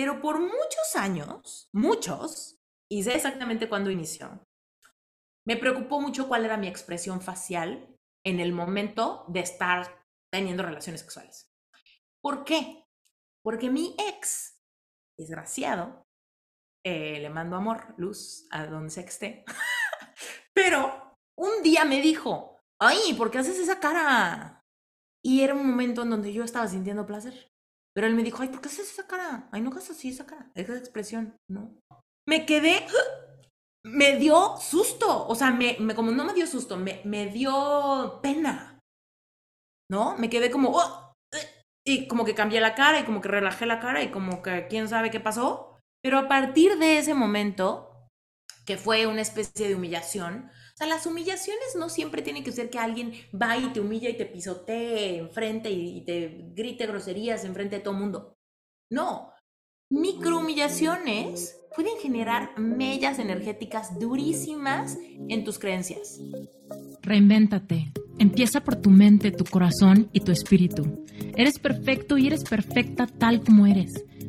Pero por muchos años, muchos, y sé exactamente cuándo inició, me preocupó mucho cuál era mi expresión facial en el momento de estar teniendo relaciones sexuales. ¿Por qué? Porque mi ex, desgraciado, eh, le mando amor, luz, a que esté, pero un día me dijo, ay, ¿por qué haces esa cara? Y era un momento en donde yo estaba sintiendo placer. Pero él me dijo, ay, ¿por qué haces esa cara? Ay, no hagas así esa cara, esa expresión, ¿no? Me quedé, me dio susto, o sea, me, como no me dio susto, me, me dio pena, ¿no? Me quedé como, oh", y como que cambié la cara y como que relajé la cara y como que quién sabe qué pasó. Pero a partir de ese momento, que fue una especie de humillación, sea, las humillaciones no siempre tienen que ser que alguien va y te humilla y te pisotee enfrente y, te grite groserías enfrente de todo el mundo. No, microhumillaciones pueden generar mellas energéticas durísimas en tus creencias. Reinvéntate. Empieza por tu mente, tu corazón y tu espíritu. Eres perfecto y eres perfecta tal como eres.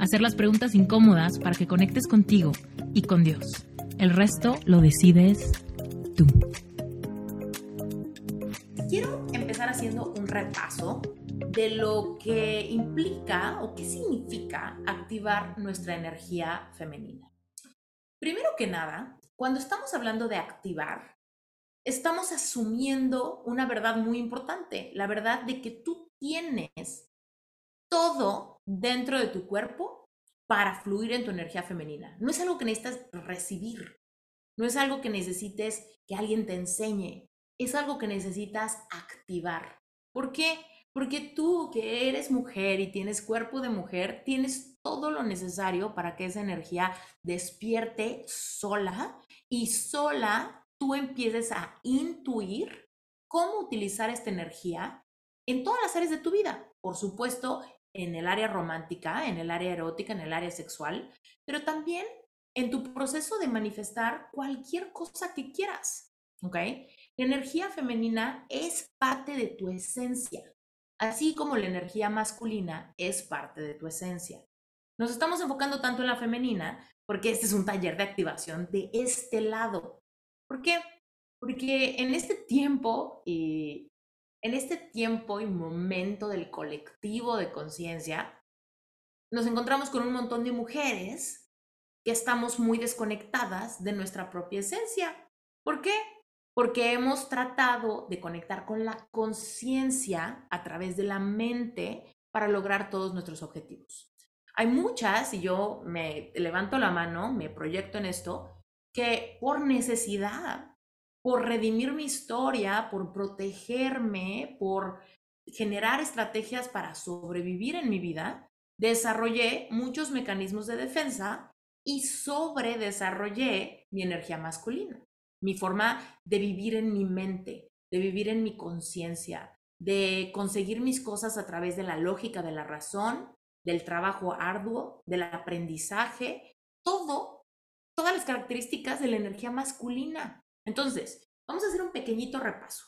hacer las preguntas incómodas para que conectes contigo y con Dios. El resto lo decides tú. Quiero empezar haciendo un repaso de lo que implica o qué significa activar nuestra energía femenina. Primero que nada, cuando estamos hablando de activar, estamos asumiendo una verdad muy importante, la verdad de que tú tienes todo dentro de tu cuerpo para fluir en tu energía femenina. No es algo que necesitas recibir, no es algo que necesites que alguien te enseñe, es algo que necesitas activar. ¿Por qué? Porque tú que eres mujer y tienes cuerpo de mujer, tienes todo lo necesario para que esa energía despierte sola y sola tú empieces a intuir cómo utilizar esta energía en todas las áreas de tu vida. Por supuesto, en el área romántica, en el área erótica, en el área sexual, pero también en tu proceso de manifestar cualquier cosa que quieras. ¿Ok? La energía femenina es parte de tu esencia así como la energía masculina es parte de tu esencia. Nos estamos enfocando tanto en la femenina porque este es un taller de activación de este lado. ¿Por qué? Porque en este tiempo y en este tiempo y momento del colectivo de conciencia, nos encontramos con un montón de mujeres que estamos muy desconectadas de nuestra propia esencia. ¿Por qué? porque hemos tratado de conectar con la conciencia a través de la mente para lograr todos nuestros objetivos. Hay muchas, y yo me levanto la mano, me proyecto en esto, que por necesidad, por redimir mi historia, por protegerme, por generar estrategias para sobrevivir en mi vida, desarrollé muchos mecanismos de defensa y sobredesarrollé mi energía masculina mi forma de vivir en mi mente, de vivir en mi conciencia, de conseguir mis cosas a través de la lógica, de la razón, del trabajo arduo, del aprendizaje, todo, todas las características de la energía masculina. Entonces, vamos a hacer un pequeñito repaso.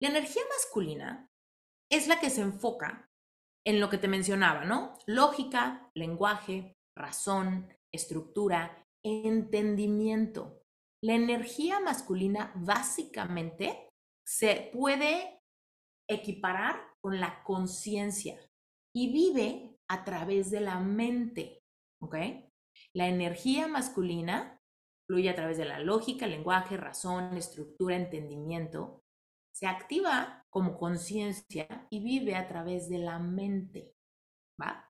La energía masculina es la que se enfoca en lo que te mencionaba, ¿no? Lógica, lenguaje, razón, estructura, entendimiento. La energía masculina básicamente se puede equiparar con la conciencia y vive a través de la mente, ¿ok? La energía masculina fluye a través de la lógica, lenguaje, razón, estructura, entendimiento. Se activa como conciencia y vive a través de la mente, ¿va?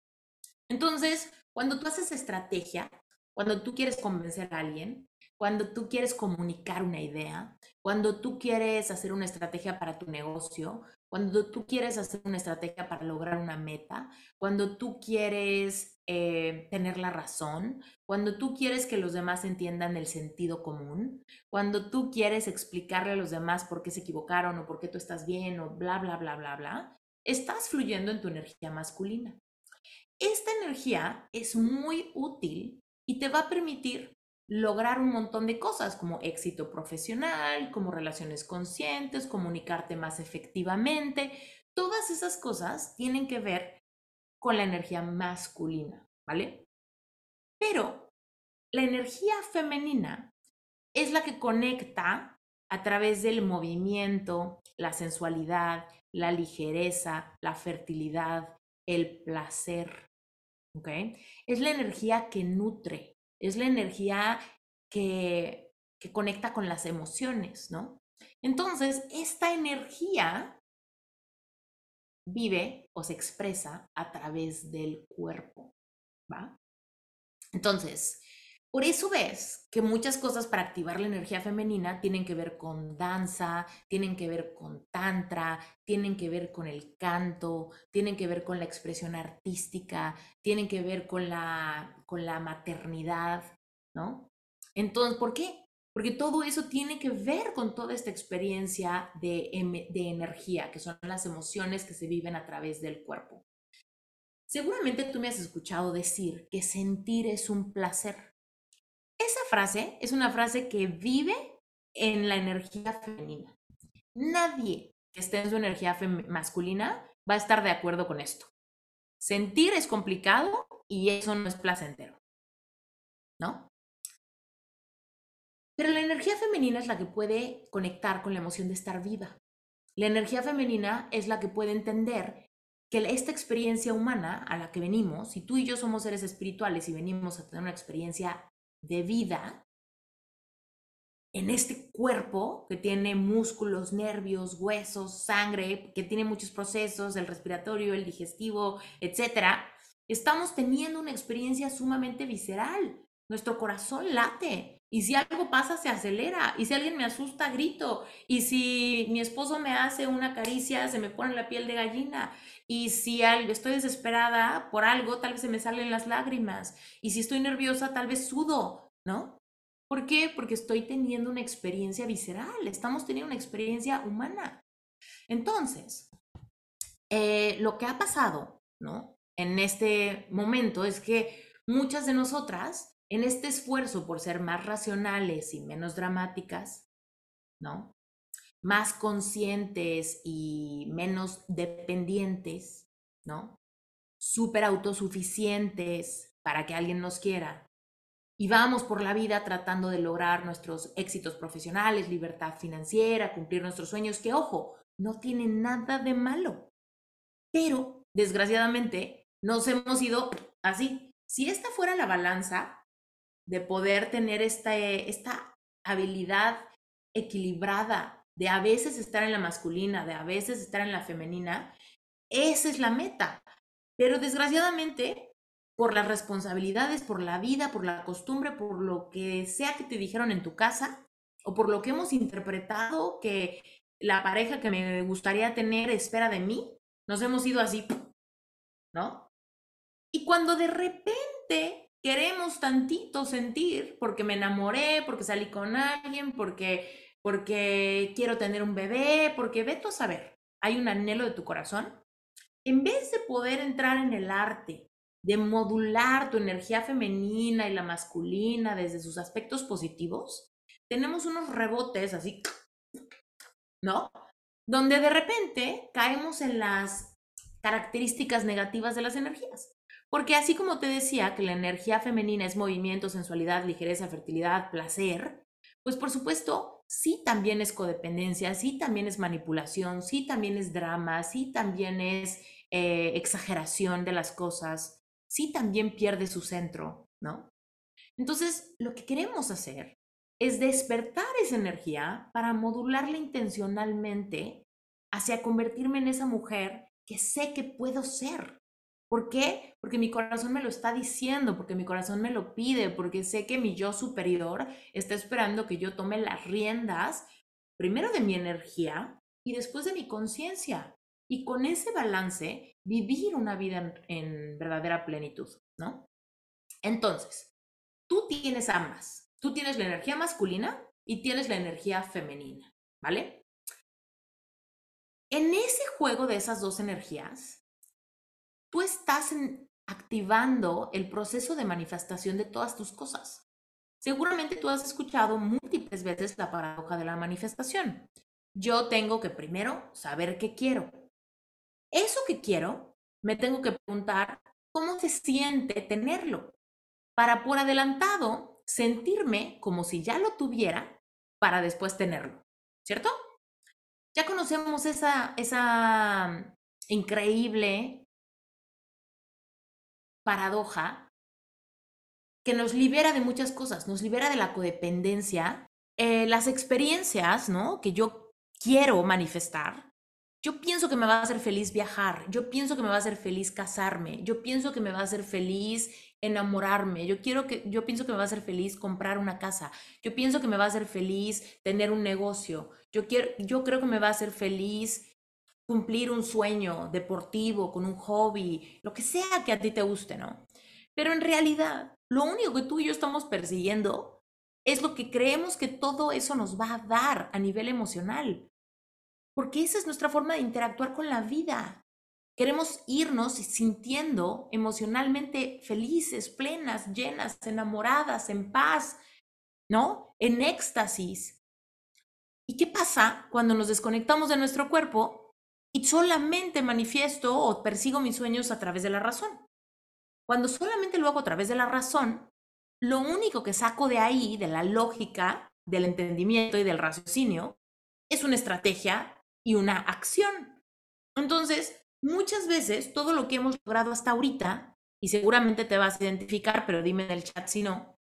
Entonces, cuando tú haces estrategia, cuando tú quieres convencer a alguien, cuando tú quieres comunicar una idea, cuando tú quieres hacer una estrategia para tu negocio, cuando tú quieres hacer una estrategia para lograr una meta, cuando tú quieres eh, tener la razón, cuando tú quieres que los demás entiendan el sentido común, cuando tú quieres explicarle a los demás por qué se equivocaron o por qué tú estás bien o bla, bla, bla, bla, bla, estás fluyendo en tu energía masculina. Esta energía es muy útil y te va a permitir lograr un montón de cosas como éxito profesional, como relaciones conscientes, comunicarte más efectivamente. Todas esas cosas tienen que ver con la energía masculina, ¿vale? Pero la energía femenina es la que conecta a través del movimiento, la sensualidad, la ligereza, la fertilidad, el placer. ¿Ok? Es la energía que nutre, es la energía que, que conecta con las emociones, ¿no? Entonces, esta energía vive o se expresa a través del cuerpo, ¿va? Entonces, por eso ves que muchas cosas para activar la energía femenina tienen que ver con danza, tienen que ver con tantra, tienen que ver con el canto, tienen que ver con la expresión artística, tienen que ver con la, con la maternidad, ¿no? Entonces, ¿por qué? Porque todo eso tiene que ver con toda esta experiencia de, de energía, que son las emociones que se viven a través del cuerpo. Seguramente tú me has escuchado decir que sentir es un placer. Frase es una frase que vive en la energía femenina. Nadie que esté en su energía masculina va a estar de acuerdo con esto. Sentir es complicado y eso no es placentero. ¿No? Pero la energía femenina es la que puede conectar con la emoción de estar viva. La energía femenina es la que puede entender que esta experiencia humana a la que venimos, si tú y yo somos seres espirituales y venimos a tener una experiencia de vida en este cuerpo que tiene músculos, nervios, huesos, sangre, que tiene muchos procesos, el respiratorio, el digestivo, etcétera, estamos teniendo una experiencia sumamente visceral. Nuestro corazón late. Y si algo pasa, se acelera. Y si alguien me asusta, grito. Y si mi esposo me hace una caricia, se me pone la piel de gallina. Y si estoy desesperada por algo, tal vez se me salen las lágrimas. Y si estoy nerviosa, tal vez sudo, ¿no? ¿Por qué? Porque estoy teniendo una experiencia visceral, estamos teniendo una experiencia humana. Entonces, eh, lo que ha pasado, ¿no? En este momento es que muchas de nosotras, en este esfuerzo por ser más racionales y menos dramáticas, ¿no? más conscientes y menos dependientes, ¿no? Súper autosuficientes para que alguien nos quiera. Y vamos por la vida tratando de lograr nuestros éxitos profesionales, libertad financiera, cumplir nuestros sueños, que ojo, no tiene nada de malo. Pero, desgraciadamente, nos hemos ido así. Si esta fuera la balanza de poder tener esta, esta habilidad equilibrada de a veces estar en la masculina, de a veces estar en la femenina, esa es la meta. Pero desgraciadamente, por las responsabilidades, por la vida, por la costumbre, por lo que sea que te dijeron en tu casa, o por lo que hemos interpretado que la pareja que me gustaría tener espera de mí, nos hemos ido así, ¿no? Y cuando de repente queremos tantito sentir, porque me enamoré, porque salí con alguien, porque porque quiero tener un bebé, porque ve a saber, hay un anhelo de tu corazón, en vez de poder entrar en el arte, de modular tu energía femenina y la masculina desde sus aspectos positivos, tenemos unos rebotes así, ¿no? Donde de repente caemos en las características negativas de las energías. Porque así como te decía que la energía femenina es movimiento, sensualidad, ligereza, fertilidad, placer, pues por supuesto sí también es codependencia, sí también es manipulación, sí también es drama, sí también es eh, exageración de las cosas, sí también pierde su centro, ¿no? Entonces, lo que queremos hacer es despertar esa energía para modularla intencionalmente hacia convertirme en esa mujer que sé que puedo ser, ¿Por qué? Porque mi corazón me lo está diciendo, porque mi corazón me lo pide, porque sé que mi yo superior está esperando que yo tome las riendas, primero de mi energía y después de mi conciencia. y con ese balance vivir una vida en, en verdadera plenitud, ¿no? Entonces, tú tienes ambas. Tú tienes la energía masculina y tienes la energía femenina, ¿vale? En ese juego de esas dos energías, tú estás activando el proceso de manifestación de todas tus cosas. Seguramente tú has escuchado múltiples veces la paradoja de la manifestación. Yo tengo que primero saber qué quiero. Eso que quiero, me tengo que preguntar cómo se siente tenerlo para por adelantado sentirme como si ya lo tuviera para después tenerlo, ¿cierto? Ya conocemos esa, esa increíble paradoja que nos libera de muchas cosas, nos libera de la codependencia, eh, las experiencias, ¿no? Que yo quiero manifestar. Yo pienso que me va a hacer feliz viajar, yo pienso que me va a hacer feliz casarme, yo pienso que me va a hacer feliz enamorarme, yo quiero que yo pienso que me va a hacer feliz comprar una casa, yo pienso que me va a hacer feliz tener un negocio, yo quiero yo creo que me va a hacer feliz cumplir un sueño deportivo con un hobby, lo que sea que a ti te guste, ¿no? Pero en realidad, lo único que tú y yo estamos persiguiendo es lo que creemos que todo eso nos va a dar a nivel emocional. Porque esa es nuestra forma de interactuar con la vida. Queremos irnos sintiendo emocionalmente felices, plenas, llenas, enamoradas, en paz, ¿no? En éxtasis. ¿Y qué pasa cuando nos desconectamos de nuestro cuerpo y solamente manifiesto o persigo mis sueños a través de la razón? Cuando solamente lo hago a través de la razón, lo único que saco de ahí, de la lógica, del entendimiento y del raciocinio, es una estrategia y una acción. Entonces, muchas veces todo lo que hemos logrado hasta ahorita, y seguramente te vas a identificar, pero dime en el chat si no,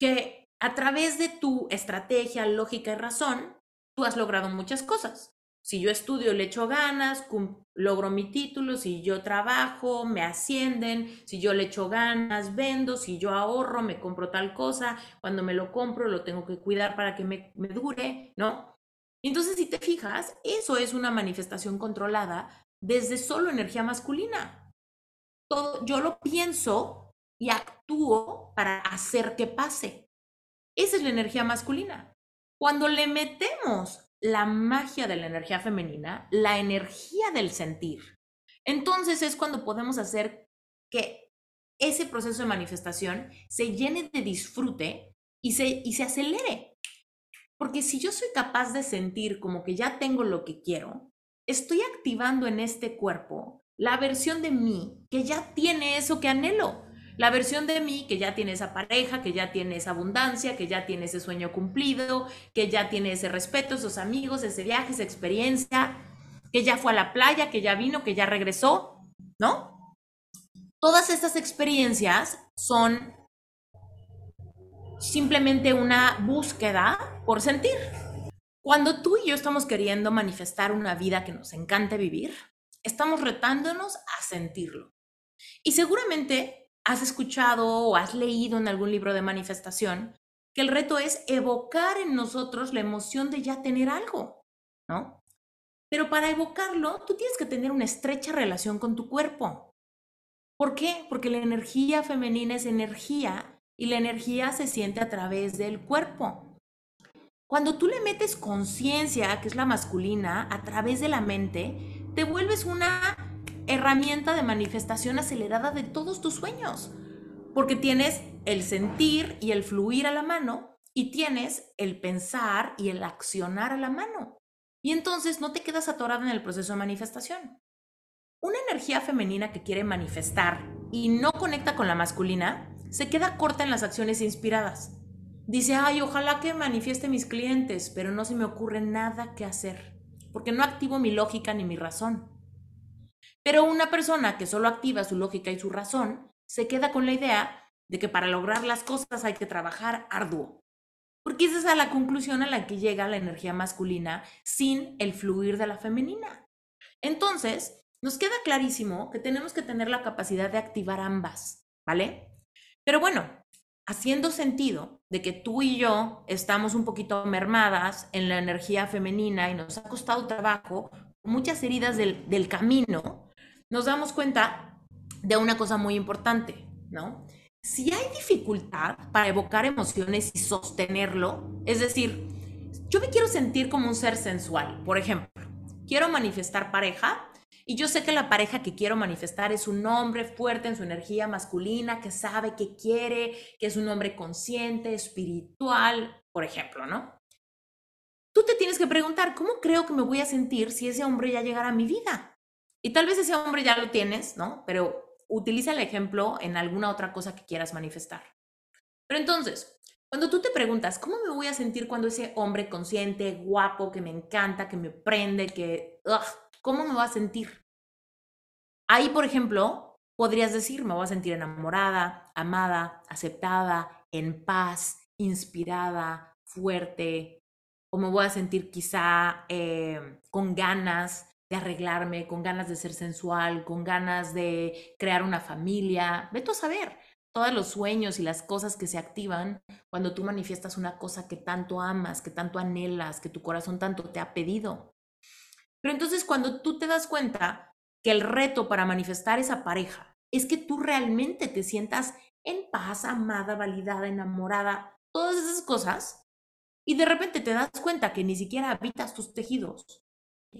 que a través de tu estrategia, lógica y razón, tú has logrado muchas cosas. Si yo estudio, le echo ganas, logro mi título, si yo trabajo, me ascienden, si yo le echo ganas, vendo, si yo ahorro, me compro tal cosa, cuando me lo compro lo tengo que cuidar para que me, dure, ¿no? Entonces, si te fijas, eso es una manifestación controlada desde solo energía masculina. Todo, yo lo pienso y actúo para hacer que pase. Esa es la energía masculina. Cuando le metemos la magia de la energía femenina, la energía del sentir, entonces es cuando podemos hacer que ese proceso de manifestación se llene de disfrute y se, y se acelere. Porque si yo soy capaz de sentir como que ya tengo lo que quiero, estoy activando en este cuerpo la versión de mí que ya tiene eso que anhelo. La versión de mí que ya tiene esa pareja, que ya tiene esa abundancia, que ya tiene ese sueño cumplido, que ya tiene ese respeto, esos amigos, ese viaje, esa experiencia, que ya fue a la playa, que ya vino, que ya regresó, ¿no? Todas estas experiencias son simplemente una búsqueda por sentir. Cuando tú y yo estamos queriendo manifestar una vida que nos encante vivir, estamos retándonos a sentirlo. Y seguramente has escuchado o has leído en algún libro de manifestación que el reto es evocar en nosotros la emoción de ya tener algo, ¿no? Pero para evocarlo, tú tienes que tener una estrecha relación con tu cuerpo. ¿Por qué? Porque la energía femenina es energía y la energía se siente a través del cuerpo. Cuando tú le metes conciencia, que es la masculina, a través de la mente, te vuelves una herramienta de manifestación acelerada de todos tus sueños, porque tienes el sentir y el fluir a la mano y tienes el pensar y el accionar a la mano. Y entonces no te quedas atorada en el proceso de manifestación. Una energía femenina que quiere manifestar y no conecta con la masculina se queda corta en las acciones inspiradas Dice, ay, ojalá que manifieste mis clientes, pero no se me ocurre nada que hacer, porque no activo mi lógica ni mi razón. Pero una persona que solo activa su lógica y su razón, se queda con la idea de que para lograr las cosas hay que trabajar arduo. Porque esa es a la conclusión a la que llega la energía masculina sin el fluir de la femenina. Entonces, nos queda clarísimo que tenemos que tener la capacidad de activar ambas, ¿vale? Pero bueno, haciendo sentido de que tú y yo estamos un poquito mermadas en la energía femenina y nos ha costado trabajo muchas heridas del, del camino, nos damos cuenta de una cosa muy importante, ¿no? Si hay dificultad para evocar emociones y sostenerlo, es decir, yo me quiero sentir como un ser sensual, por ejemplo, quiero manifestar pareja y yo sé que la pareja que quiero manifestar es un hombre fuerte en su energía masculina, que sabe que quiere, que es un hombre consciente, espiritual, por ejemplo, ¿no? Tú te tienes que preguntar, ¿cómo creo que me voy a sentir si ese hombre ya llegara a mi vida? Y tal vez ese hombre ya lo tienes, ¿no? Pero utiliza el ejemplo en alguna otra cosa que quieras manifestar. Pero entonces, cuando tú te preguntas, ¿cómo me voy a sentir cuando ese hombre consciente, guapo, que me encanta, que me prende, que... ¿Cómo me voy a sentir? Ahí, por ejemplo, podrías decir, me voy a sentir enamorada, amada, aceptada, en paz, inspirada, fuerte, o me voy a sentir quizá eh, con ganas de arreglarme, con ganas de ser sensual, con ganas de crear una familia. Vete a saber todos los sueños y las cosas que se activan cuando tú manifiestas una cosa que tanto amas, que tanto anhelas, que tu corazón tanto te ha pedido. Pero entonces cuando tú te das cuenta que el reto para manifestar esa pareja es que tú realmente te sientas en paz, amada, validada, enamorada, todas esas cosas, y de repente te das cuenta que ni siquiera habitas tus tejidos,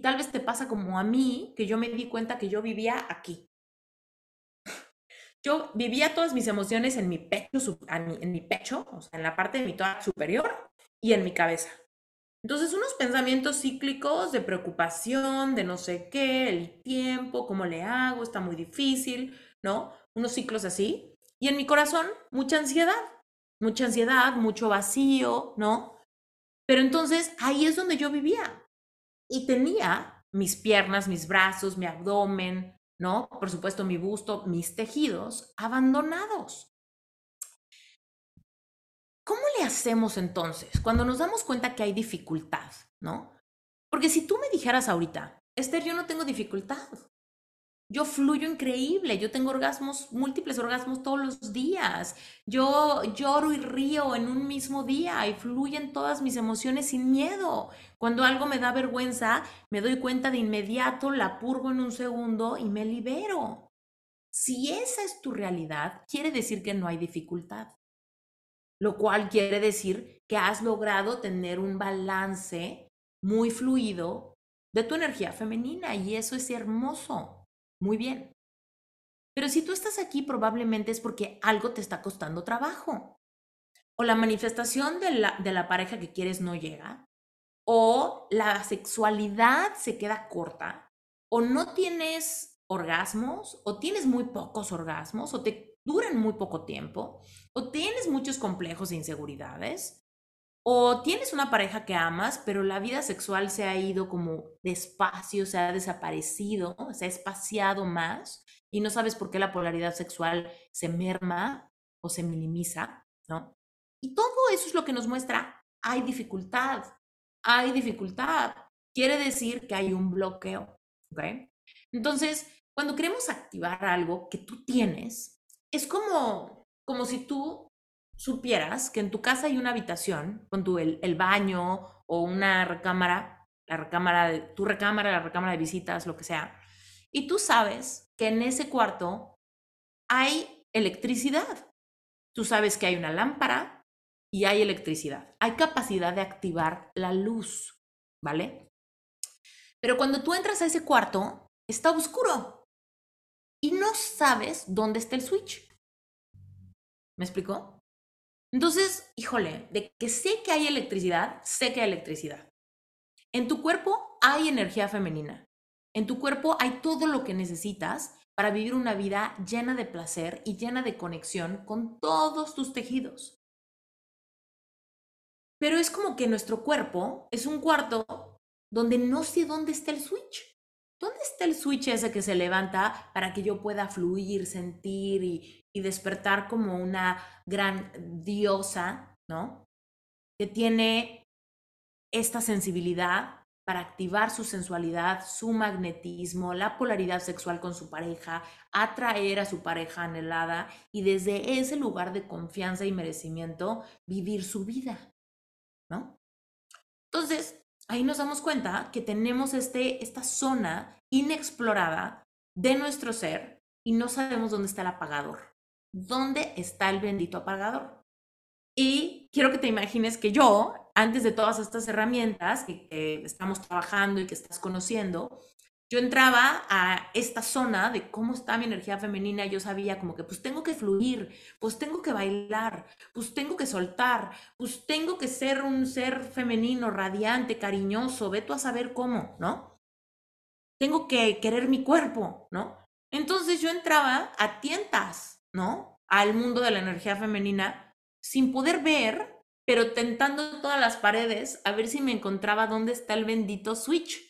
Tal vez te pasa como a mí, que yo me di cuenta que yo vivía aquí. Yo vivía todas mis emociones en mi pecho, en mi pecho, en la parte de mi toda superior y en mi cabeza. Entonces, unos pensamientos cíclicos de preocupación, de no sé qué, el tiempo, cómo le hago, está muy difícil, ¿no? Unos ciclos así. Y en mi corazón, mucha ansiedad, mucha ansiedad, mucho vacío, ¿no? Pero entonces ahí es donde yo vivía y tenía mis piernas, mis brazos, mi abdomen, ¿no? Por supuesto, mi busto, mis tejidos abandonados. ¿Cómo le hacemos entonces cuando nos damos cuenta que hay dificultad, ¿no? Porque si tú me dijeras ahorita, Esther, yo no tengo dificultad, yo fluyo increíble, yo tengo orgasmos, múltiples orgasmos todos los días. Yo lloro y río en un mismo día y fluyen todas mis emociones sin miedo. Cuando algo me da vergüenza, me doy cuenta de inmediato, la purgo en un segundo y me libero. Si esa es tu realidad, quiere decir que no hay dificultad. Lo cual quiere decir que has logrado tener un balance muy fluido de tu energía femenina y eso es hermoso. Muy bien. Pero si tú estás aquí probablemente es porque algo te está costando trabajo. O la manifestación de la, de la pareja que quieres no llega. O la sexualidad se queda corta. O no tienes orgasmos. O tienes muy pocos orgasmos. O te duran muy poco tiempo. O tienes muchos complejos e inseguridades. O tienes una pareja que amas, pero la vida sexual se ha ido como despacio, se ha desaparecido, se ha espaciado más y no sabes por qué la polaridad sexual se merma o se minimiza, ¿no? Y todo eso es lo que nos muestra, hay dificultad, hay dificultad. Quiere decir que hay un bloqueo, ¿ok? Entonces, cuando queremos activar algo que tú tienes, es como, como si tú supieras que en tu casa hay una habitación con tu, el, baño o una recámara, la recámara de, tu recámara, la recámara de visitas, lo que sea, y tú sabes que en ese cuarto hay electricidad. Tú sabes que hay una lámpara y hay electricidad. Hay capacidad de activar la luz, ¿vale? Pero cuando tú entras a ese cuarto, está oscuro y no sabes dónde está el switch. ¿Me explicó? Entonces, híjole, de que sé que hay electricidad, sé que hay electricidad. En tu cuerpo hay energía femenina. En tu cuerpo hay todo lo que necesitas para vivir una vida llena de placer y llena de conexión con todos tus tejidos. Pero es como que nuestro cuerpo es un cuarto donde no sé dónde está el switch. ¿Dónde está el switch ese que se levanta para que yo pueda fluir, sentir y, despertar como una gran diosa, ¿no? Que tiene esta sensibilidad para activar su sensualidad, su magnetismo, la polaridad sexual con su pareja, atraer a su pareja anhelada y desde ese lugar de confianza y merecimiento vivir su vida, ¿no? Entonces, ahí nos damos cuenta que tenemos este, esta zona inexplorada de nuestro ser y no sabemos dónde está el apagador. ¿Dónde está el bendito apagador? Y quiero que te imagines que yo, antes de todas estas herramientas que, que estamos trabajando y que estás conociendo, yo entraba a esta zona de cómo está mi energía femenina, yo sabía como que pues tengo que fluir, pues tengo que bailar, pues tengo que soltar, pues tengo que ser un ser femenino, radiante, cariñoso, ve tú a saber cómo, ¿no? Tengo que querer mi cuerpo, ¿no? Entonces yo entraba a tientas, ¿no? Al mundo de la energía femenina sin poder ver, pero tentando todas las paredes a ver si me encontraba dónde está el bendito switch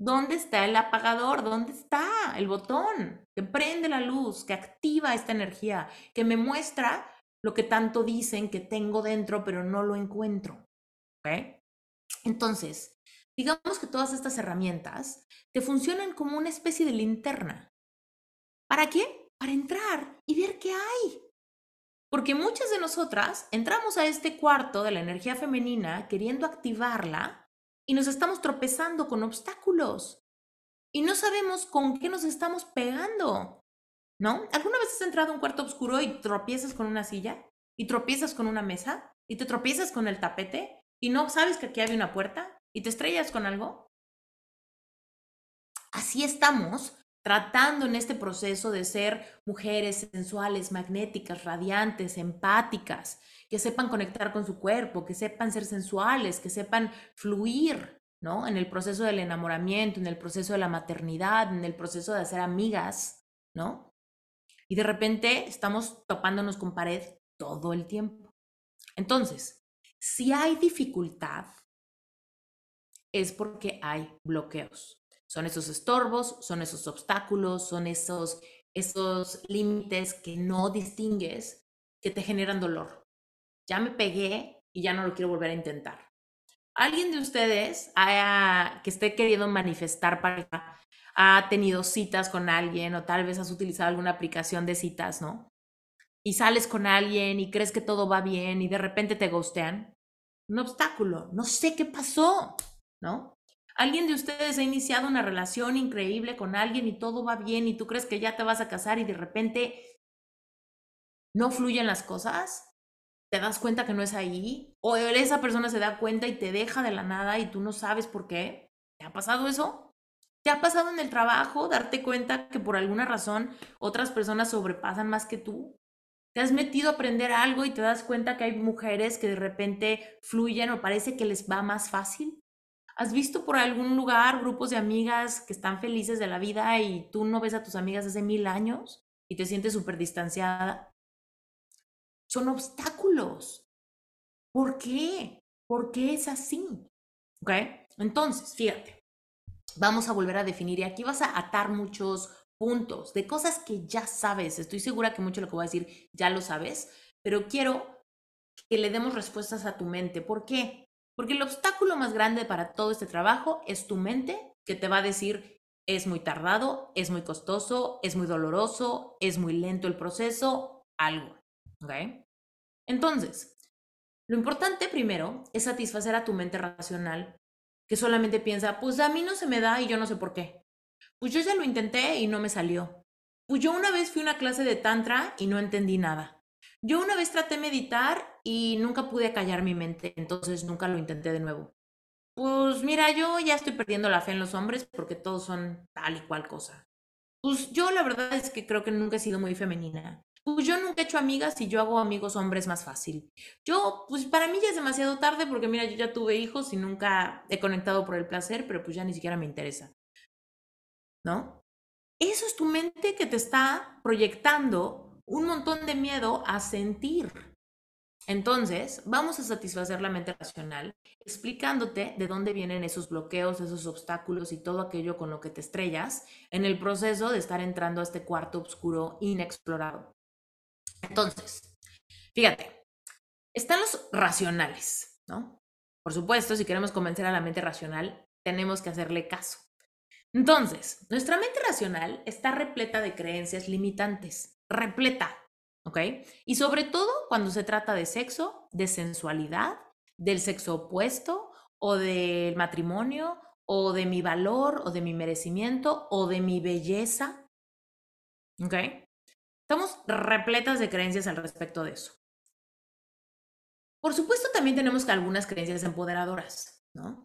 ¿Dónde está el apagador? ¿Dónde está el botón que prende la luz, que activa esta energía, que me muestra lo que tanto dicen que tengo dentro, pero no lo encuentro? ¿Ok? Entonces, digamos que todas estas herramientas te funcionan como una especie de linterna. ¿Para qué? Para entrar y ver qué hay. Porque muchas de nosotras entramos a este cuarto de la energía femenina queriendo activarla y nos estamos tropezando con obstáculos y no sabemos con qué nos estamos pegando, ¿no? ¿Alguna vez has entrado a un cuarto oscuro y tropiezas con una silla? ¿Y tropiezas con una mesa? ¿Y te tropiezas con el tapete? ¿Y no sabes que aquí hay una puerta? ¿Y te estrellas con algo? Así estamos tratando en este proceso de ser mujeres sensuales, magnéticas, radiantes, empáticas, que sepan conectar con su cuerpo, que sepan ser sensuales, que sepan fluir, ¿no? En el proceso del enamoramiento, en el proceso de la maternidad, en el proceso de hacer amigas, ¿no? Y de repente estamos topándonos con pared todo el tiempo. Entonces, si hay dificultad, es porque hay bloqueos. Son esos estorbos, son esos obstáculos, son esos, esos límites que no distingues que te generan dolor. Ya me pegué y ya no lo quiero volver a intentar. ¿Alguien de ustedes que esté queriendo manifestar pareja ha tenido citas con alguien o tal vez has utilizado alguna aplicación de citas, ¿no? Y sales con alguien y crees que todo va bien y de repente te gustean. Un obstáculo. No sé qué pasó, ¿no? ¿Alguien de ustedes ha iniciado una relación increíble con alguien y todo va bien y tú crees que ya te vas a casar y de repente no fluyen las cosas? ¿Te das cuenta que no es ahí? ¿O esa persona se da cuenta y te deja de la nada y tú no sabes por qué? ¿Te ha pasado eso? ¿Te ha pasado en el trabajo darte cuenta que por alguna razón otras personas sobrepasan más que tú? ¿Te has metido a aprender algo y te das cuenta que hay mujeres que de repente fluyen o parece que les va más fácil? ¿Has visto por algún lugar grupos de amigas que están felices de la vida y tú no ves a tus amigas hace mil años y te sientes súper distanciada? Son obstáculos. ¿Por qué? ¿Por qué es así? ¿Ok? Entonces, fíjate, vamos a volver a definir y aquí vas a atar muchos puntos de cosas que ya sabes. Estoy segura que mucho de lo que voy a decir ya lo sabes, pero quiero que le demos respuestas a tu mente. ¿Por qué? Porque el obstáculo más grande para todo este trabajo es tu mente, que te va a decir, es muy tardado, es muy costoso, es muy doloroso, es muy lento el proceso, algo. ¿Ok? Entonces, lo importante primero es satisfacer a tu mente racional, que solamente piensa, pues a mí no se me da y yo no sé por qué. Pues yo ya lo intenté y no me salió. Pues yo una vez fui a una clase de tantra y no entendí nada. Yo una vez traté meditar y nunca pude callar mi mente, entonces nunca lo intenté de nuevo. Pues mira, yo ya estoy perdiendo la fe en los hombres porque todos son tal y cual cosa. Pues yo la verdad es que creo que nunca he sido muy femenina. Pues yo nunca he hecho amigas y yo hago amigos hombres más fácil. Yo, pues para mí ya es demasiado tarde porque mira, yo ya tuve hijos y nunca he conectado por el placer, pero pues ya ni siquiera me interesa. ¿No? Eso es tu mente que te está proyectando un montón de miedo a sentir. Entonces, vamos a satisfacer la mente racional explicándote de dónde vienen esos bloqueos, esos obstáculos y todo aquello con lo que te estrellas en el proceso de estar entrando a este cuarto oscuro inexplorado. Entonces, fíjate, están los racionales, ¿no? Por supuesto, si queremos convencer a la mente racional, tenemos que hacerle caso. Entonces, nuestra mente racional está repleta de creencias limitantes repleta, ¿ok? Y sobre todo cuando se trata de sexo, de sensualidad, del sexo opuesto o del matrimonio o de mi valor o de mi merecimiento o de mi belleza. ¿Ok? Estamos repletas de creencias al respecto de eso. Por supuesto, también tenemos algunas creencias empoderadoras, ¿no?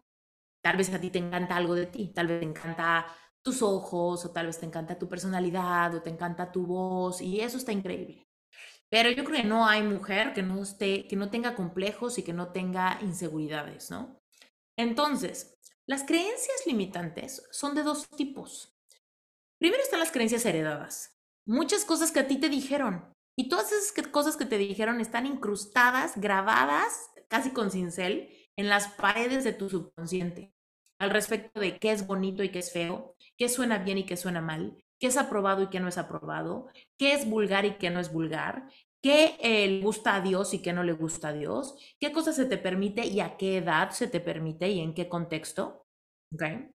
Tal vez a ti te encanta algo de ti, tal vez te encanta tus ojos, o tal vez te encanta tu personalidad, o te encanta tu voz, y eso está increíble. Pero yo creo que no hay mujer que no, esté, que no tenga complejos y que no tenga inseguridades, ¿no? Entonces, las creencias limitantes son de dos tipos. Primero están las creencias heredadas. Muchas cosas que a ti te dijeron. Y todas esas cosas que te dijeron están incrustadas, grabadas, casi con cincel, en las paredes de tu subconsciente. Al respecto de qué es bonito y qué es feo, qué suena bien y qué suena mal, qué es aprobado y qué no es aprobado, qué es vulgar y qué no es vulgar, qué eh, le gusta a Dios y qué no le gusta a Dios, qué cosas se te permite y a qué edad se te permite y en qué contexto. ¿Okay?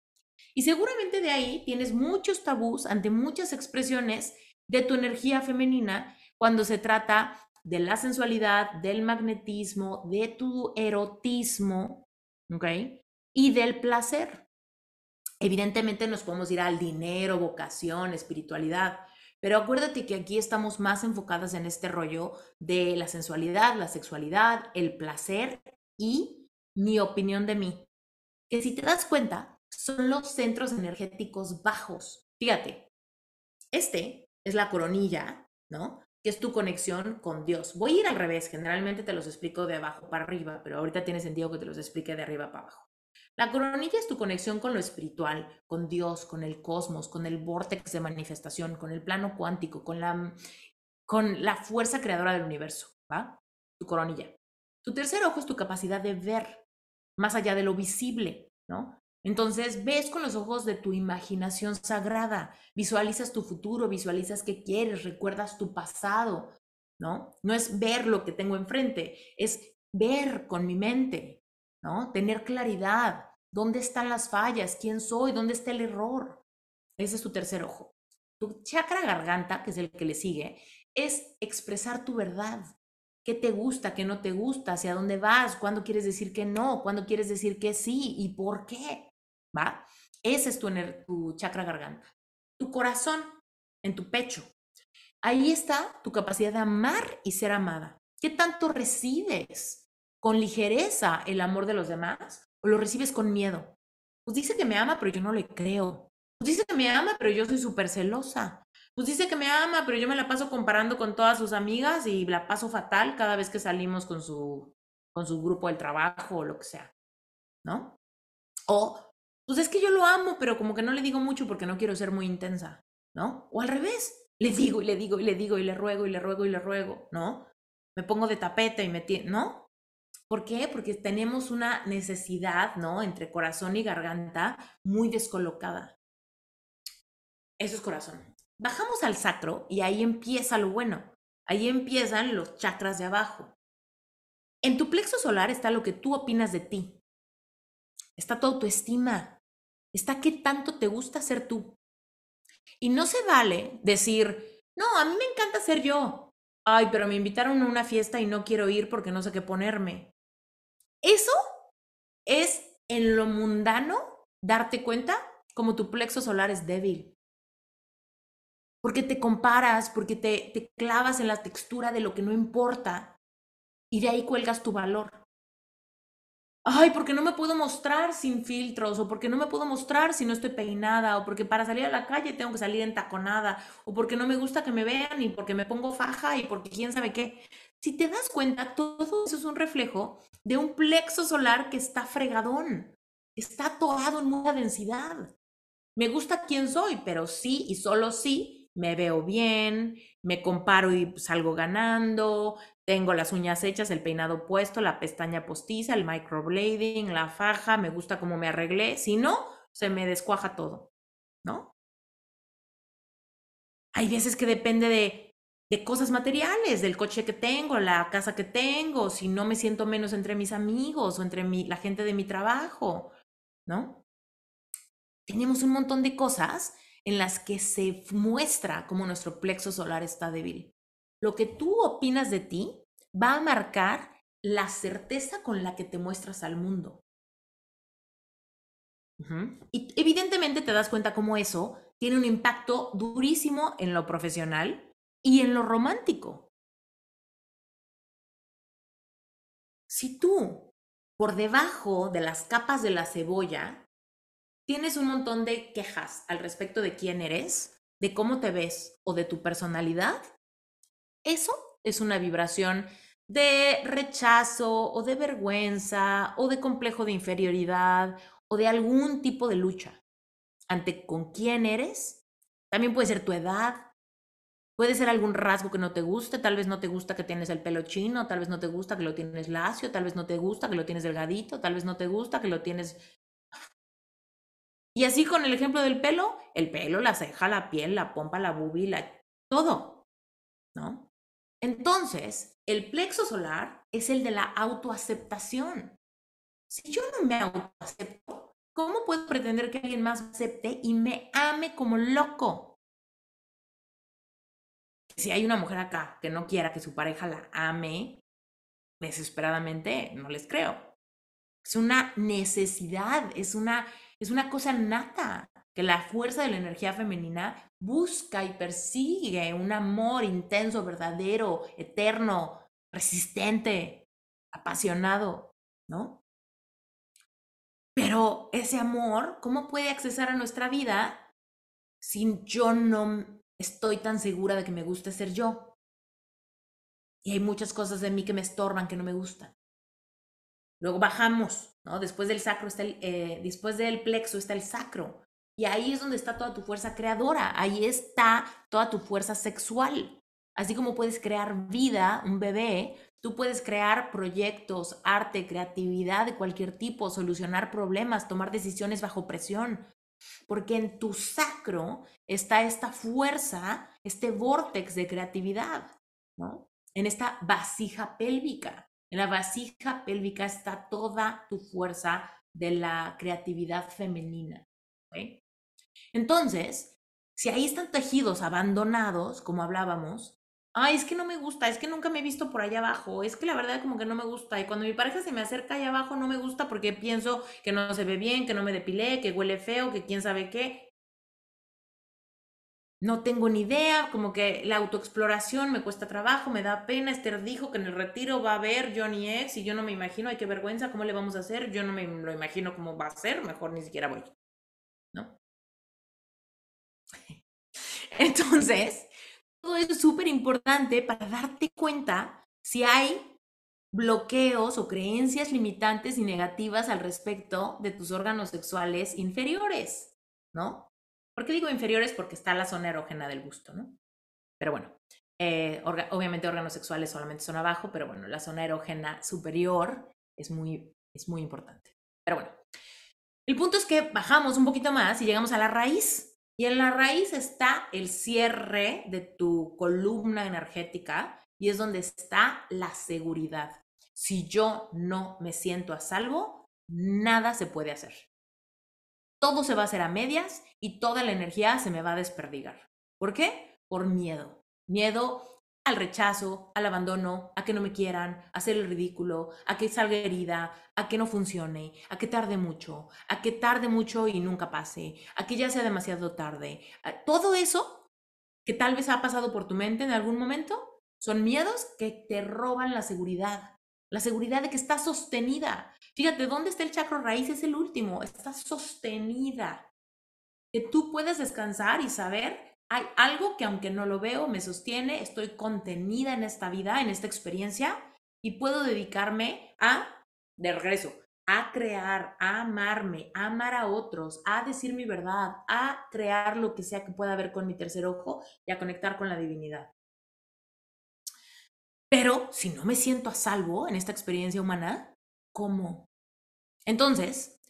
Y seguramente de ahí tienes muchos tabús ante muchas expresiones de tu energía femenina cuando se trata de la sensualidad, del magnetismo, de tu erotismo, ¿ok? Y del placer. Evidentemente nos podemos ir al dinero, vocación, espiritualidad, pero acuérdate que aquí estamos más enfocadas en este rollo de la sensualidad, la sexualidad, el placer y mi opinión de mí. Que si te das cuenta, son los centros energéticos bajos. Fíjate, este es la coronilla, ¿no? Que es tu conexión con Dios. Voy a ir al revés, generalmente te los explico de abajo para arriba, pero ahorita tiene sentido que te los explique de arriba para abajo. La coronilla es tu conexión con lo espiritual, con Dios, con el cosmos, con el vórtex de manifestación, con el plano cuántico, con la, con la fuerza creadora del universo, ¿va? Tu coronilla. Tu tercer ojo es tu capacidad de ver más allá de lo visible, ¿no? Entonces ves con los ojos de tu imaginación sagrada, visualizas tu futuro, visualizas qué quieres, recuerdas tu pasado, ¿no? No es ver lo que tengo enfrente, es ver con mi mente, ¿no? Tener claridad, ¿Dónde están las fallas? ¿Quién soy? ¿Dónde está el error? Ese es tu tercer ojo. Tu chakra garganta, que es el que le sigue, es expresar tu verdad. ¿Qué te gusta? ¿Qué no te gusta? ¿Hacia dónde vas? ¿Cuándo quieres decir que no? ¿Cuándo quieres decir que sí? ¿Y por qué? Ese es tu, tu chakra garganta. Tu corazón en tu pecho. Ahí está tu capacidad de amar y ser amada. ¿Qué tanto recibes con ligereza el amor de los demás? o lo recibes con miedo. Pues dice que me ama, pero yo no le creo. Pues dice que me ama, pero yo soy súper celosa. Pues dice que me ama, pero yo me la paso comparando con todas sus amigas y la paso fatal cada vez que salimos con su, con su grupo del trabajo o lo que sea. ¿No? O, pues es que yo lo amo, pero como que no le digo mucho porque no quiero ser muy intensa. ¿No? O al revés, le digo y le digo y le digo y le ruego y le ruego y le ruego, ¿no? Me pongo de tapete y me... ¿No? ¿Por qué? Porque tenemos una necesidad, ¿no? Entre corazón y garganta muy descolocada. Eso es corazón. Bajamos al sacro y ahí empieza lo bueno. Ahí empiezan los chakras de abajo. En tu plexo solar está lo que tú opinas de ti. Está tu autoestima. Está qué tanto te gusta ser tú. Y no se vale decir, no, a mí me encanta ser yo. Ay, pero me invitaron a una fiesta y no quiero ir porque no sé qué ponerme. Eso es en lo mundano darte cuenta como tu plexo solar es débil. Porque te comparas, porque te, te clavas en la textura de lo que no importa y de ahí cuelgas tu valor. Ay, porque no me puedo mostrar sin filtros, o porque no me puedo mostrar si no estoy peinada, o porque para salir a la calle tengo que salir entaconada, o porque no me gusta que me vean, y porque me pongo faja, y porque quién sabe qué. Si te das cuenta, todo eso es un reflejo de un plexo solar que está fregadón, está atorado en mucha densidad. Me gusta quién soy, pero sí y solo sí me veo bien, me comparo y salgo ganando, tengo las uñas hechas, el peinado puesto, la pestaña postiza, el microblading, la faja, me gusta cómo me arreglé. Si no, se me descuaja todo, ¿no? Hay veces que depende de de cosas materiales, del coche que tengo, la casa que tengo, si no me siento menos entre mis amigos o entre mi, la gente de mi trabajo, ¿no? Tenemos un montón de cosas en las que se muestra cómo nuestro plexo solar está débil. Lo que tú opinas de ti va a marcar la certeza con la que te muestras al mundo. Y evidentemente te das cuenta cómo eso tiene un impacto durísimo en lo profesional y en lo romántico. Si tú, por debajo de las capas de la cebolla, tienes un montón de quejas al respecto de quién eres, de cómo te ves o de tu personalidad, eso es una vibración de rechazo o de vergüenza o de complejo de inferioridad o de algún tipo de lucha ante con quién eres. También puede ser tu edad, puede ser algún rasgo que no te guste, tal vez no te gusta que tienes el pelo chino, tal vez no te gusta que lo tienes lacio, tal vez no te gusta que lo tienes delgadito, tal vez no te gusta que lo tienes... Y así con el ejemplo del pelo, el pelo, la ceja, la piel, la pompa, la bubi, todo, ¿no? Entonces, el plexo solar es el de la autoaceptación. Si yo no me autoacepto, ¿cómo puedo pretender que alguien más me acepte y me ame como loco? Si hay una mujer acá que no quiera que su pareja la ame desesperadamente, no les creo. Es una necesidad, es una, es una cosa nata que la fuerza de la energía femenina busca y persigue un amor intenso, verdadero, eterno, resistente, apasionado, ¿no? Pero ese amor, ¿cómo puede accesar a nuestra vida si yo no estoy tan segura de que me guste ser yo? Y hay muchas cosas de mí que me estorban, que no me gustan. Luego bajamos, ¿no? Después del sacro está el, eh, después del plexo está el sacro. Y ahí es donde está toda tu fuerza creadora, ahí está toda tu fuerza sexual. Así como puedes crear vida, un bebé, tú puedes crear proyectos, arte, creatividad de cualquier tipo, solucionar problemas, tomar decisiones bajo presión. Porque en tu sacro está esta fuerza, este vórtex de creatividad, ¿no? En esta vasija pélvica. En la vasija pélvica está toda tu fuerza de la creatividad femenina. Entonces, si ahí están tejidos abandonados, como hablábamos, ay, es que no me gusta, es que nunca me he visto por allá abajo, es que la verdad como que no me gusta. Y cuando mi pareja se me acerca allá abajo, no me gusta porque pienso que no se ve bien, que no me depilé, que huele feo, que quién sabe qué. No tengo ni idea, como que la autoexploración me cuesta trabajo, me da pena. Esther dijo que en el retiro va a haber Johnny X y yo no me imagino, ay, qué vergüenza, ¿cómo le vamos a hacer? Yo no me lo imagino cómo va a ser, mejor ni siquiera voy. ¿No? Entonces, todo eso es súper importante para darte cuenta si hay bloqueos o creencias limitantes y negativas al respecto de tus órganos sexuales inferiores, ¿no? ¿Por qué digo inferiores? Porque está la zona erógena del gusto, ¿no? Pero bueno, eh, obviamente órganos sexuales solamente son abajo, pero bueno, la zona erógena superior es muy, es muy importante. Pero bueno, el punto es que bajamos un poquito más y llegamos a la raíz y en la raíz está el cierre de tu columna energética y es donde está la seguridad. Si yo no me siento a salvo, nada se puede hacer. Todo se va a hacer a medias y toda la energía se me va a desperdigar. ¿Por qué? Por miedo. Miedo al rechazo, al abandono, a que no me quieran, a hacer el ridículo, a que salga herida, a que no funcione, a que tarde mucho, a que tarde mucho y nunca pase, a que ya sea demasiado tarde. Todo eso que tal vez ha pasado por tu mente en algún momento son miedos que te roban la seguridad, la seguridad de que estás sostenida. Fíjate, ¿dónde está el chakra raíz? Es el último, está sostenida. Que tú puedes descansar y saber hay algo que aunque no lo veo, me sostiene, estoy contenida en esta vida, en esta experiencia y puedo dedicarme a, de regreso, a crear, a amarme, a amar a otros, a decir mi verdad, a crear lo que sea que pueda ver con mi tercer ojo y a conectar con la divinidad. Pero si no me siento a salvo en esta experiencia humana, ¿cómo? Entonces,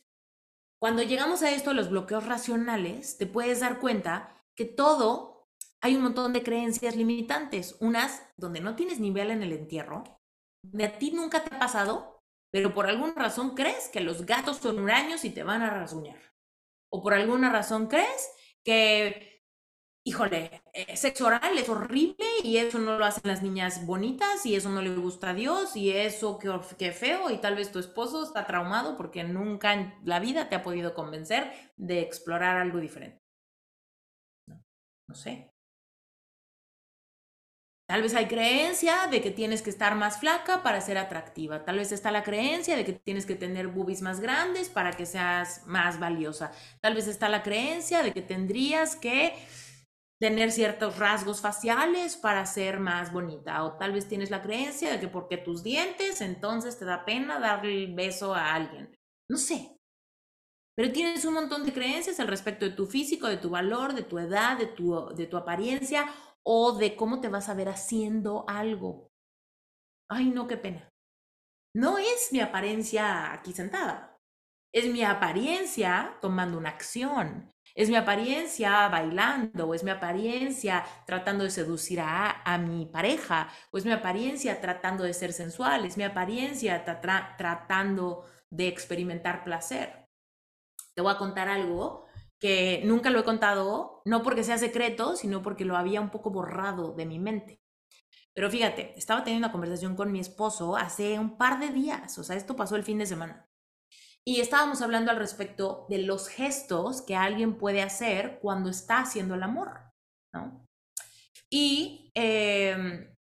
cuando llegamos a esto, los bloqueos racionales, te puedes dar cuenta que todo hay un montón de creencias limitantes, unas donde no tienes nivel en el entierro, de a ti nunca te ha pasado, pero por alguna razón crees que los gatos son huraños y te van a rasguñar. O por alguna razón crees que híjole, sexo oral es horrible y eso no lo hacen las niñas bonitas y eso no le gusta a Dios y eso qué, qué feo y tal vez tu esposo está traumado porque nunca en la vida te ha podido convencer de explorar algo diferente. No, no sé. Tal vez hay creencia de que tienes que estar más flaca para ser atractiva. Tal vez está la creencia de que tienes que tener boobies más grandes para que seas más valiosa. Tal vez está la creencia de que tendrías que tener ciertos rasgos faciales para ser más bonita. O tal vez tienes la creencia de que porque tus dientes, entonces te da pena darle el beso a alguien. No sé. Pero tienes un montón de creencias al respecto de tu físico, de tu valor, de tu edad, de tu, de tu apariencia o de cómo te vas a ver haciendo algo. Ay, no, qué pena. No es mi apariencia aquí sentada. Es mi apariencia tomando una acción. Es mi apariencia bailando, o es mi apariencia tratando de seducir a, a mi pareja, o es mi apariencia tratando de ser sensual, es mi apariencia tratando de experimentar placer. Te voy a contar algo que nunca lo he contado, no porque sea secreto, sino porque lo había un poco borrado de mi mente. Pero fíjate, estaba teniendo una conversación con mi esposo hace un par de días, o sea, esto pasó el fin de semana. Y estábamos hablando al respecto de los gestos que alguien puede hacer cuando está haciendo el amor, ¿no? Y, em,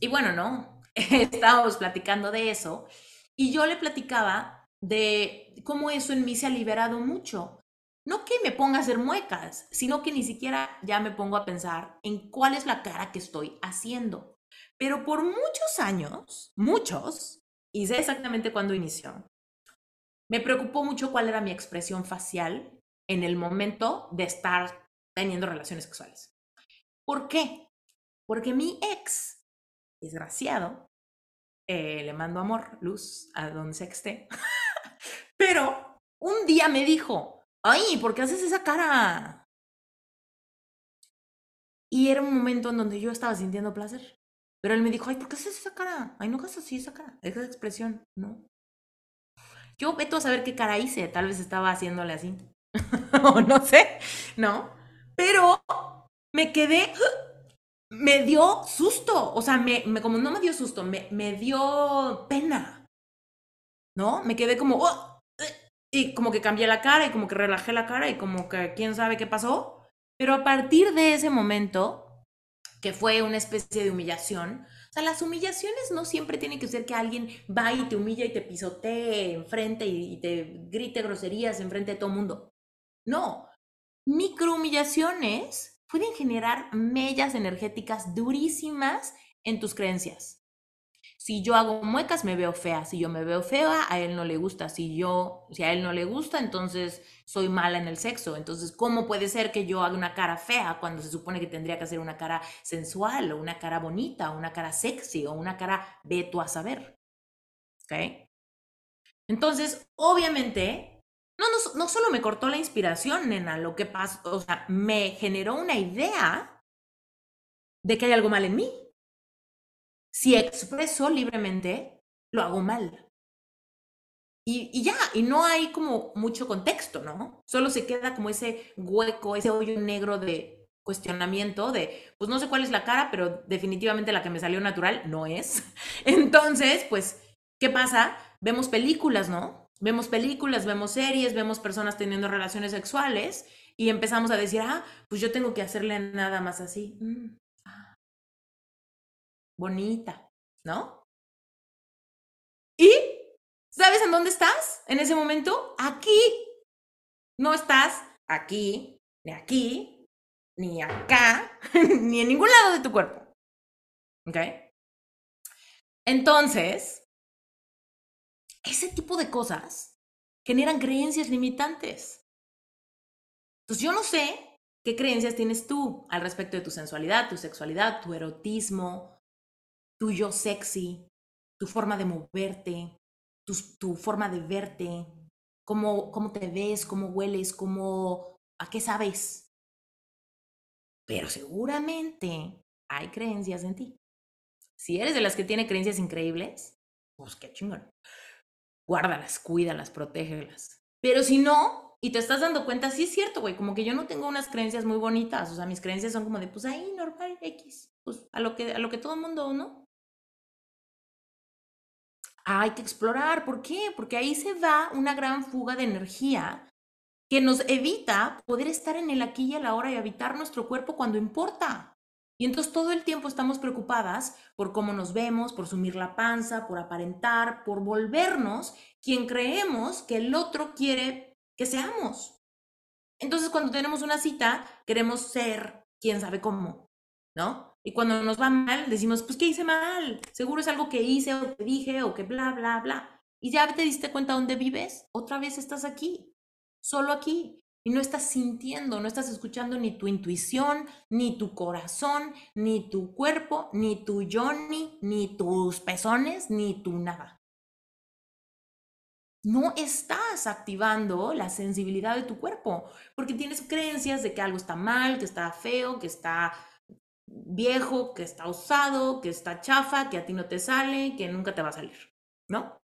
y bueno, ¿no? estábamos platicando de eso y yo le platicaba de cómo eso en mí se ha liberado mucho no que me ponga a hacer muecas, sino que ni siquiera ya me pongo a pensar en cuál es la cara que estoy haciendo. Pero por muchos años, muchos, y sé exactamente cuándo inició, me preocupó mucho cuál era mi expresión facial en el momento de estar teniendo relaciones sexuales. ¿Por qué? Porque mi ex, desgraciado, eh, le mando amor, luz, a donde se esté, pero un día me dijo, ay, ¿por qué haces esa cara? Y era un momento en donde yo estaba sintiendo placer. Pero él me dijo, ay, ¿por qué haces esa cara? Ay, no hagas así esa cara, esa expresión, ¿no? Yo veto a saber qué cara hice, tal vez estaba haciéndole así. o no sé, ¿no? Pero me quedé, me dio susto, o sea, me, como no me dio susto, me, me dio pena, ¿no? Me quedé como, oh, y como que cambié la cara y como que relajé la cara y como que quién sabe qué pasó. Pero a partir de ese momento, que fue una especie de humillación, sea, las humillaciones no siempre tienen que ser que alguien va y te humilla y te pisotee enfrente y te grite groserías enfrente de todo el mundo. No, microhumillaciones pueden generar mellas energéticas durísimas en tus creencias. Si yo hago muecas, me veo fea. Si yo me veo fea, a él no le gusta. Si yo, si a él no le gusta, entonces soy mala en el sexo. Entonces, ¿cómo puede ser que yo haga una cara fea cuando se supone que tendría que hacer una cara sensual o una cara bonita o una cara sexy o una cara veto a saber? ¿Ok? Entonces, obviamente, no, no, no solo me cortó la inspiración, nena, lo que pasó, o sea, me generó una idea de que hay algo mal en mí si expreso libremente, lo hago mal. Y, ya, y no hay como mucho contexto, ¿no? Solo se queda como ese hueco, ese hoyo negro de cuestionamiento de, pues no sé cuál es la cara, pero definitivamente la que me salió natural no es. Entonces, pues, ¿qué pasa? Vemos películas, ¿no? Vemos películas, vemos series, vemos personas teniendo relaciones sexuales y empezamos a decir, ah, pues yo tengo que hacerle nada más así. Mm, bonita, ¿no? ¿Y sabes en dónde estás en ese momento? Aquí. No estás aquí, ni aquí, ni acá, ni en ningún lado de tu cuerpo. ¿Ok? Entonces, ese tipo de cosas generan creencias limitantes. Entonces, yo no sé qué creencias tienes tú al respecto de tu sensualidad, tu sexualidad, tu erotismo, tu yo sexy, tu forma de moverte, tu, tu forma de verte, cómo, cómo te ves, cómo hueles, cómo, a qué sabes. Pero seguramente hay creencias en ti. Si eres de las que tiene creencias increíbles, pues qué chingón. Guárdalas, cuídalas, protégelas. Pero si no, y te estás dando cuenta, sí es cierto, güey, como que yo no tengo unas creencias muy bonitas, o sea, mis creencias son como de, pues ahí, normal, X, pues a lo que, a lo que todo mundo, ¿no? Hay que explorar, ¿por qué? Porque ahí se da una gran fuga de energía que nos evita poder estar en el aquí y a la hora y habitar nuestro cuerpo cuando importa. Y entonces todo el tiempo estamos preocupadas por cómo nos vemos, por sumir la panza, por aparentar, por volvernos quien creemos que el otro quiere que seamos. Entonces cuando tenemos una cita, queremos ser quién sabe cómo, ¿no? Y cuando nos va mal, decimos, pues, ¿qué hice mal? Seguro es algo que hice o que dije o que bla, bla, bla. Y ya te diste cuenta dónde vives, otra vez estás aquí, solo aquí y no estás sintiendo, no estás escuchando ni tu intuición, ni tu corazón, ni tu cuerpo, ni tu Johnny, ni tus pezones, ni tu nada. No estás activando la sensibilidad de tu cuerpo porque tienes creencias de que algo está mal, que está feo, que está viejo, que está usado, que está chafa, que a ti no te sale, que nunca te va a salir, ¿no?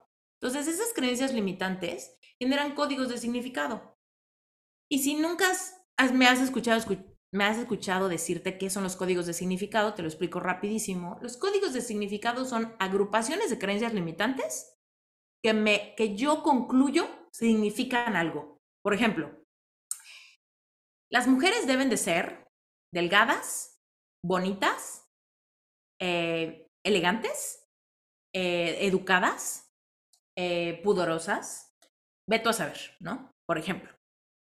Entonces esas creencias limitantes generan códigos de significado y si nunca me, has escuchado, me has escuchado decirte qué son los códigos de significado, te lo explico rapidísimo. Los códigos de significado son agrupaciones de creencias limitantes que, me, que yo concluyo significan algo. Por ejemplo, las mujeres deben de ser delgadas, bonitas, eh, elegantes, eh, educadas, eh, pudorosas. Veto a saber, ¿no? Por ejemplo.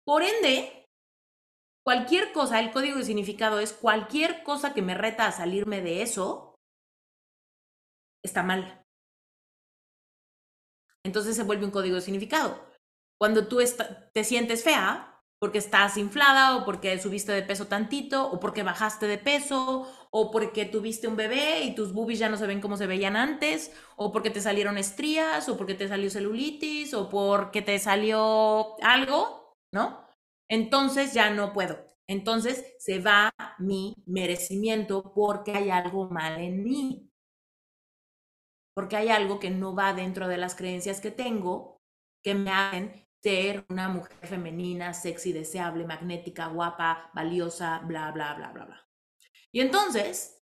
Por ende, cualquier cosa, el código de significado es cualquier cosa que me reta a salirme de eso, está mal. Entonces se vuelve un código de significado. Cuando tú te sientes fea, porque estás inflada o porque subiste de peso tantito o porque bajaste de peso o porque tuviste un bebé y tus boobies ya no se ven como se veían antes o porque te salieron estrías o porque te salió celulitis o porque te salió algo, ¿no? Entonces ya no puedo. Entonces se va mi merecimiento porque hay algo mal en mí. Porque hay algo que no va dentro de las creencias que tengo que me hacen ser una mujer femenina, sexy, deseable, magnética, guapa, valiosa, bla, bla, bla, bla, bla. Y entonces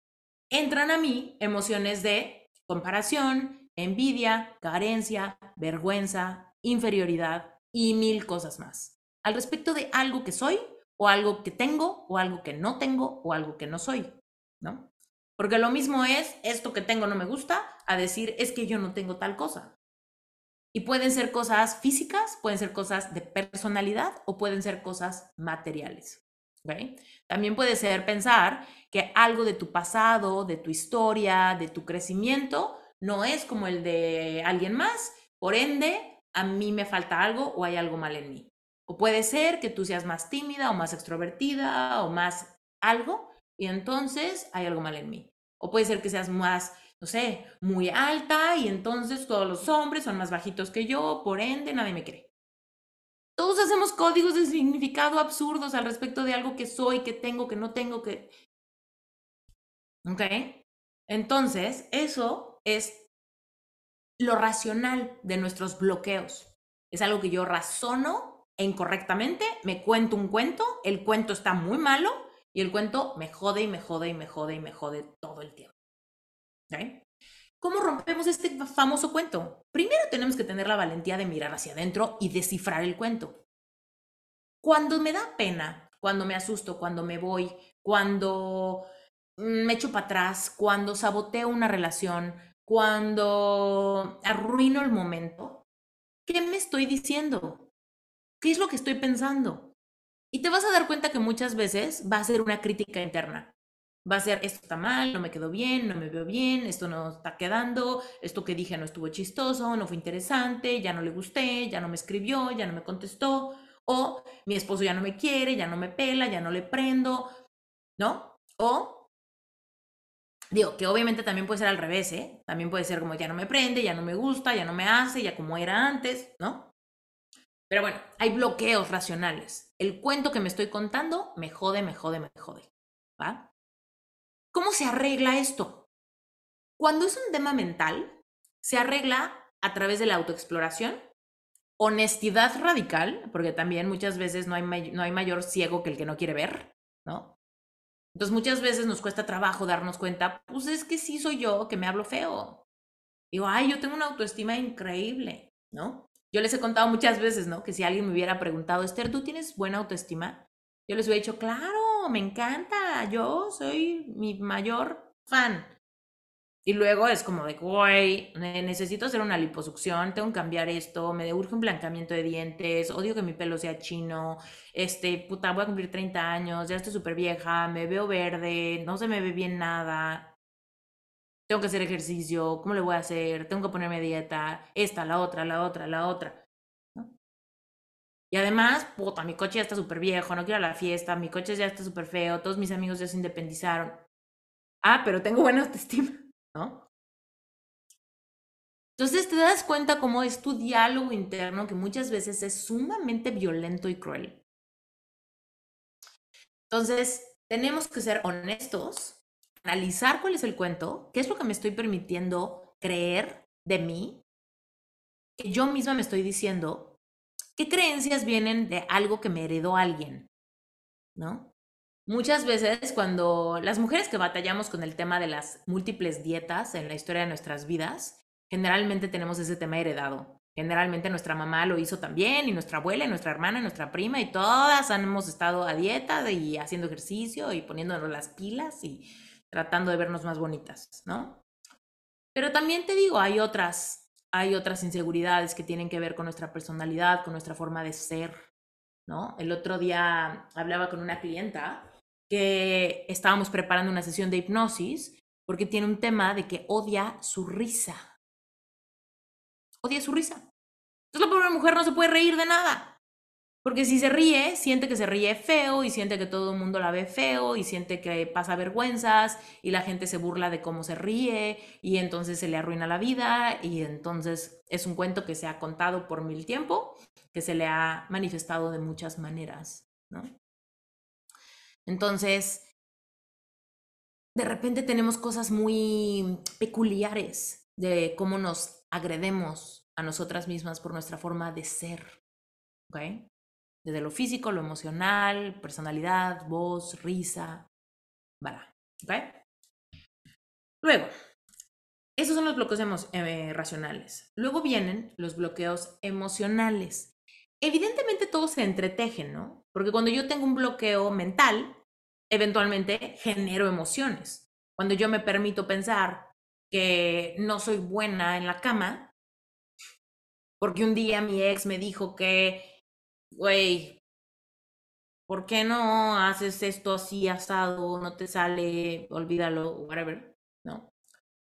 entran a mí emociones de comparación, envidia, carencia, vergüenza, inferioridad y mil cosas más al respecto de algo que soy o algo que tengo o algo que no tengo o algo que no soy, ¿no? Porque lo mismo es esto que tengo no me gusta a decir es que yo no tengo tal cosa. Y pueden ser cosas físicas, pueden ser cosas de personalidad o pueden ser cosas materiales. También puede ser pensar que algo de tu pasado, de tu historia, de tu crecimiento, no es como el de alguien más. Por ende, a mí me falta algo o hay algo mal en mí. O puede ser que tú seas más tímida o más extrovertida o más algo y entonces hay algo mal en mí. O puede ser que seas más, no sé, muy alta y entonces todos los hombres son más bajitos que yo, por ende nadie me cree. Todos hacemos códigos de significado absurdos al respecto de algo que soy, que tengo, que no tengo, que... ¿Ok? Entonces, eso es lo racional de nuestros bloqueos. Es algo que yo razono incorrectamente, me cuento un cuento, el cuento está muy malo y el cuento me jode y me jode y me jode y me jode todo el tiempo. ¿Cómo rompemos este famoso cuento? Primero tenemos que tener la valentía de mirar hacia adentro y descifrar el cuento. Cuando me da pena, cuando me asusto, cuando me voy, cuando me echo para atrás, cuando saboteo una relación, cuando arruino el momento, ¿qué me estoy diciendo? ¿Qué es lo que estoy pensando? Y te vas a dar cuenta que muchas veces va a ser una crítica interna. Va a ser, esto está mal, no me quedó bien, no me veo bien, esto no está quedando, esto que dije no estuvo chistoso, no fue interesante, ya no le gusté, ya no me escribió, ya no me contestó, o mi esposo ya no me quiere, ya no me pela, ya no le prendo, ¿no? O, digo, que obviamente también puede ser al revés, ¿eh? También puede ser como ya no me prende, ya no me gusta, ya no me hace, ya como era antes, ¿no? Pero bueno, hay bloqueos racionales. El cuento que me estoy contando me jode, me jode, me jode. ¿Va? ¿Cómo se arregla esto? Cuando es un tema mental, se arregla a través de la autoexploración honestidad radical, porque también muchas veces no hay, no hay mayor ciego que el que no quiere ver, ¿no? Entonces muchas veces nos cuesta trabajo darnos cuenta, pues es que sí soy yo que me hablo feo. Digo, ay, yo tengo una autoestima increíble, ¿no? Yo les he contado muchas veces, ¿no? Que si alguien me hubiera preguntado, Esther, ¿tú tienes buena autoestima? Yo les hubiera dicho, claro, me encanta, yo soy mi mayor fan. Y luego es como de, güey, necesito hacer una liposucción, tengo que cambiar esto, me urge un blanqueamiento de dientes, odio que mi pelo sea chino, este, puta, voy a cumplir 30 años, ya estoy súper vieja, me veo verde, no se me ve bien nada, tengo que hacer ejercicio, ¿cómo le voy a hacer? Tengo que ponerme dieta, esta, la otra, la otra, la otra. Y además, puta, mi coche ya está súper viejo, no quiero ir a la fiesta, mi coche ya está súper feo, todos mis amigos ya se independizaron. Ah, pero tengo buena autoestima. ¿no? Entonces te das cuenta cómo es tu diálogo interno que muchas veces es sumamente violento y cruel. Entonces, tenemos que ser honestos, analizar cuál es el cuento, qué es lo que me estoy permitiendo creer de mí, que yo misma me estoy diciendo, qué creencias vienen de algo que me heredó alguien, ¿no? Muchas veces cuando las mujeres que batallamos con el tema de las múltiples dietas en la historia de nuestras vidas, generalmente tenemos ese tema heredado. Generalmente nuestra mamá lo hizo también y nuestra abuela, y nuestra hermana, y nuestra prima y todas hemos estado a dieta y haciendo ejercicio y poniéndonos las pilas y tratando de vernos más bonitas, ¿no? Pero también te digo, hay otras, hay otras inseguridades que tienen que ver con nuestra personalidad, con nuestra forma de ser, ¿no? El otro día hablaba con una clienta que estábamos preparando una sesión de hipnosis porque tiene un tema de que odia su risa. Odia su risa. Entonces la pobre mujer no se puede reír de nada. Porque si se ríe, siente que se ríe feo y siente que todo el mundo la ve feo y siente que pasa vergüenzas y la gente se burla de cómo se ríe y entonces se le arruina la vida y entonces es un cuento que se ha contado por mil tiempo, que se le ha manifestado de muchas maneras, ¿no? Entonces, de repente tenemos cosas muy peculiares de cómo nos agredemos a nosotras mismas por nuestra forma de ser. ¿Ok? Desde lo físico, lo emocional, personalidad, voz, risa, ¿vale? ¿Ok? Luego, esos son los bloqueos eh, racionales. Luego vienen los bloqueos emocionales. Evidentemente todos se entretejen, ¿no? Porque cuando yo tengo un bloqueo mental, eventualmente genero emociones. Cuando yo me permito pensar que no soy buena en la cama, porque un día mi ex me dijo que, güey, ¿por qué no haces esto así asado? No te sale, olvídalo, whatever, ¿no?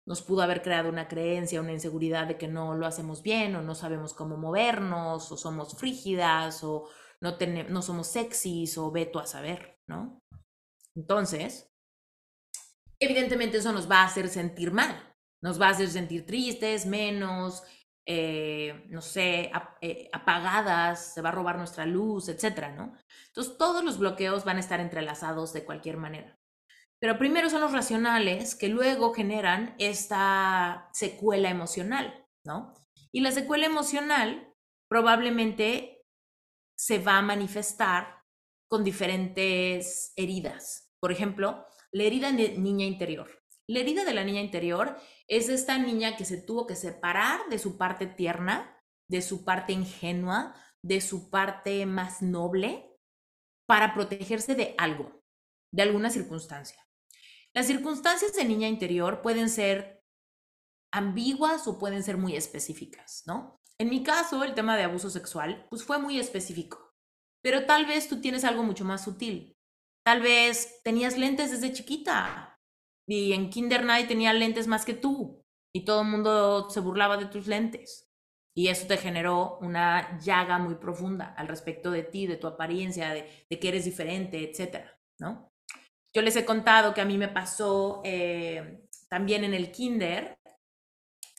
Nos pudo haber creado una creencia, una inseguridad de que no lo hacemos bien o no sabemos cómo movernos o somos frígidas o no, no somos sexys o veto a saber, ¿no? Entonces, evidentemente eso nos va a hacer sentir mal, nos va a hacer sentir tristes, menos, eh, no sé, eh, apagadas, se va a robar nuestra luz, etcétera, ¿no? Entonces, todos los bloqueos van a estar entrelazados de cualquier manera. Pero primero son los racionales que luego generan esta secuela emocional, ¿no? Y la secuela emocional probablemente se va a manifestar con diferentes heridas. Por ejemplo, la herida de niña interior. La herida de la niña interior es esta niña que se tuvo que separar de su parte tierna, de su parte ingenua, de su parte más noble, para protegerse de algo, de alguna circunstancia. Las circunstancias de niña interior pueden ser ambiguas o pueden ser muy específicas, ¿no? En mi caso, el tema de abuso sexual, pues fue muy específico. Pero tal vez tú tienes algo mucho más sutil. Tal vez tenías lentes desde chiquita y en Kinder nadie tenía lentes más que tú y todo el mundo se burlaba de tus lentes. Y eso te generó una llaga muy profunda al respecto de ti, de tu apariencia, de, que eres diferente, etcétera, ¿no? Yo les he contado que a mí me pasó eh, también en el kinder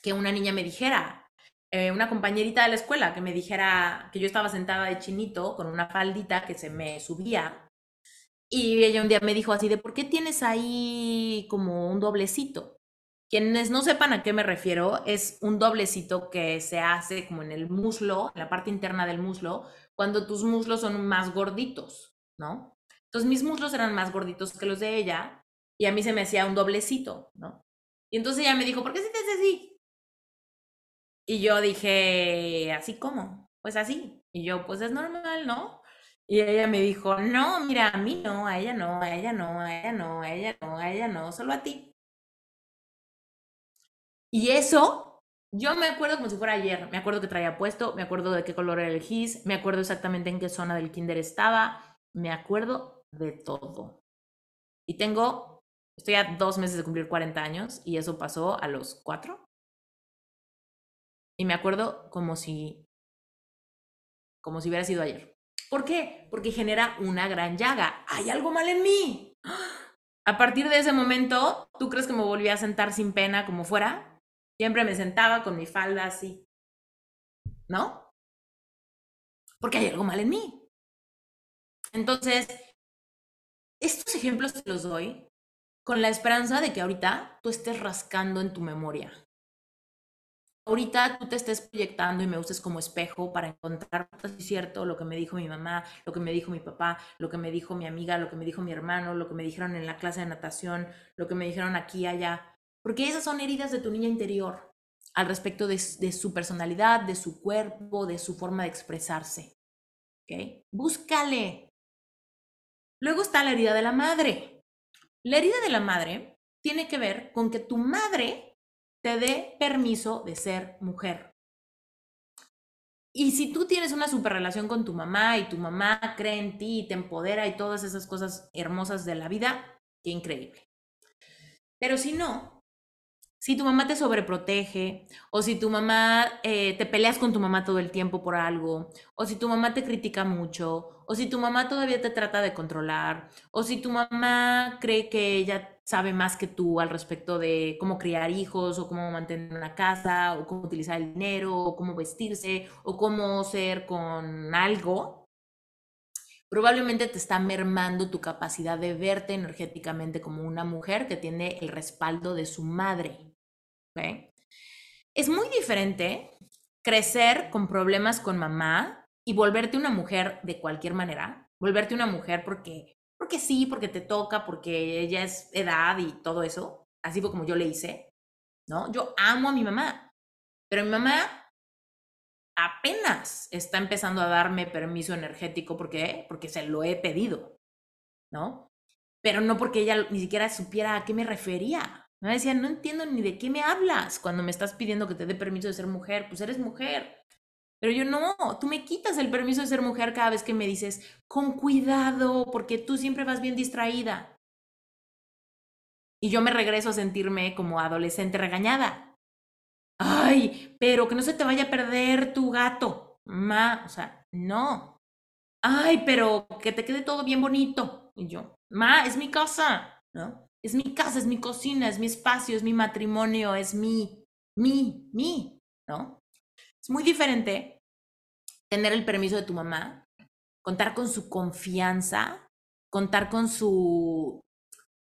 que una niña me dijera, eh, una compañerita de la escuela que me dijera que yo estaba sentada de chinito con una faldita que se me subía. Y ella un día me dijo así de, ¿por qué tienes ahí como un doblecito? quienes no sepan a qué me refiero, es un doblecito que se hace como en el muslo, en la parte interna del muslo, cuando tus muslos son más gorditos, ¿no? Entonces mis muslos eran más gorditos que los de ella y a mí se me hacía un doblecito, ¿no? Y entonces ella me dijo, ¿por qué se te hace así? Y yo dije, ¿así cómo? Pues así. Y yo, pues es normal, ¿no? Y ella me dijo, no, mira, a mí no, a ella no, a ella no, a ella no, a ella no, a ella no, solo a ti. Y eso, yo me acuerdo como si fuera ayer. Me acuerdo que traía puesto, me acuerdo de qué color era el gis, me acuerdo exactamente en qué zona del kinder estaba, me acuerdo de todo. Y tengo, estoy a dos meses de cumplir 40 años y eso pasó a los cuatro. Y me acuerdo como si, como si hubiera sido ayer. ¿Por qué? Porque genera una gran llaga. Hay algo mal en mí. A partir de ese momento, ¿tú crees que me volví a sentar sin pena como fuera? Siempre me sentaba con mi falda así. ¿No? Porque hay algo mal en mí. Entonces, estos ejemplos te los doy con la esperanza de que ahorita tú estés rascando en tu memoria. Ahorita tú te estés proyectando y me uses como espejo para encontrar, cierto, lo que me dijo mi mamá, lo que me dijo mi papá, lo que me dijo mi amiga, lo que me dijo mi hermano, lo que me dijeron en la clase de natación, lo que me dijeron aquí, allá. Porque esas son heridas de tu niña interior al respecto de, su personalidad, de su cuerpo, de su forma de expresarse. ¿Ok? Búscale. Luego está la herida de la madre. La herida de la madre tiene que ver con que tu madre te dé permiso de ser mujer. Y si tú tienes una super relación con tu mamá y tu mamá cree en ti y te empodera y todas esas cosas hermosas de la vida, qué increíble. Pero si no, si tu mamá te sobreprotege, o si tu mamá eh, te peleas con tu mamá todo el tiempo por algo, o si tu mamá te critica mucho, o si tu mamá todavía te trata de controlar, o si tu mamá cree que ella sabe más que tú al respecto de cómo criar hijos, o cómo mantener una casa, o cómo utilizar el dinero, o cómo vestirse, o cómo ser con algo, probablemente te está mermando tu capacidad de verte energéticamente como una mujer que tiene el respaldo de su madre. Es muy diferente crecer con problemas con mamá y volverte una mujer de cualquier manera, volverte una mujer porque, porque sí, porque te toca, porque ella es edad y todo eso. Así como yo le hice, ¿no? Yo amo a mi mamá, pero mi mamá apenas está empezando a darme permiso energético porque, porque se lo he pedido, ¿no? Pero no porque ella ni siquiera supiera a qué me refería. Me decía, no entiendo ni de qué me hablas cuando me estás pidiendo que te dé permiso de ser mujer. Pues eres mujer. Pero yo no, tú me quitas el permiso de ser mujer cada vez que me dices, con cuidado, porque tú siempre vas bien distraída. Y yo me regreso a sentirme como adolescente regañada. Ay, pero que no se te vaya a perder tu gato. Ma, o sea, no. Ay, pero que te quede todo bien bonito. Y yo, ma, es mi casa, ¿no? Es mi casa, es mi cocina, es mi espacio, es mi matrimonio, es mi, mi, mi, ¿no? Es muy diferente tener el permiso de tu mamá, contar con su confianza, contar con su,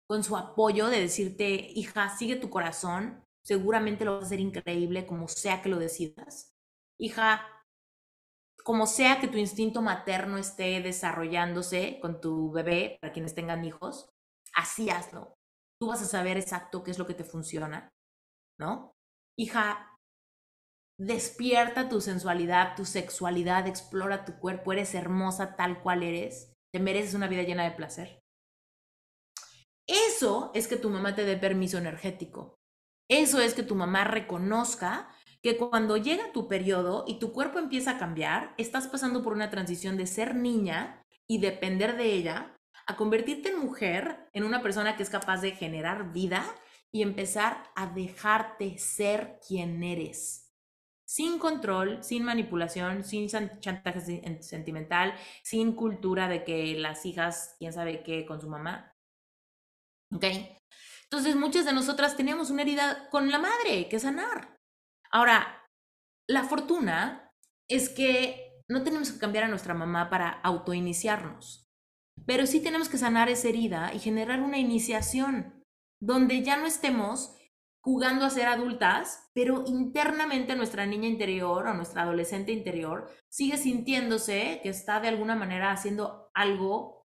con su apoyo de decirte, hija, sigue tu corazón, seguramente lo vas a hacer increíble como sea que lo decidas. Hija, como sea que tu instinto materno esté desarrollándose con tu bebé, para quienes tengan hijos, así hazlo tú vas a saber exacto qué es lo que te funciona, ¿no? Hija, despierta tu sensualidad, tu sexualidad, explora tu cuerpo, eres hermosa tal cual eres, te mereces una vida llena de placer. Eso es que tu mamá te dé permiso energético. Eso es que tu mamá reconozca que cuando llega tu periodo y tu cuerpo empieza a cambiar, estás pasando por una transición de ser niña y depender de ella a convertirte en mujer, en una persona que es capaz de generar vida y empezar a dejarte ser quien eres. Sin control, sin manipulación, sin chantaje sentimental, sin cultura de que las hijas, quién sabe qué, con su mamá. ¿Ok? Entonces, muchas de nosotras tenemos una herida con la madre que sanar. Ahora, la fortuna es que no tenemos que cambiar a nuestra mamá para autoiniciarnos. Pero sí tenemos que sanar esa herida y generar una iniciación donde ya no estemos jugando a ser adultas, pero internamente nuestra niña interior o nuestra adolescente interior sigue sintiéndose que está de alguna manera haciendo algo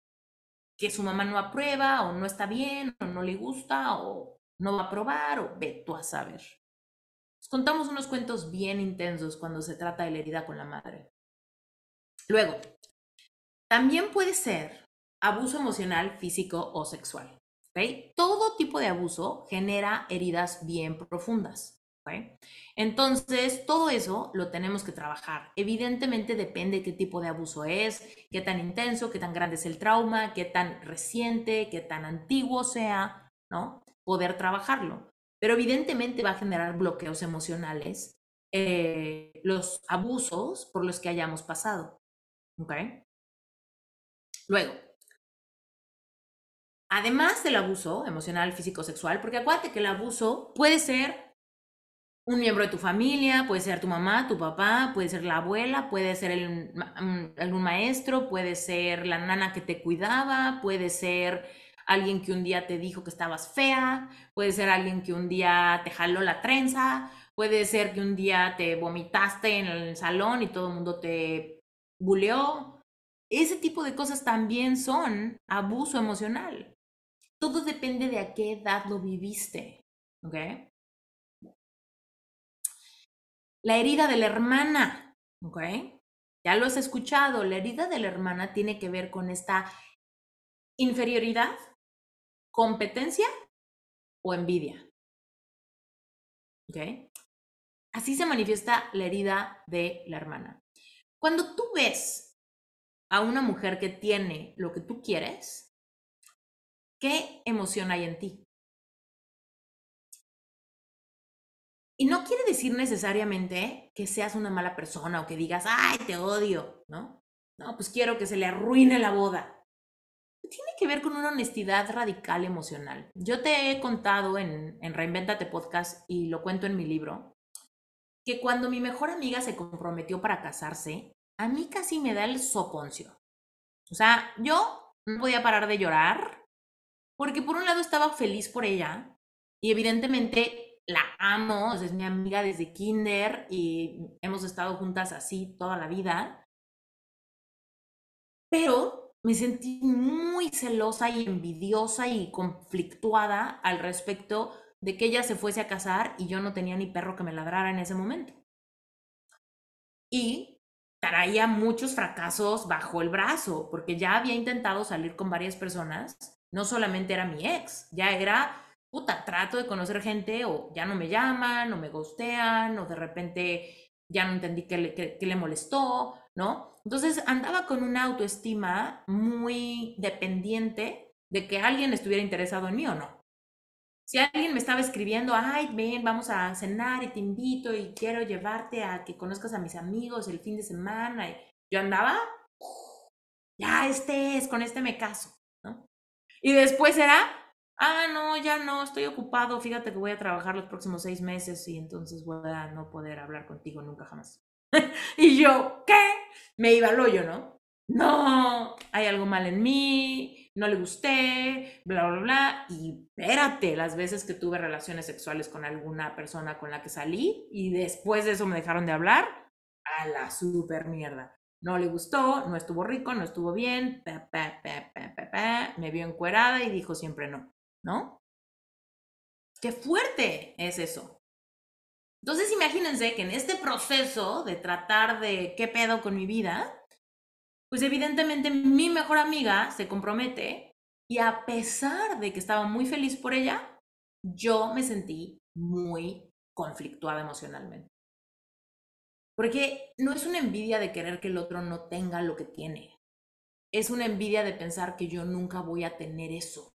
que su mamá no aprueba o no está bien o no le gusta o no va a probar o ve tú a saber. contamos unos cuentos bien intensos cuando se trata de la herida con la madre. Luego, también puede ser abuso emocional, físico o sexual. Todo tipo de abuso genera heridas bien profundas. Entonces, todo eso lo tenemos que trabajar. Evidentemente depende qué tipo de abuso es, qué tan intenso, qué tan grande es el trauma, qué tan reciente, qué tan antiguo sea, ¿no? Poder trabajarlo. Pero evidentemente va a generar bloqueos emocionales eh, los abusos por los que hayamos pasado. Luego, además del abuso emocional, físico, sexual, porque acuérdate que el abuso puede ser un miembro de tu familia, puede ser tu mamá, tu papá, puede ser la abuela, puede ser el, algún maestro, puede ser la nana que te cuidaba, puede ser alguien que un día te dijo que estabas fea, puede ser alguien que un día te jaló la trenza, puede ser que un día te vomitaste en el salón y todo el mundo te buleó. Ese tipo de cosas también son abuso emocional. Todo depende de a qué edad lo viviste. ¿Ok? La herida de la hermana. ¿Ok? Ya lo has escuchado. La herida de la hermana tiene que ver con esta inferioridad, competencia o envidia. ¿Ok? Así se manifiesta la herida de la hermana. Cuando tú ves a una mujer que tiene lo que tú quieres, ¿Qué emoción hay en ti? Y no quiere decir necesariamente que seas una mala persona o que digas, ay, te odio, ¿no? No, pues quiero que se le arruine la boda. Tiene que ver con una honestidad radical emocional. Yo te he contado en, en Reinventate Podcast y lo cuento en mi libro, que cuando mi mejor amiga se comprometió para casarse, a mí casi me da el soponcio. O sea, yo no podía parar de llorar, porque por un lado estaba feliz por ella y evidentemente la amo, es mi amiga desde kinder y hemos estado juntas así toda la vida. Pero me sentí muy celosa y envidiosa y conflictuada al respecto de que ella se fuese a casar y yo no tenía ni perro que me ladrara en ese momento. Y traía muchos fracasos bajo el brazo, porque ya había intentado salir con varias personas no solamente era mi ex, ya era, puta, trato de conocer gente o ya no me llaman, o me gustean, o de repente ya no entendí qué le, le molestó, ¿no? Entonces andaba con una autoestima muy dependiente de que alguien estuviera interesado en mí o no. Si alguien me estaba escribiendo, ay, ven, vamos a cenar y te invito y quiero llevarte a que conozcas a mis amigos el fin de semana, yo andaba, ya este es, con este me caso. Y después era, ah, no, ya no, estoy ocupado, fíjate que voy a trabajar los próximos seis meses y entonces voy a no poder hablar contigo nunca jamás. y yo, ¿qué? Me iba al hoyo, ¿no? No, hay algo mal en mí, no le gusté, bla, bla, bla. Y espérate, las veces que tuve relaciones sexuales con alguna persona con la que salí y después de eso me dejaron de hablar, a la super mierda no le gustó, no estuvo rico, no estuvo bien, me vio encuerada y dijo siempre no, ¿no? Qué fuerte es eso. Entonces imagínense que en este proceso de tratar de qué pedo con mi vida, pues evidentemente mi mejor amiga se compromete y a pesar de que estaba muy feliz por ella, yo me sentí muy conflictuada emocionalmente. Porque no es una envidia de querer que el otro no tenga lo que tiene. Es una envidia de pensar que yo nunca voy a tener eso.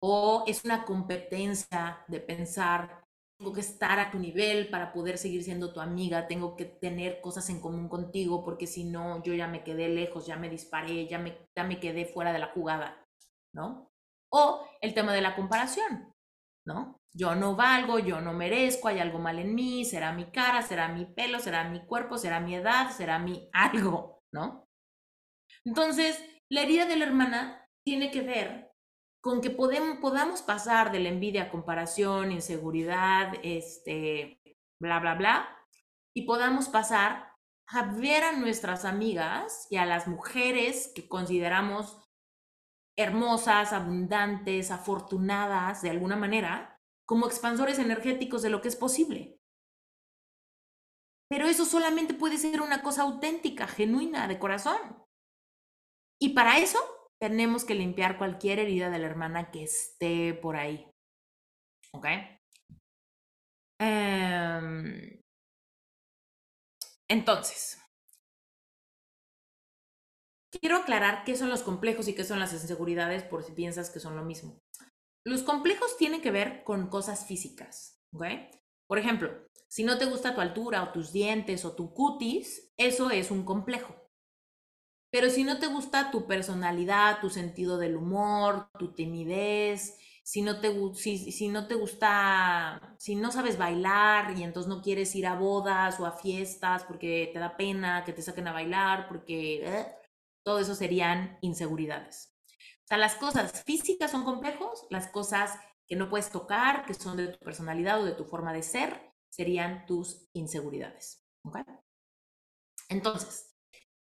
O es una competencia de pensar, tengo que estar a tu nivel para poder seguir siendo tu amiga, tengo que tener cosas en común contigo, porque si no, yo ya me quedé lejos, ya me disparé, ya me, ya me quedé fuera de la jugada, ¿no? O el tema de la comparación, ¿no? Yo no valgo, yo no merezco, hay algo mal en mí, será mi cara, será mi pelo, será mi cuerpo, será mi edad, será mi algo, ¿no? Entonces, la herida de la hermana tiene que ver con que podemos, podamos pasar de la envidia, comparación, inseguridad, este, bla, bla, bla, y podamos pasar a ver a nuestras amigas y a las mujeres que consideramos hermosas, abundantes, afortunadas de alguna manera, como expansores energéticos de lo que es posible. Pero eso solamente puede ser una cosa auténtica, genuina, de corazón. Y para eso tenemos que limpiar cualquier herida de la hermana que esté por ahí. ¿Ok? Em, entonces, quiero aclarar qué son los complejos y qué son las inseguridades por si piensas que son lo mismo. Los complejos tienen que ver con cosas físicas. ¿ok? Por ejemplo, si no te gusta tu altura o tus dientes o tu cutis, eso es un complejo. Pero si no te gusta tu personalidad, tu sentido del humor, tu timidez, si no te, si, no te gusta, si no sabes bailar y entonces no quieres ir a bodas o a fiestas porque te da pena que te saquen a bailar, porque eh, todo eso serían inseguridades. Sea, las cosas físicas son complejos, las cosas que no puedes tocar, que son de tu personalidad o de tu forma de ser, serían tus inseguridades. Entonces,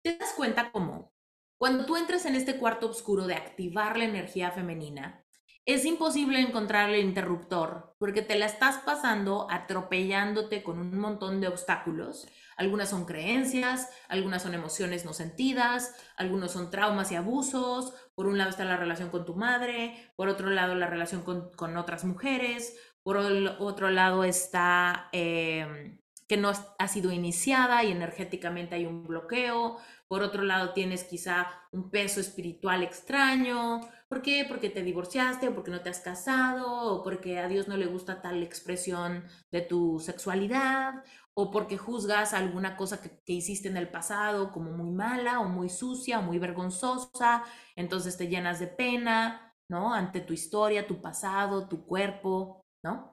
te das cuenta cómo cuando tú entras en este cuarto oscuro de activar la energía femenina, es imposible encontrar el interruptor porque te la estás pasando atropellándote con un montón de obstáculos. Algunas son creencias, algunas son emociones no sentidas, algunos son traumas y abusos. Por un lado está la relación con tu madre, por otro lado la relación con, otras mujeres, por otro lado está em, que no ha sido iniciada y energéticamente hay un bloqueo. Por otro lado tienes quizá un peso espiritual extraño ¿Por qué? Porque te divorciaste o porque no te has casado o porque a Dios no le gusta tal expresión de tu sexualidad o porque juzgas alguna cosa que, hiciste en el pasado como muy mala o muy sucia o muy vergonzosa, entonces te llenas de pena, ¿no? Ante tu historia, tu pasado, tu cuerpo, ¿no?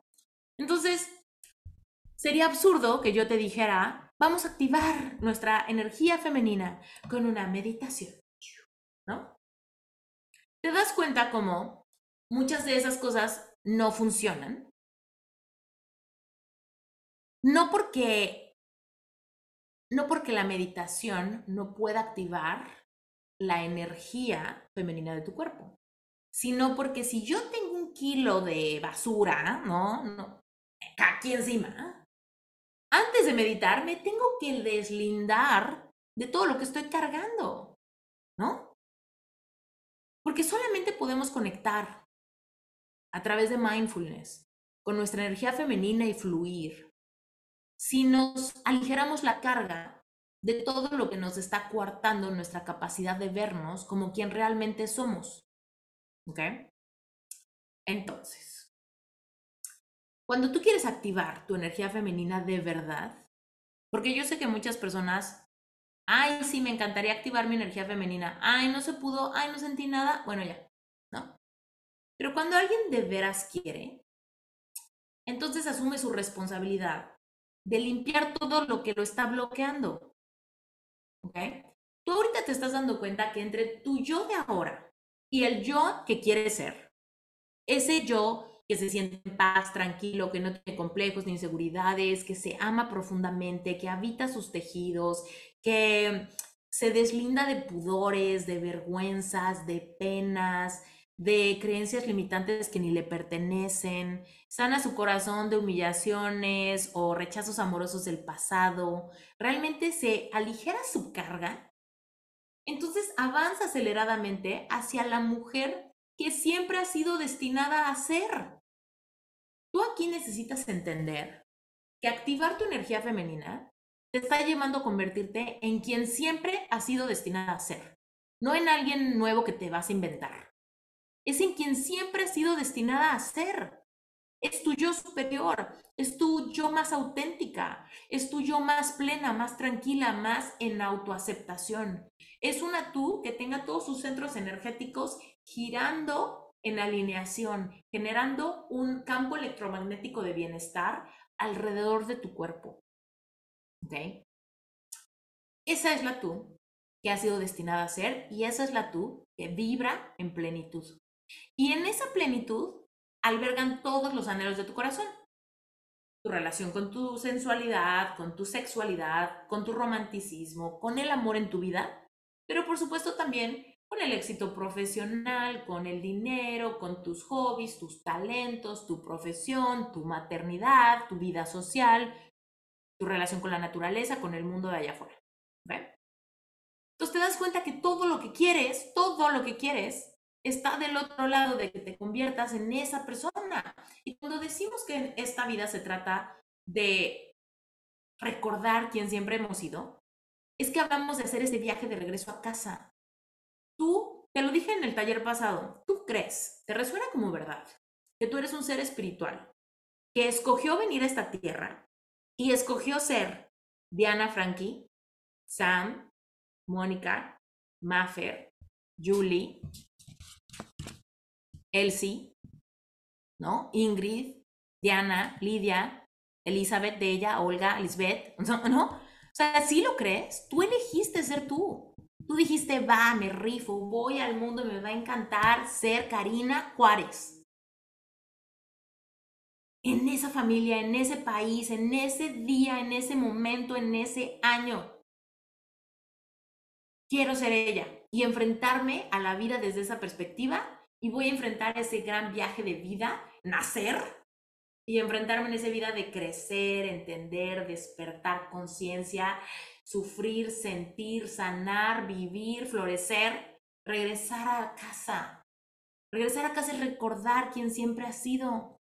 Entonces, sería absurdo que yo te dijera, vamos a activar nuestra energía femenina con una meditación, ¿no? te das cuenta cómo muchas de esas cosas no funcionan. No porque, no porque la meditación no pueda activar la energía femenina de tu cuerpo, sino porque si yo tengo un kilo de basura, ¿no? no aquí encima, de meditar me tengo que deslindar de todo lo que estoy cargando, ¿no? Porque solamente podemos conectar a través de mindfulness con nuestra energía femenina y fluir si nos aligeramos la carga de todo lo que nos está coartando nuestra capacidad de vernos como quien realmente somos. ¿Ok? Entonces, cuando tú quieres activar tu energía femenina de verdad, porque yo sé que muchas personas Ay, sí, me encantaría activar mi energía femenina. Ay, no se pudo. Ay, no sentí nada. Bueno, ya. ¿No? Pero cuando alguien de veras quiere, entonces asume su responsabilidad de limpiar todo lo que lo está bloqueando. ¿Ok? Tú ahorita te estás dando cuenta que entre tu yo de ahora y el yo que quiere ser, ese yo que se siente en paz, tranquilo, que no tiene complejos ni inseguridades, que se ama profundamente, que habita sus tejidos, que se deslinda de pudores, de vergüenzas, de penas, de creencias limitantes que ni le pertenecen, sana su corazón de humillaciones o rechazos amorosos del pasado, realmente se aligera su carga, entonces avanza aceleradamente hacia la mujer que siempre ha sido destinada a ser. Tú aquí necesitas entender que activar tu energía femenina te está llevando a convertirte en quien siempre has sido destinada a ser, no en alguien nuevo que te vas a inventar. Es en quien siempre has sido destinada a ser. Es tu yo superior, es tu yo más auténtica, es tu yo más plena, más tranquila, más en autoaceptación. Es una tú que tenga todos sus centros energéticos girando en alineación, generando un campo electromagnético de bienestar alrededor de tu cuerpo. ¿Ok? Esa es la tú que ha sido destinada a ser y esa es la tú que vibra en plenitud. Y en esa plenitud albergan todos los anhelos de tu corazón. Tu relación con tu sensualidad, con tu sexualidad, con tu romanticismo, con el amor en tu vida, pero por supuesto también con el éxito profesional, con el dinero, con tus hobbies, tus talentos, tu profesión, tu maternidad, tu vida social, tu relación con la naturaleza, con el mundo de allá afuera. Entonces te das cuenta que todo lo que quieres, todo lo que quieres, está del otro lado de que te conviertas en esa persona. Y cuando decimos que en esta vida se trata de recordar quién siempre hemos sido, es que hablamos de hacer ese viaje de regreso a casa, Tú, te lo dije en el taller pasado, tú crees, te resuena como verdad, que tú eres un ser espiritual, que escogió venir a esta tierra y escogió ser Diana Frankie, Sam, Mónica, Maffer, Julie, Elsie, ¿no? Ingrid, Diana, Lidia, Elizabeth de Olga, Lisbeth, ¿no? O sea, si lo crees, tú elegiste ser tú. Tú dijiste, va, me rifo, voy al mundo, me va a encantar ser Karina Juárez. En esa familia, en ese país, en ese día, en ese momento, en ese año. Quiero ser ella y enfrentarme a la vida desde esa perspectiva y voy a enfrentar ese gran viaje de vida, nacer y enfrentarme en esa vida de crecer, entender, despertar conciencia sufrir, sentir, sanar, vivir, florecer, regresar a casa. Regresar a casa es recordar quién siempre ha sido.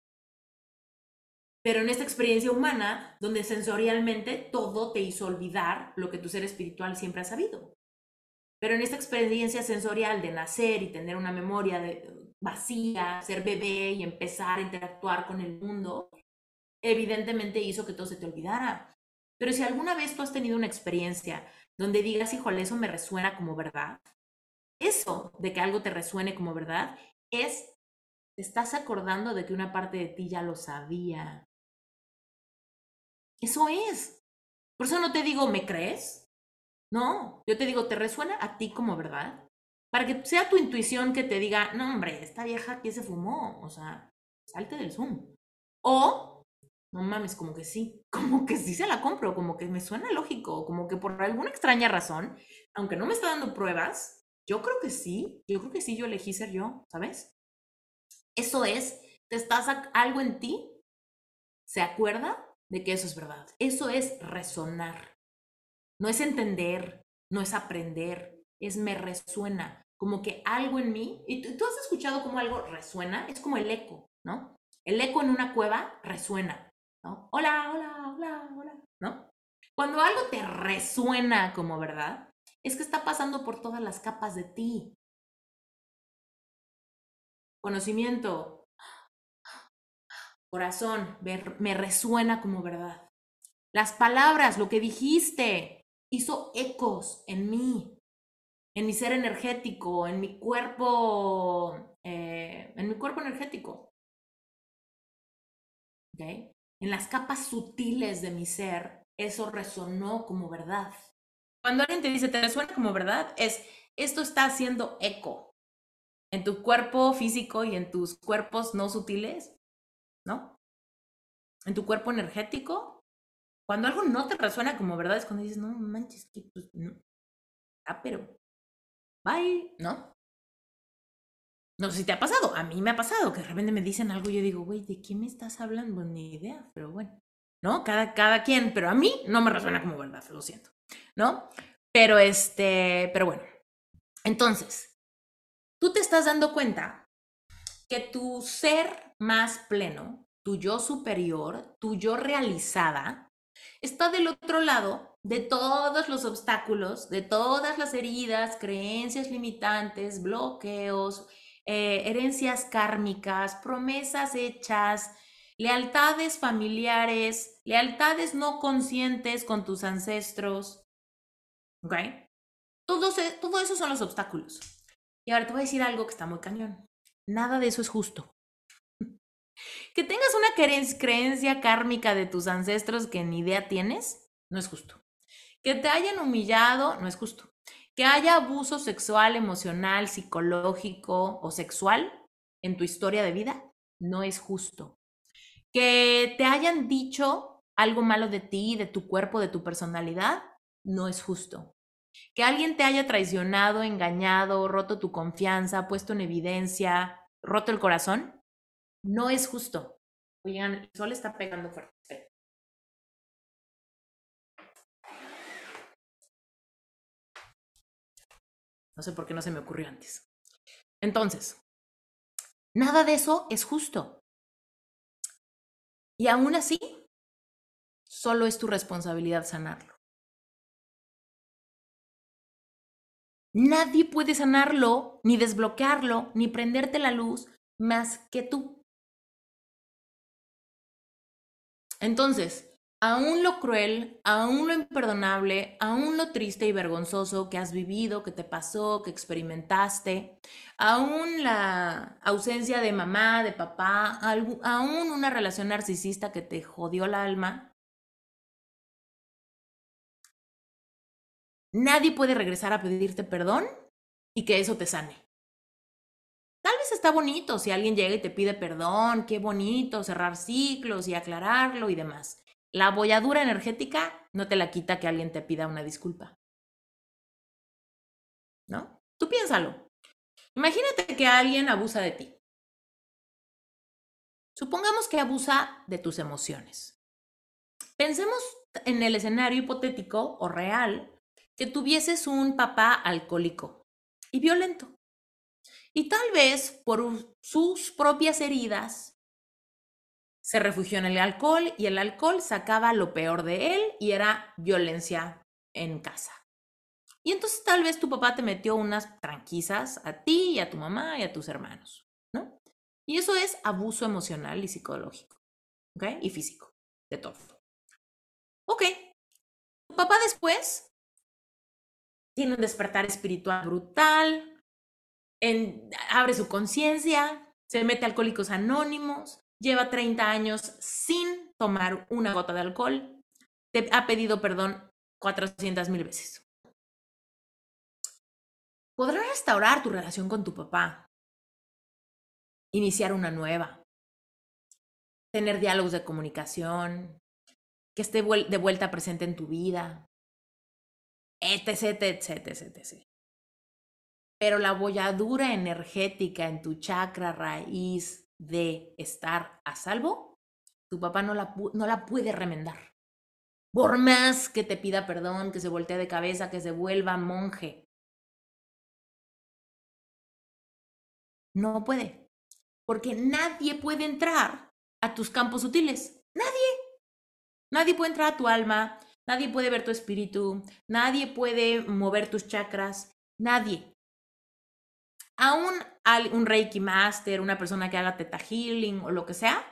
Pero en esta experiencia humana, donde sensorialmente todo te hizo olvidar lo que tu ser espiritual siempre ha sabido. Pero en esta experiencia sensorial de nacer y tener una memoria vacía, ser bebé y empezar a interactuar con el mundo, evidentemente hizo que todo se te olvidara. Pero si alguna vez tú has tenido una experiencia donde digas, híjole, eso me resuena como verdad, eso de que algo te resuene como verdad es, te estás acordando de que una parte de ti ya lo sabía. Eso es. Por eso no te digo, ¿me crees? No, yo te digo, ¿te resuena a ti como verdad? Para que sea tu intuición que te diga, no, hombre, esta vieja que se fumó, o sea, salte del Zoom. O no mames, como que sí, como que sí se la compro, como que me suena lógico, como que por alguna extraña razón, aunque no me está dando pruebas, yo creo que sí, yo creo que sí, yo elegí ser yo, ¿sabes? Eso es, te estás algo en ti, se acuerda de que eso es verdad. Eso es resonar. No es entender, no es aprender, es me resuena. Como que algo en mí, y tú has escuchado cómo algo resuena, es como el eco, ¿no? El eco en una cueva resuena. Hola, hola, hola, hola, ¿no? Cuando algo te resuena como verdad, es que está pasando por todas las capas de ti. Conocimiento, corazón, me resuena como verdad. Las palabras, lo que dijiste, hizo ecos en mí, en mi ser energético, en mi cuerpo, eh, en mi cuerpo energético. ¿Okay? En las capas sutiles de mi ser, eso resonó como verdad. Cuando alguien te dice, te resuena como verdad, es, esto está haciendo eco en tu cuerpo físico y en tus cuerpos no sutiles, ¿no? En tu cuerpo energético. Cuando algo no te resuena como verdad es cuando dices, no manches, que pues. Ah, pero, bye, ¿no? No sé si te ha pasado, a mí me ha pasado que de repente me dicen algo y yo digo, güey, ¿de qué me estás hablando? Ni idea, pero bueno, ¿no? Cada, cada quien, pero a mí no me resuena como verdad, lo siento, ¿no? Pero este, pero bueno, entonces, tú te estás dando cuenta que tu ser más pleno, tu yo superior, tu yo realizada, está del otro lado de todos los obstáculos, de todas las heridas, creencias limitantes, bloqueos, eh, herencias kármicas, promesas hechas, lealtades familiares, lealtades no conscientes con tus ancestros. ¿Ok? Todo, eso son los obstáculos. Y ahora te voy a decir algo que está muy cañón. Nada de eso es justo. Que tengas una creencia kármica de tus ancestros que ni idea tienes, no es justo. Que te hayan humillado, no es justo. Que haya abuso sexual, emocional, psicológico o sexual, en tu historia de vida no es justo. Que te hayan dicho algo malo de ti, de tu cuerpo, de tu personalidad, no es justo. Que alguien te haya traicionado, engañado, roto tu confianza, puesto en evidencia, roto el corazón, no es justo. Oigan, el sol está pegando fuerte. No sé por qué no se me ocurrió antes. Entonces, nada de eso es justo. Y aún así, solo es tu responsabilidad sanarlo. Nadie puede sanarlo, ni desbloquearlo, ni prenderte la luz más que tú. Entonces, aún lo cruel, aún lo imperdonable, aún lo triste y vergonzoso que has vivido, que te pasó, que experimentaste, aún la ausencia de mamá, de papá, aún una relación narcisista que te jodió el alma, nadie puede regresar a pedirte perdón y que eso te sane. Tal vez está bonito si alguien llega y te pide perdón, qué bonito cerrar ciclos y aclararlo y demás. La bolladura energética no te la quita que alguien te pida una disculpa. ¿No? Tú piénsalo. Imagínate que alguien abusa de ti. Supongamos que abusa de tus emociones. Pensemos en el escenario hipotético o real que tuvieses un papá alcohólico y violento. Y tal vez por sus propias heridas se refugió en el alcohol y el alcohol sacaba lo peor de él y era violencia en casa. Y entonces tal vez tu papá te metió unas tranquisas a ti y a tu mamá y a tus hermanos, ¿no? Y eso es abuso emocional y psicológico, ¿ok? Y físico, de todo. Ok. Tu papá después tiene un despertar espiritual brutal, abre su conciencia, se mete a Alcohólicos Anónimos, lleva 30 años sin tomar una gota de alcohol, te ha pedido perdón 400 mil veces. Podrás restaurar tu relación con tu papá, iniciar una nueva, tener diálogos de comunicación, que esté de vuelta presente en tu vida, etc, etc, etc. Pero la bolladura energética en tu chakra raíz de estar a salvo, tu papá no la, no la puede remendar. Por más que te pida perdón, que se voltee de cabeza, que se vuelva monje. No puede. Porque nadie puede entrar a tus campos sutiles. Nadie. Nadie puede entrar a tu alma. Nadie puede ver tu espíritu. Nadie puede mover tus chakras. Nadie aún un Reiki Master, una persona que haga Teta Healing o lo que sea,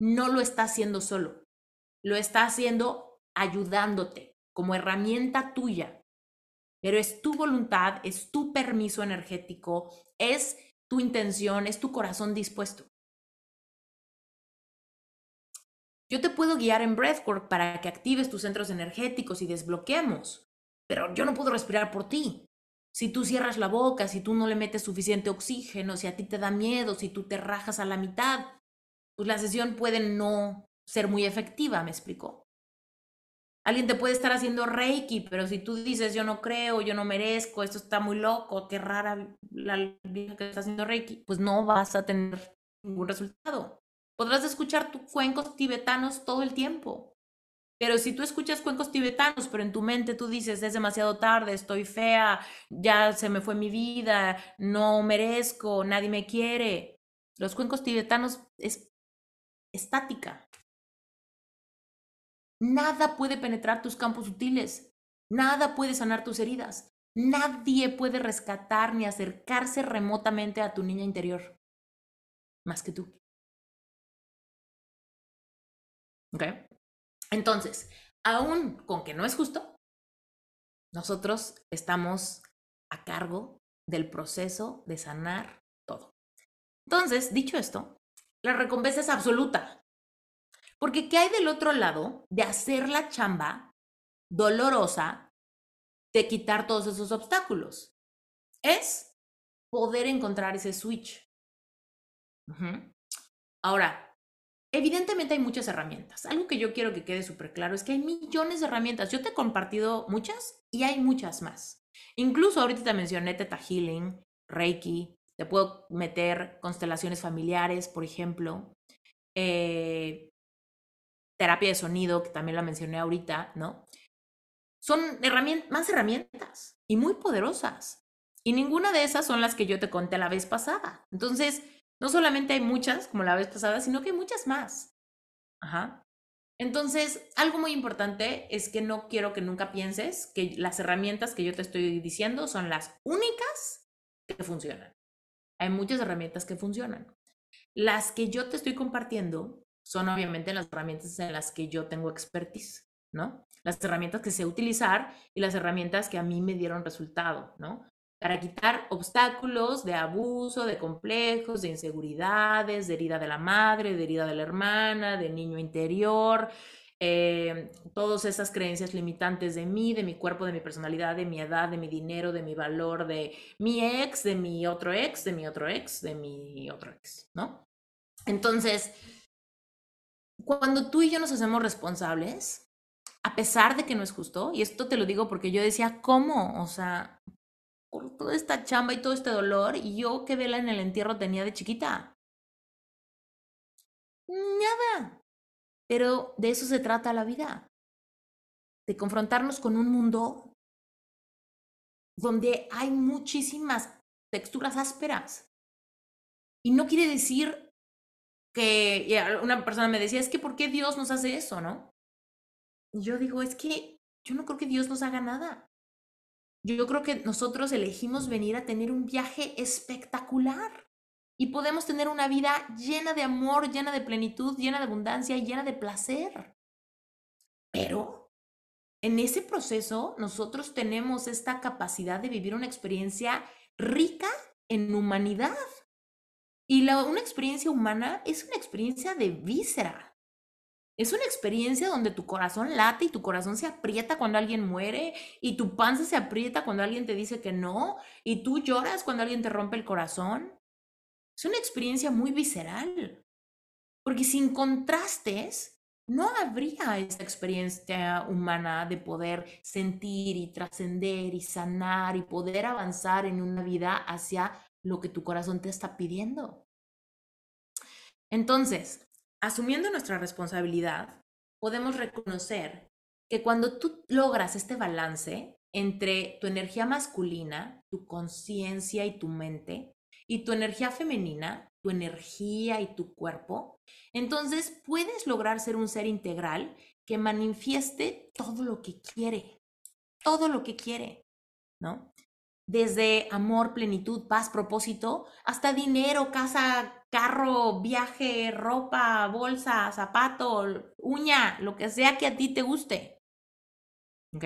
no lo está haciendo solo. Lo está haciendo ayudándote como herramienta tuya. Pero es tu voluntad, es tu permiso energético, es tu intención, es tu corazón dispuesto. Yo te puedo guiar en breathwork para que actives tus centros energéticos y desbloqueemos, pero yo no puedo respirar por ti. Si tú cierras la boca, si tú no le metes suficiente oxígeno, si a ti te da miedo, si tú te rajas a la mitad, pues la sesión puede no ser muy efectiva, ¿me explico? Alguien te puede estar haciendo reiki, pero si tú dices yo no creo, yo no merezco, esto está muy loco, qué rara la vieja que está haciendo reiki, pues no vas a tener ningún resultado. Podrás escuchar tus cuencos tibetanos todo el tiempo, pero si tú escuchas cuencos tibetanos, pero en tu mente tú dices, es demasiado tarde, estoy fea, ya se me fue mi vida, no merezco, nadie me quiere. Los cuencos tibetanos es estática. Nada puede penetrar tus campos sutiles, nada puede sanar tus heridas, nadie puede rescatar ni acercarse remotamente a tu niña interior, más que tú. ¿Ok? Entonces, aún con que no es justo, nosotros estamos a cargo del proceso de sanar todo. Entonces, dicho esto, la recompensa es absoluta. Porque ¿qué hay del otro lado de hacer la chamba dolorosa de quitar todos esos obstáculos? Es poder encontrar ese switch. Ahora, evidentemente hay muchas herramientas. Algo que yo quiero que quede súper claro es que hay millones de herramientas. Yo te he compartido muchas y hay muchas más. Incluso ahorita te mencioné Teta Healing, Reiki, te puedo meter constelaciones familiares, por ejemplo. Eh, terapia de sonido, que también la mencioné ahorita, ¿no? Son más herramientas y muy poderosas. Y ninguna de esas son las que yo te conté la vez pasada. Entonces, no solamente hay muchas, como la vez pasada, sino que hay muchas más. Ajá. Entonces, algo muy importante es que no quiero que nunca pienses que las herramientas que yo te estoy diciendo son las únicas que funcionan. Hay muchas herramientas que funcionan. Las que yo te estoy compartiendo son obviamente las herramientas en las que yo tengo expertise, ¿no? Las herramientas que sé utilizar y las herramientas que a mí me dieron resultado, ¿no? Para quitar obstáculos de abuso, de complejos, de inseguridades, de herida de la madre, de herida de la hermana, de niño interior, eh, todas esas creencias limitantes de mí, de mi cuerpo, de mi personalidad, de mi edad, de mi dinero, de mi valor, de mi ex, de mi otro ex, de mi otro ex, de mi otro ex, ¿no? Entonces, cuando tú y yo nos hacemos responsables, a pesar de que no es justo, y esto te lo digo porque yo decía, ¿cómo? O sea, por toda esta chamba y todo este dolor, y yo qué vela en el entierro tenía de chiquita. Nada. Pero de eso se trata la vida. De confrontarnos con un mundo donde hay muchísimas texturas ásperas. Y no quiere decir que una persona me decía, es que ¿por qué Dios nos hace eso, no? Y yo digo, es que yo no creo que Dios nos haga nada. Yo creo que nosotros elegimos venir a tener un viaje espectacular y podemos tener una vida llena de amor, llena de plenitud, llena de abundancia llena de placer. Pero en ese proceso nosotros tenemos esta capacidad de vivir una experiencia rica en humanidad. Y la, una experiencia humana es una experiencia de víscera. Es una experiencia donde tu corazón late y tu corazón se aprieta cuando alguien muere y tu panza se aprieta cuando alguien te dice que no y tú lloras cuando alguien te rompe el corazón. Es una experiencia muy visceral. Porque sin contrastes no habría esta experiencia humana de poder sentir y trascender y sanar y poder avanzar en una vida hacia lo que tu corazón te está pidiendo. Entonces, asumiendo nuestra responsabilidad, podemos reconocer que cuando tú logras este balance entre tu energía masculina, tu conciencia y tu mente, y tu energía femenina, tu energía y tu cuerpo, entonces puedes lograr ser un ser integral que manifieste todo lo que quiere, todo lo que quiere, ¿no? Desde amor, plenitud, paz, propósito, hasta dinero, casa, carro, viaje, ropa, bolsa, zapato, uña, lo que sea que a ti te guste. ¿Ok?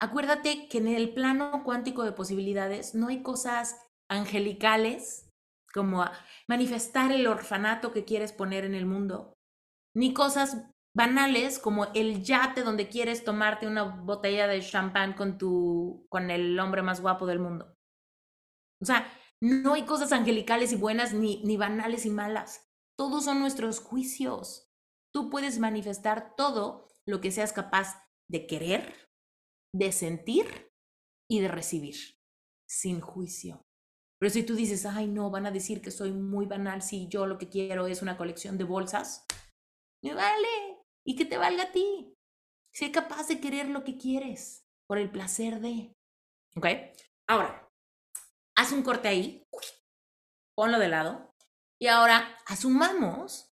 Acuérdate que en el plano cuántico de posibilidades no hay cosas angelicales como manifestar el orfanato que quieres poner en el mundo, ni cosas banales como el yate donde quieres tomarte una botella de champán con tu con el hombre más guapo del mundo. O sea, no hay cosas angelicales y buenas ni, ni banales y malas. Todos son nuestros juicios. Tú puedes manifestar todo lo que seas capaz de querer, de sentir y de recibir, sin juicio. Pero si tú dices, ay, no, van a decir que soy muy banal si yo lo que quiero es una colección de bolsas, me vale. Y que te valga a ti. Sé capaz de querer lo que quieres por el placer de. ¿Ok? Ahora, haz un corte ahí, ponlo de lado, y ahora asumamos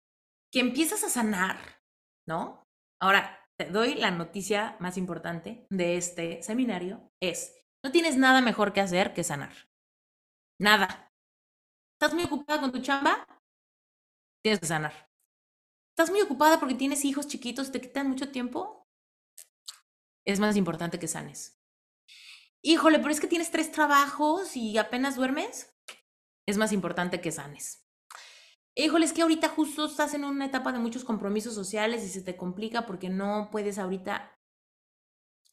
que empiezas a sanar, ¿no? Ahora, te doy la noticia más importante de este seminario, es, no tienes nada mejor que hacer que sanar. Nada. ¿Estás muy ocupada con tu chamba? Tienes que sanar. ¿Estás muy ocupada porque tienes hijos chiquitos y te quitan mucho tiempo? Es más importante que sanes híjole, pero es que tienes tres trabajos y apenas duermes, es más importante que sanes. Híjole, es que ahorita justo estás en una etapa de muchos compromisos sociales y se te complica porque no puedes ahorita...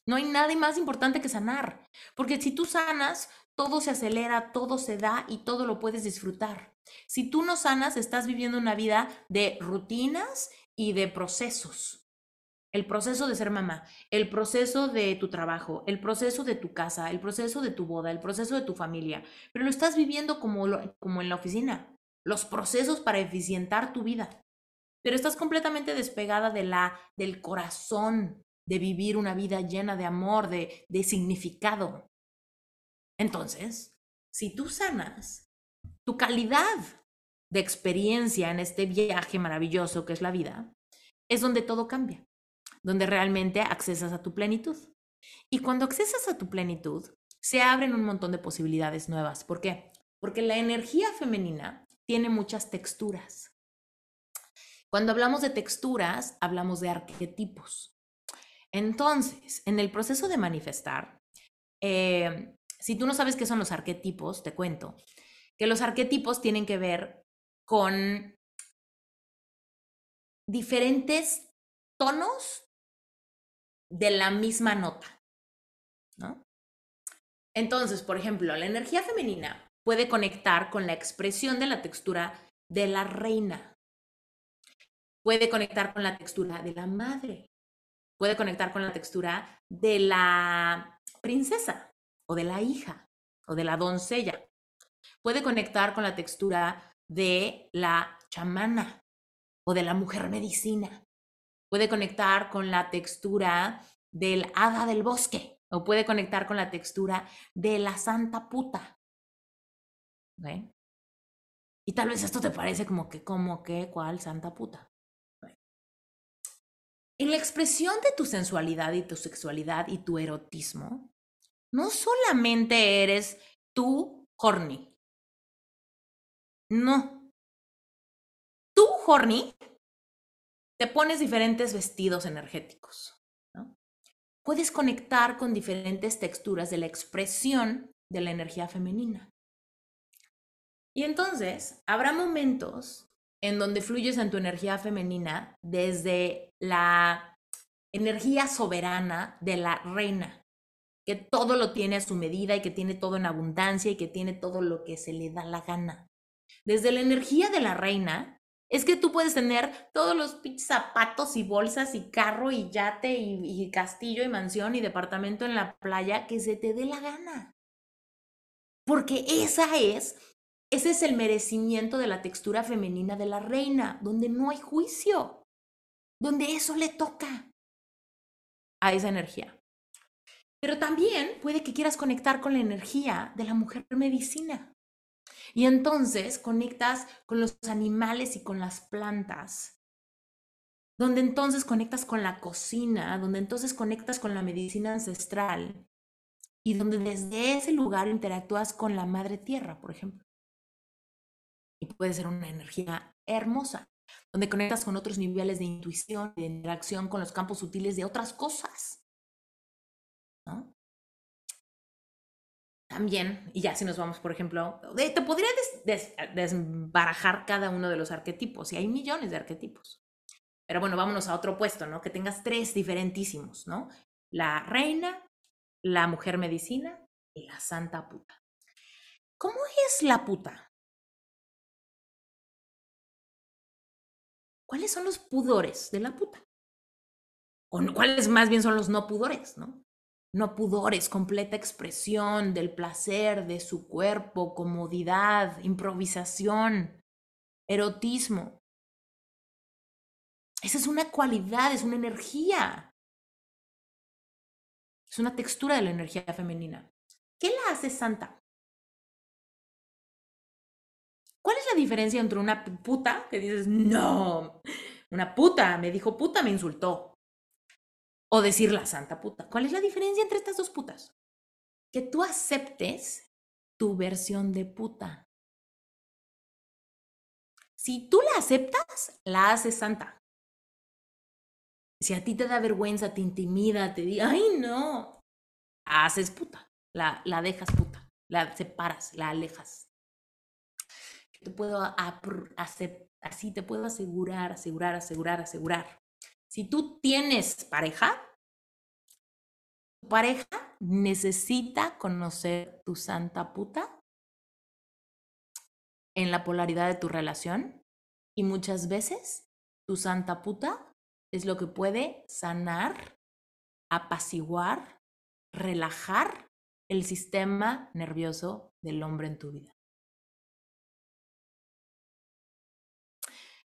No hay nada más importante que sanar, porque si tú sanas, todo se acelera, todo se da y todo lo puedes disfrutar. Si tú no sanas, estás viviendo una vida de rutinas y de procesos. El proceso de ser mamá, el proceso de tu trabajo, el proceso de tu casa, el proceso de tu boda, el proceso de tu familia, pero lo estás viviendo como, como en la oficina, los procesos para eficientar tu vida. Pero estás completamente despegada de la, del corazón, de vivir una vida llena de amor, de, de significado. Entonces, si tú sanas, tu calidad de experiencia en este viaje maravilloso que es la vida, es donde todo cambia donde realmente accesas a tu plenitud. Y cuando accesas a tu plenitud, se abren un montón de posibilidades nuevas. ¿Por qué? Porque la energía femenina tiene muchas texturas. Cuando hablamos de texturas, hablamos de arquetipos. Entonces, en el proceso de manifestar, eh, si tú no sabes qué son los arquetipos, te cuento que los arquetipos tienen que ver con diferentes tonos de la misma nota, ¿no? Entonces, por ejemplo, la energía femenina puede conectar con la expresión de la textura de la reina. Puede conectar con la textura de la madre. Puede conectar con la textura de la princesa o de la hija o de la doncella. Puede conectar con la textura de la chamana o de la mujer medicina puede conectar con la textura del hada del bosque o puede conectar con la textura de la santa puta. Y tal vez esto te parece como que, como que, ¿cuál santa puta? En la expresión de tu sensualidad y tu sexualidad y tu erotismo, no solamente eres tú horny. No. Tú horny te pones diferentes vestidos energéticos. Puedes conectar con diferentes texturas de la expresión de la energía femenina. Y entonces habrá momentos en donde fluyes en tu energía femenina desde la energía soberana de la reina, que todo lo tiene a su medida y que tiene todo en abundancia y que tiene todo lo que se le da la gana. Desde la energía de la reina, es que tú puedes tener todos los zapatos y bolsas y carro y yate y, castillo y mansión y departamento en la playa que se te dé la gana. Porque esa es, ese es el merecimiento de la textura femenina de la reina, donde no hay juicio, donde eso le toca a esa energía. Pero también puede que quieras conectar con la energía de la mujer medicina. Y entonces conectas con los animales y con las plantas, donde entonces conectas con la cocina, donde entonces conectas con la medicina ancestral y donde desde ese lugar interactúas con la madre tierra, por ejemplo. Y puede ser una energía hermosa, donde conectas con otros niveles de intuición de interacción con los campos sutiles de otras cosas. También, y ya si nos vamos, por ejemplo, te podría desbarajar cada uno de los arquetipos, y hay millones de arquetipos. Pero bueno, vámonos a otro puesto, ¿no? Que tengas tres diferentísimos, ¿no? La reina, la mujer medicina y la santa puta. ¿Cómo es la puta? ¿Cuáles son los pudores de la puta? ¿O cuáles más bien son los no pudores, no? No pudores, completa expresión del placer de su cuerpo, comodidad, improvisación, erotismo. Esa es una cualidad, es una energía. Es una textura de la energía femenina. ¿Qué la hace santa? ¿Cuál es la diferencia entre una puta que dices, no, una puta me dijo puta, me insultó? O decir la santa puta. ¿Cuál es la diferencia entre estas dos putas? Que tú aceptes tu versión de puta. Si tú la aceptas, la haces santa. Si a ti te da vergüenza, te intimida, te dice, ay no, haces puta, la, la dejas puta, la separas, la alejas. Te puedo hacer, así te puedo asegurar, asegurar, asegurar, asegurar si tú tienes pareja, tu pareja necesita conocer tu santa puta en la polaridad de tu relación y muchas veces tu santa puta es lo que puede sanar, apaciguar, relajar el sistema nervioso del hombre en tu vida.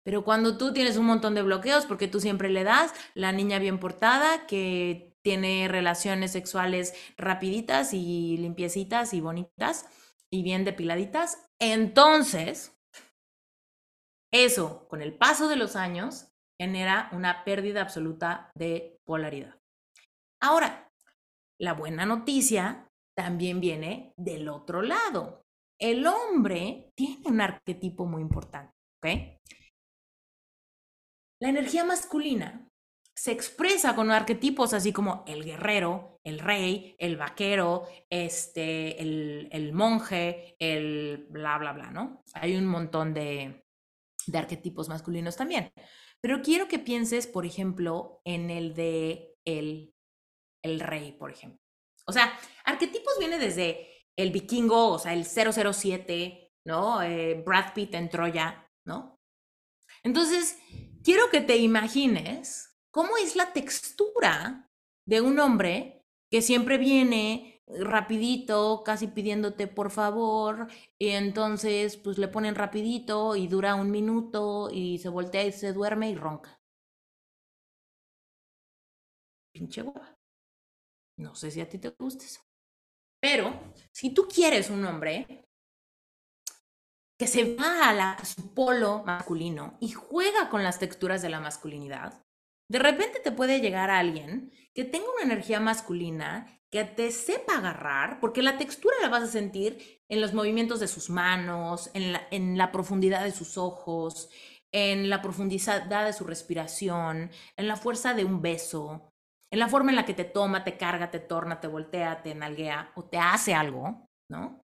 Pero cuando tú tienes un montón de bloqueos, porque tú siempre le das la niña bien portada, que tiene relaciones sexuales rapiditas y limpiecitas y bonitas y bien depiladitas, entonces eso, con el paso de los años, genera una pérdida absoluta de polaridad. Ahora, la buena noticia también viene del otro lado. El hombre tiene un arquetipo muy importante, ¿ok? La energía masculina se expresa con arquetipos así como el guerrero, el rey, el vaquero, este, el, monje, el bla, bla, bla, ¿no? Hay un montón de, de arquetipos masculinos también. Pero quiero que pienses, por ejemplo, en el de el, el rey, por ejemplo. O sea, arquetipos viene desde el vikingo, o sea, el 007, ¿no? Eh, Brad Pitt en Troya, ¿no? Entonces, quiero que te imagines cómo es la textura de un hombre que siempre viene rapidito, casi pidiéndote por favor, y entonces pues le ponen rapidito y dura un minuto y se voltea y se duerme y ronca. Pinche guapa. No sé si a ti te gusta eso. Pero si tú quieres un hombre se va a, su polo masculino y juega con las texturas de la masculinidad, de repente te puede llegar alguien que tenga una energía masculina, que te sepa agarrar, porque la textura la vas a sentir en los movimientos de sus manos, en la, en la profundidad de sus ojos, en la profundidad de su respiración, en la fuerza de un beso, en la forma en la que te toma, te carga, te torna, te voltea, te nalguea o te hace algo, ¿no?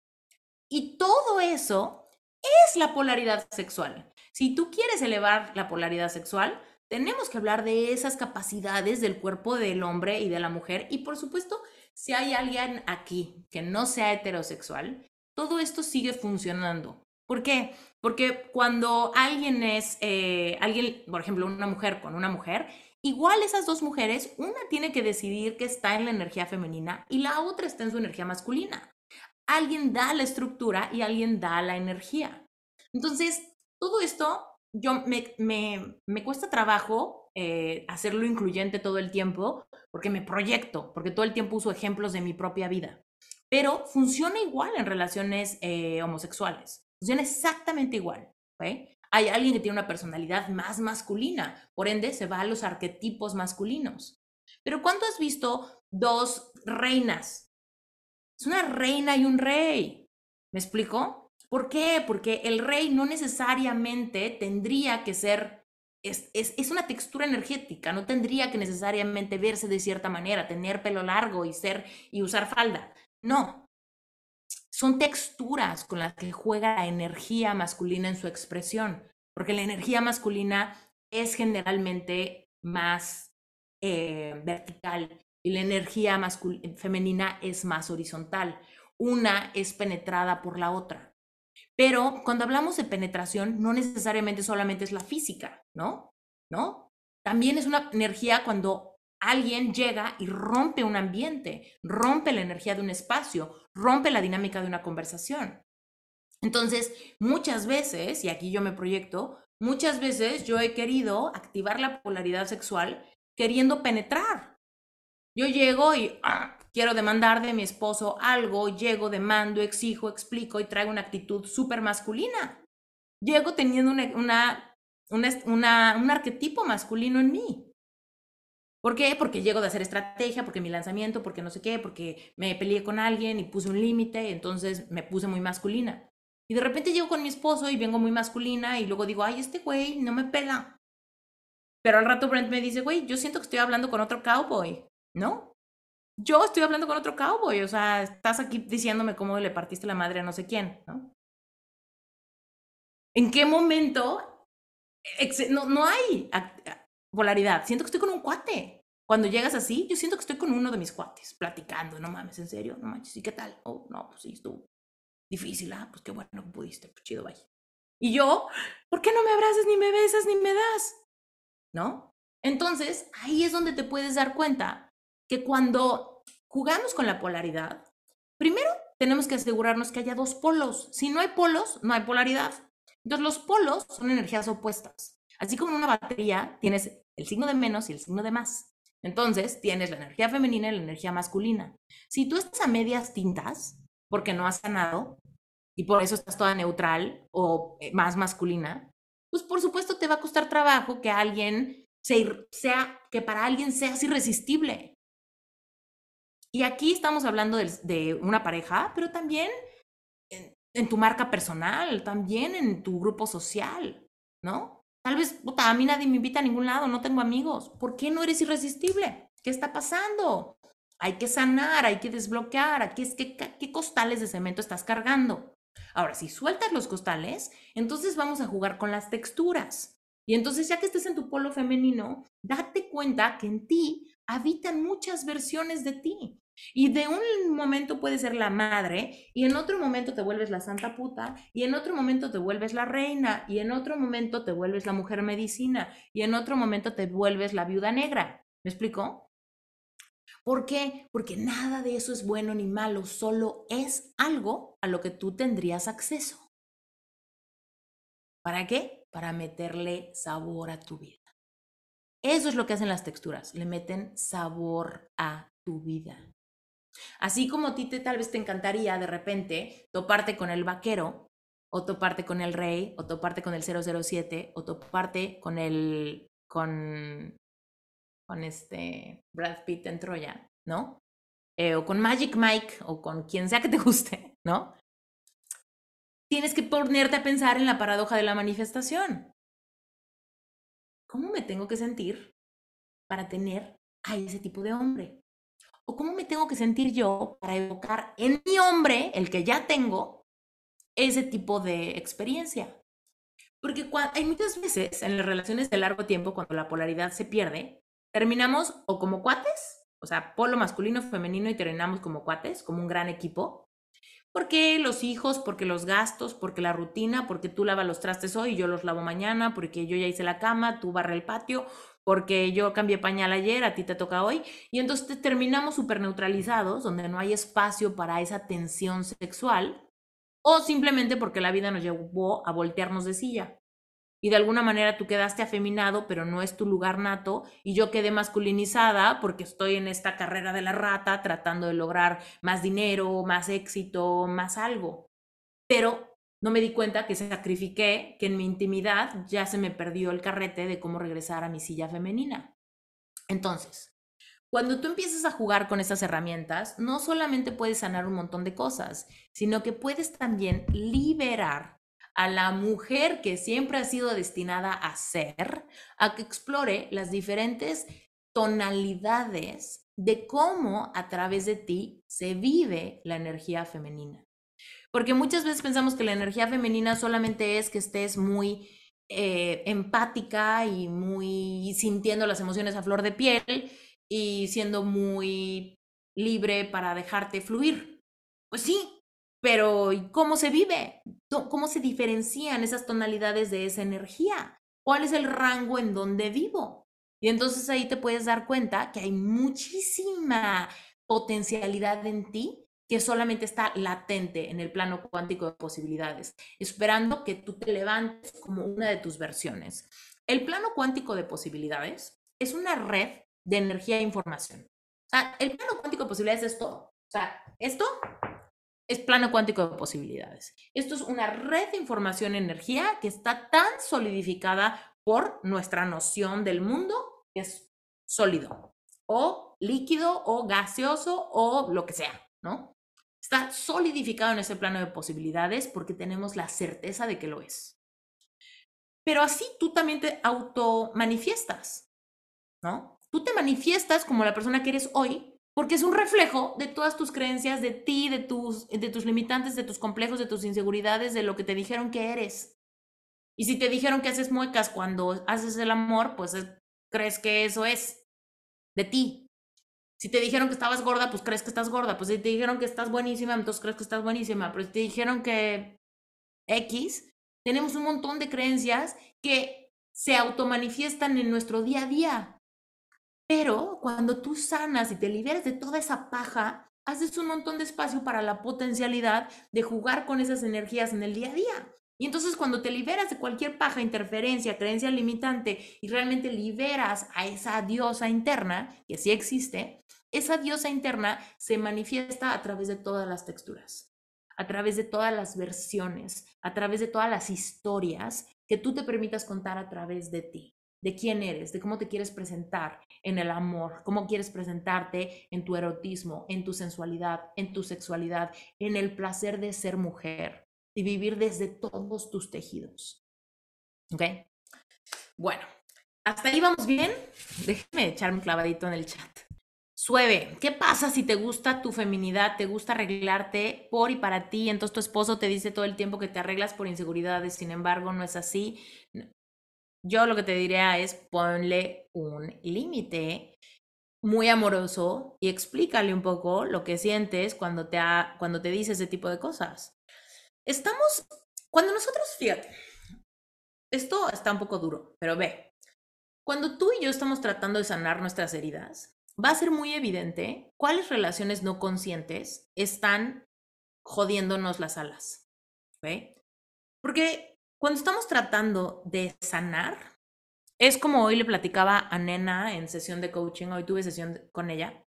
Y todo eso es la polaridad sexual. Si tú quieres elevar la polaridad sexual, tenemos que hablar de esas capacidades del cuerpo del hombre y de la mujer. Y por supuesto, si hay alguien aquí que no sea heterosexual, todo esto sigue funcionando. ¿Por qué? Porque cuando alguien es, eh, alguien, por ejemplo, una mujer con una mujer, igual esas dos mujeres, una tiene que decidir que está en la energía femenina y la otra está en su energía masculina. Alguien da la estructura y alguien da la energía. Entonces, todo esto yo me, me, me cuesta trabajo eh, hacerlo incluyente todo el tiempo porque me proyecto, porque todo el tiempo uso ejemplos de mi propia vida. Pero funciona igual en relaciones eh, homosexuales. Funciona exactamente igual. Hay alguien que tiene una personalidad más masculina, por ende se va a los arquetipos masculinos. Pero ¿cuándo has visto dos reinas? Es una reina y un rey. ¿Me explico? ¿Por qué? Porque el rey no necesariamente tendría que ser, es, es, una textura energética, no tendría que necesariamente verse de cierta manera, tener pelo largo y ser y usar falda. No. Son texturas con las que juega la energía masculina en su expresión, porque la energía masculina es generalmente más eh, vertical y la energía femenina es más horizontal. Una es penetrada por la otra. Pero cuando hablamos de penetración, no necesariamente solamente es la física, ¿no? ¿No? También es una energía cuando alguien llega y rompe un ambiente, rompe la energía de un espacio, rompe la dinámica de una conversación. Entonces, muchas veces, y aquí yo me proyecto, muchas veces yo he querido activar la polaridad sexual queriendo penetrar. Yo llego y ¡ah! quiero demandar de mi esposo algo, llego, demando, exijo, explico y traigo una actitud súper masculina. Llego teniendo un arquetipo masculino en mí. ¿Por qué? Porque llego de hacer estrategia, porque mi lanzamiento, porque no sé qué, porque me peleé con alguien y puse un límite, entonces me puse muy masculina. Y de repente llego con mi esposo y vengo muy masculina y luego digo, ay, este güey no me pela. Pero al rato Brent me dice, güey, yo siento que estoy hablando con otro cowboy, ¿no? yo estoy hablando con otro cowboy, o sea, estás aquí diciéndome cómo le partiste la madre a no sé quién, ¿no? ¿En qué momento no, no hay polaridad? Siento que estoy con un cuate. Cuando llegas así, yo siento que estoy con uno de mis cuates, platicando, no mames, ¿en serio? No manches, ¿y qué tal? Oh, no, pues sí, estuvo difícil, ah, pues qué bueno que pudiste, pues chido, vaya. Y yo, ¿por qué no me abrazas, ni me besas, ni me das? ¿No? Entonces, ahí es donde te puedes dar cuenta que cuando jugamos con la polaridad, primero tenemos que asegurarnos que haya dos polos. Si no hay polos, no hay polaridad. Entonces, los polos son energías opuestas. Así como en una batería tienes el signo de menos y el signo de más. Entonces, tienes la energía femenina y la energía masculina. Si tú estás a medias tintas, porque no has sanado, y por eso estás toda neutral o eh, más masculina, pues por supuesto te va a costar trabajo que alguien sea, que para alguien seas irresistible. Y aquí estamos hablando de, una pareja, pero también en, tu marca personal, también en tu grupo social, ¿no? Tal vez, puta, a mí nadie me invita a ningún lado, no tengo amigos. ¿Por qué no eres irresistible? ¿Qué está pasando? Hay que sanar, hay que desbloquear. Aquí es que, ¿qué costales de cemento estás cargando? Ahora, si sueltas los costales, entonces vamos a jugar con las texturas. Y entonces, ya que estés en tu polo femenino, date cuenta que en ti habitan muchas versiones de ti. Y de un momento puedes ser la madre, y en otro momento te vuelves la santa puta, y en otro momento te vuelves la reina, y en otro momento te vuelves la mujer medicina, y en otro momento te vuelves la viuda negra. ¿Me explico? ¿Por qué? Porque nada de eso es bueno ni malo, solo es algo a lo que tú tendrías acceso. ¿Para qué? Para meterle sabor a tu vida. Eso es lo que hacen las texturas, le meten sabor a tu vida. Así como a ti te, tal vez te encantaría de repente toparte con el vaquero, o toparte con el rey, o toparte con el 007, o toparte con el, con, este Brad Pitt en Troya, ¿no? Eh, o con Magic Mike, o con quien sea que te guste, ¿no? tienes que ponerte a pensar en la paradoja de la manifestación. ¿Cómo me tengo que sentir para tener a ese tipo de hombre? ¿O cómo me tengo que sentir yo para evocar en mi hombre, el que ya tengo, ese tipo de experiencia? Porque hay muchas veces en las relaciones de largo tiempo, cuando la polaridad se pierde, terminamos o como cuates, o sea, polo masculino, femenino, y terminamos como cuates, como un gran equipo, porque los hijos, porque los gastos, porque la rutina, porque tú lavas los trastes hoy y yo los lavo mañana, porque yo ya hice la cama, tú barre el patio, porque yo cambié pañal ayer, a ti te toca hoy. Y entonces terminamos súper neutralizados, donde no hay espacio para esa tensión sexual, o simplemente porque la vida nos llevó a voltearnos de silla y de alguna manera tú quedaste afeminado, pero no es tu lugar nato, y yo quedé masculinizada porque estoy en esta carrera de la rata tratando de lograr más dinero, más éxito, más algo. Pero no me di cuenta que sacrifiqué, que en mi intimidad ya se me perdió el carrete de cómo regresar a mi silla femenina. Entonces, cuando tú empiezas a jugar con esas herramientas, no solamente puedes sanar un montón de cosas, sino que puedes también liberar a la mujer que siempre ha sido destinada a ser, a que explore las diferentes tonalidades de cómo a través de ti se vive la energía femenina. Porque muchas veces pensamos que la energía femenina solamente es que estés muy eh, empática y muy sintiendo las emociones a flor de piel y siendo muy libre para dejarte fluir. Pues sí, pero ¿cómo se vive? ¿Cómo se diferencian esas tonalidades de esa energía? ¿Cuál es el rango en donde vivo? Y entonces ahí te puedes dar cuenta que hay muchísima potencialidad en ti que solamente está latente en el plano cuántico de posibilidades, esperando que tú te levantes como una de tus versiones. El plano cuántico de posibilidades es una red de energía e información. O sea, el plano cuántico de posibilidades es todo. O sea, esto es plano cuántico de posibilidades. Esto es una red de información energía que está tan solidificada por nuestra noción del mundo que es sólido o líquido o gaseoso o lo que sea, ¿no? Está solidificado en ese plano de posibilidades porque tenemos la certeza de que lo es. Pero así tú también te auto manifiestas, ¿no? Tú te manifiestas como la persona que eres hoy porque es un reflejo de todas tus creencias, de ti, de tus, de tus limitantes, de tus complejos, de tus inseguridades, de lo que te dijeron que eres. Y si te dijeron que haces muecas cuando haces el amor, pues crees que eso es. de ti. Si te dijeron que estabas gorda, pues crees que estás gorda. Pues si te dijeron que estás buenísima, entonces crees que estás buenísima. Pero si te dijeron que X, tenemos un montón de creencias que se automanifiestan en nuestro día a día. Pero cuando tú sanas y te liberas de toda esa paja, haces un montón de espacio para la potencialidad de jugar con esas energías en el día a día. Y entonces cuando te liberas de cualquier paja, interferencia, creencia limitante y realmente liberas a esa diosa interna, que sí existe, esa diosa interna se manifiesta a través de todas las texturas, a través de todas las versiones, a través de todas las historias que tú te permitas contar a través de ti, de quién eres, de cómo te quieres presentar en el amor, cómo quieres presentarte en tu erotismo, en tu sensualidad, en tu sexualidad, en el placer de ser mujer, y vivir desde todos tus tejidos. ¿Ok? Bueno, hasta ahí vamos bien. Déjeme echarme un clavadito en el chat. Sueve, ¿qué pasa si te gusta tu feminidad, te gusta arreglarte por y para ti? Entonces tu esposo te dice todo el tiempo que te arreglas por inseguridades, sin embargo no es así. Yo lo que te diría es ponle un límite muy amoroso y explícale un poco lo que sientes cuando te, cuando te dice ese tipo de cosas. Estamos, cuando nosotros, fíjate, esto está un poco duro, pero ve, cuando tú y yo estamos tratando de sanar nuestras heridas, va a ser muy evidente cuáles relaciones no conscientes están jodiéndonos las alas. ¿ve? Porque cuando estamos tratando de sanar, es como hoy le platicaba a Nena en sesión de coaching, hoy tuve sesión con ella,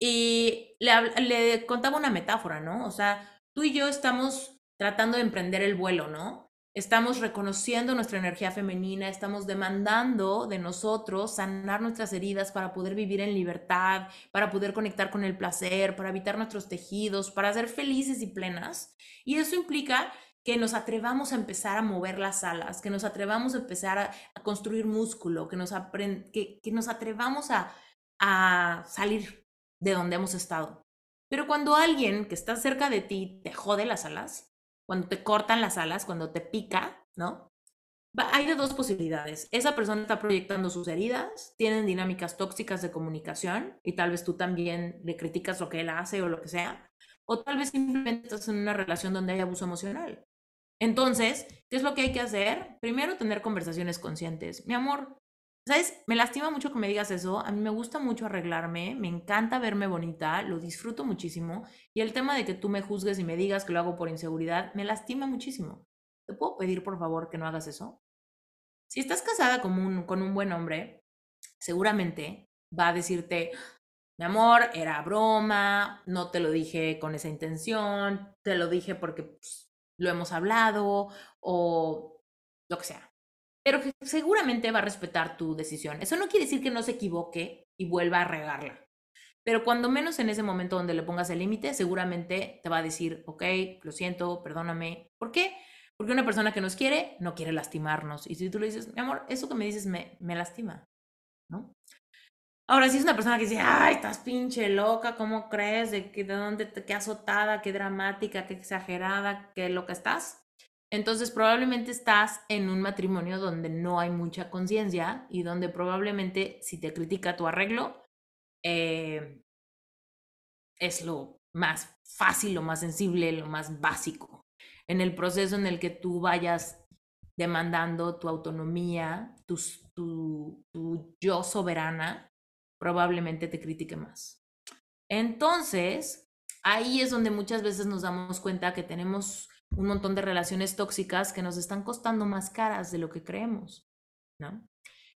y le, le contaba una metáfora, ¿no? O sea, tú y yo estamos tratando de emprender el vuelo, ¿no? Estamos reconociendo nuestra energía femenina, estamos demandando de nosotros sanar nuestras heridas para poder vivir en libertad, para poder conectar con el placer, para evitar nuestros tejidos, para ser felices y plenas. Y eso implica que nos atrevamos a empezar a mover las alas, que nos atrevamos a empezar a, construir músculo, que nos, que, nos atrevamos a, a salir de donde hemos estado. Pero cuando alguien que está cerca de ti te jode las alas, cuando te cortan las alas, cuando te pica, ¿no? Hay de dos posibilidades. Esa persona está proyectando sus heridas, tienen dinámicas tóxicas de comunicación y tal vez tú también le criticas lo que él hace o lo que sea. O tal vez simplemente estás en una relación donde hay abuso emocional. Entonces, ¿qué es lo que hay que hacer? Primero, tener conversaciones conscientes. Mi amor, ¿Sabes? Me lastima mucho que me digas eso. A mí me gusta mucho arreglarme, me encanta verme bonita, lo disfruto muchísimo. Y el tema de que tú me juzgues y me digas que lo hago por inseguridad, me lastima muchísimo. ¿Te puedo pedir, por favor, que no hagas eso? Si estás casada con un, buen hombre, seguramente va a decirte, mi amor, era broma, no te lo dije con esa intención, te lo dije porque pues, lo hemos hablado o lo que sea pero seguramente va a respetar tu decisión. Eso no quiere decir que no se equivoque y vuelva a regarla. Pero cuando menos en ese momento donde le pongas el límite, seguramente te va a decir, ok, lo siento, perdóname. ¿Por qué? Porque una persona que nos quiere no quiere lastimarnos. Y si tú le dices, mi amor, eso que me dices me, me lastima, ¿no? Ahora, si es una persona que dice, ay, estás pinche loca, ¿cómo crees? ¿De, que, de dónde te, qué azotada, qué dramática, qué exagerada, qué loca estás? Entonces probablemente estás en un matrimonio donde no hay mucha conciencia y donde probablemente si te critica tu arreglo, eh, es lo más fácil, lo más sensible, lo más básico. En el proceso en el que tú vayas demandando tu autonomía, tu, tu, tu yo soberana, probablemente te critique más. Entonces, ahí es donde muchas veces nos damos cuenta que tenemos un montón de relaciones tóxicas que nos están costando más caras de lo que creemos, ¿no?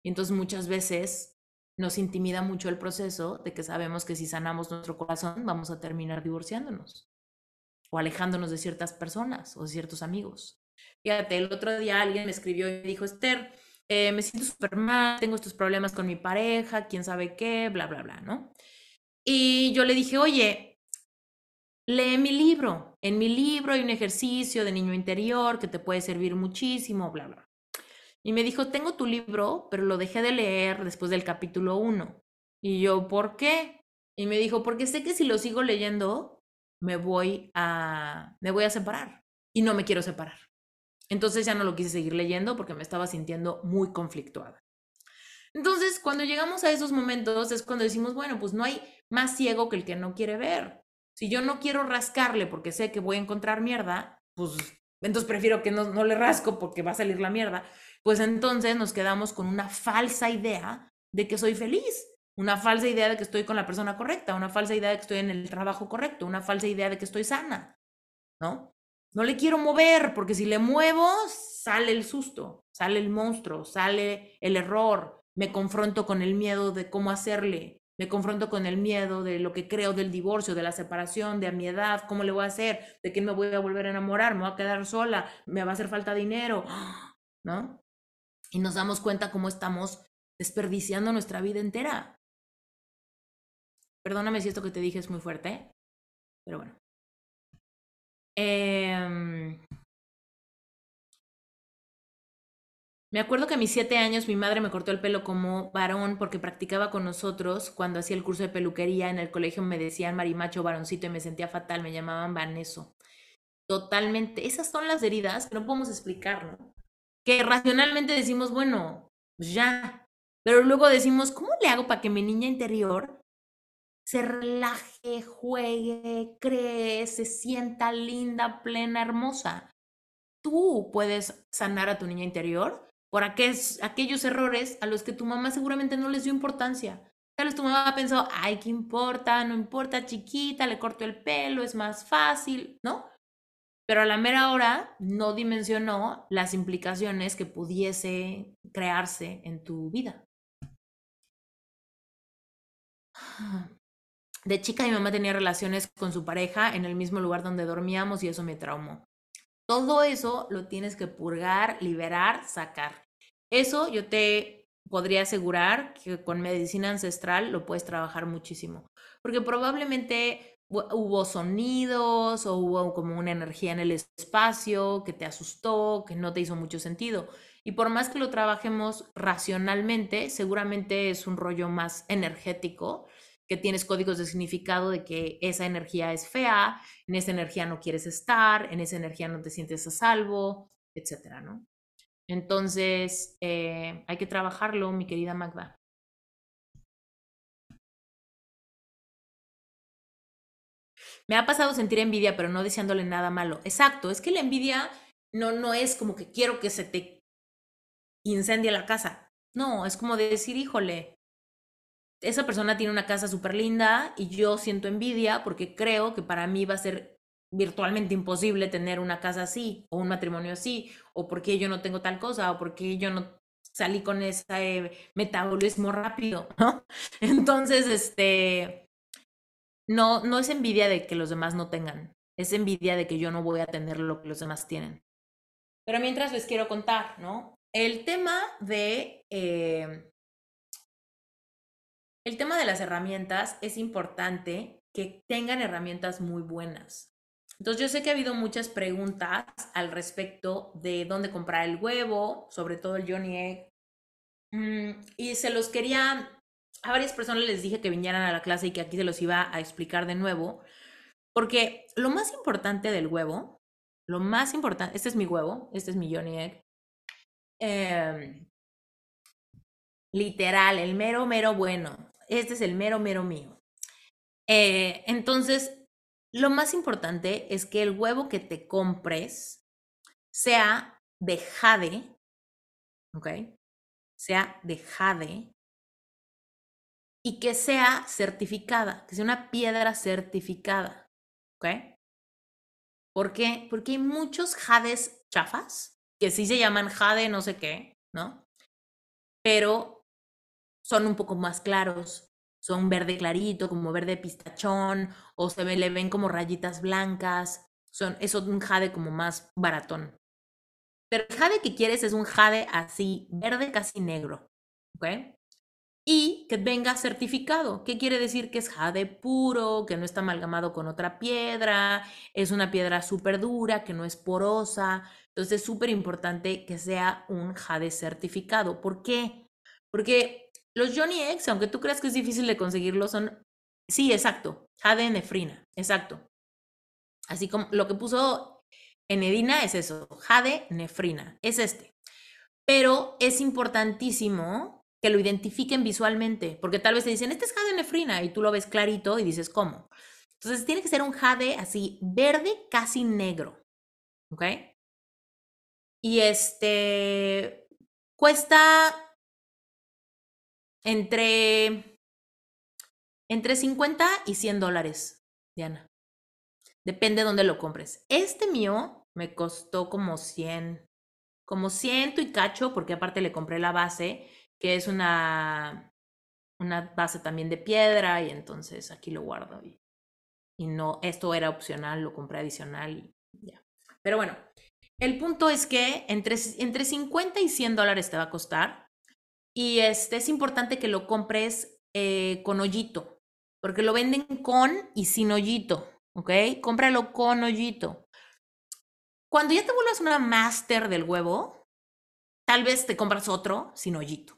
Y entonces muchas veces nos intimida mucho el proceso de que sabemos que si sanamos nuestro corazón vamos a terminar divorciándonos o alejándonos de ciertas personas o de ciertos amigos. Fíjate, el otro día alguien me escribió y dijo, Esther, eh, me siento súper mal, tengo estos problemas con mi pareja, quién sabe qué, bla, bla, bla, ¿no? Y yo le dije, oye, lee mi libro. En mi libro hay un ejercicio de niño interior que te puede servir muchísimo, bla, bla. Y me dijo, tengo tu libro, pero lo dejé de leer después del capítulo 1. Y yo, ¿por qué? Y me dijo, porque sé que si lo sigo leyendo, me voy a, me voy a separar. Y no me quiero separar. Entonces ya no lo quise seguir leyendo porque me estaba sintiendo muy conflictuada. Entonces, cuando llegamos a esos momentos es cuando decimos, bueno, pues no hay más ciego que el que no quiere ver. Si yo no quiero rascarle porque sé que voy a encontrar mierda, pues entonces prefiero que no, no le rasco porque va a salir la mierda. Pues entonces nos quedamos con una falsa idea de que soy feliz, una falsa idea de que estoy con la persona correcta, una falsa idea de que estoy en el trabajo correcto, una falsa idea de que estoy sana, ¿no? No le quiero mover porque si le muevo sale el susto, sale el monstruo, sale el error, me confronto con el miedo de cómo hacerle, me confronto con el miedo de lo que creo del divorcio, de la separación, de a mi edad, cómo le voy a hacer, de quién me voy a volver a enamorar, me voy a quedar sola, me va a hacer falta dinero, ¿no? Y nos damos cuenta cómo estamos desperdiciando nuestra vida entera. Perdóname si esto que te dije es muy fuerte, pero bueno. Eh, Me acuerdo que a mis siete años mi madre me cortó el pelo como varón porque practicaba con nosotros cuando hacía el curso de peluquería. En el colegio me decían marimacho, varoncito y me sentía fatal, me llamaban Vaneso. Totalmente. Esas son las heridas que no podemos explicar, ¿no? Que racionalmente decimos, bueno, pues ya. Pero luego decimos, ¿cómo le hago para que mi niña interior se relaje, juegue, cree, se sienta linda, plena, hermosa? Tú puedes sanar a tu niña interior por aquellos errores a los que tu mamá seguramente no les dio importancia. Tal vez tu mamá pensó, ay, ¿qué importa? No importa, chiquita, le corto el pelo, es más fácil, ¿no? Pero a la mera hora no dimensionó las implicaciones que pudiese crearse en tu vida. De chica mi mamá tenía relaciones con su pareja en el mismo lugar donde dormíamos y eso me traumó. Todo eso lo tienes que purgar, liberar, sacar. Eso yo te podría asegurar que con medicina ancestral lo puedes trabajar muchísimo, porque probablemente hubo sonidos o hubo como una energía en el espacio que te asustó, que no te hizo mucho sentido. Y por más que lo trabajemos racionalmente, seguramente es un rollo más energético, tienes códigos de significado de que esa energía es fea, en esa energía no quieres estar, en esa energía no te sientes a salvo, etcétera, ¿no? Entonces, eh, hay que trabajarlo, mi querida Magda. Me ha pasado sentir envidia, pero no deseándole nada malo. Exacto, es que la envidia no, no es como que quiero que se te incendie la casa. No, es como decir, híjole, esa persona tiene una casa súper linda y yo siento envidia porque creo que para mí va a ser virtualmente imposible tener una casa así o un matrimonio así, o porque yo no tengo tal cosa, o porque yo no salí con ese metabolismo rápido, ¿no? Entonces, este, no, no es envidia de que los demás no tengan, es envidia de que yo no voy a tener lo que los demás tienen. Pero mientras les quiero contar, ¿no? El tema de... Eh, el tema de las herramientas es importante que tengan herramientas muy buenas. Entonces yo sé que ha habido muchas preguntas al respecto de dónde comprar el huevo, sobre todo el Johnny Egg. Mm, y se los quería, a varias personas les dije que vinieran a la clase y que aquí se los iba a explicar de nuevo, porque lo más importante del huevo, lo más importante, este es mi huevo, este es mi Johnny Egg, em, literal, el mero, mero bueno, este es el mero, mero mío. Eh, entonces, lo más importante es que el huevo que te compres sea de jade, ¿ok? Sea de jade y que sea certificada, que sea una piedra certificada, ¿ok? ¿Por qué? Porque hay muchos jades chafas, que sí se llaman jade no sé qué, ¿no? Pero son un poco más claros, son verde clarito, como verde pistachón, o se le ven como rayitas blancas. Son, es un jade como más baratón. Pero el jade que quieres es un jade así, verde casi negro. ¿Ok? Y que venga certificado. ¿Qué quiere decir? Que es jade puro, que no está amalgamado con otra piedra, es una piedra súper dura, que no es porosa. Entonces es súper importante que sea un jade certificado. ¿Por qué? Porque los Johnny X, aunque tú creas que es difícil de conseguirlo, son. Sí, exacto. Jade nefrina. Exacto. Así como lo que puso en Edina es eso. Jade nefrina. Es este. Pero es importantísimo que lo identifiquen visualmente, porque tal vez te dicen, este es jade nefrina, y tú lo ves clarito y dices, ¿cómo? Entonces tiene que ser un jade así, verde, casi negro, ¿ok? Y este, cuesta entre, entre 50 y 100 dólares, Diana. Depende de dónde lo compres. Este mío me costó como 100, como ciento y cacho, porque aparte le compré la base, que es una, una base también de piedra, y entonces aquí lo guardo. Y, y no, esto era opcional, lo compré adicional y ya. Pero bueno, el punto es que entre, entre 50 y 100 dólares te va a costar. Y este, es importante que lo compres eh, con hoyito, porque lo venden con y sin hoyito, ¿ok? Cómpralo con hoyito. Cuando ya te vuelvas una máster del huevo, tal vez te compras otro sin hoyito.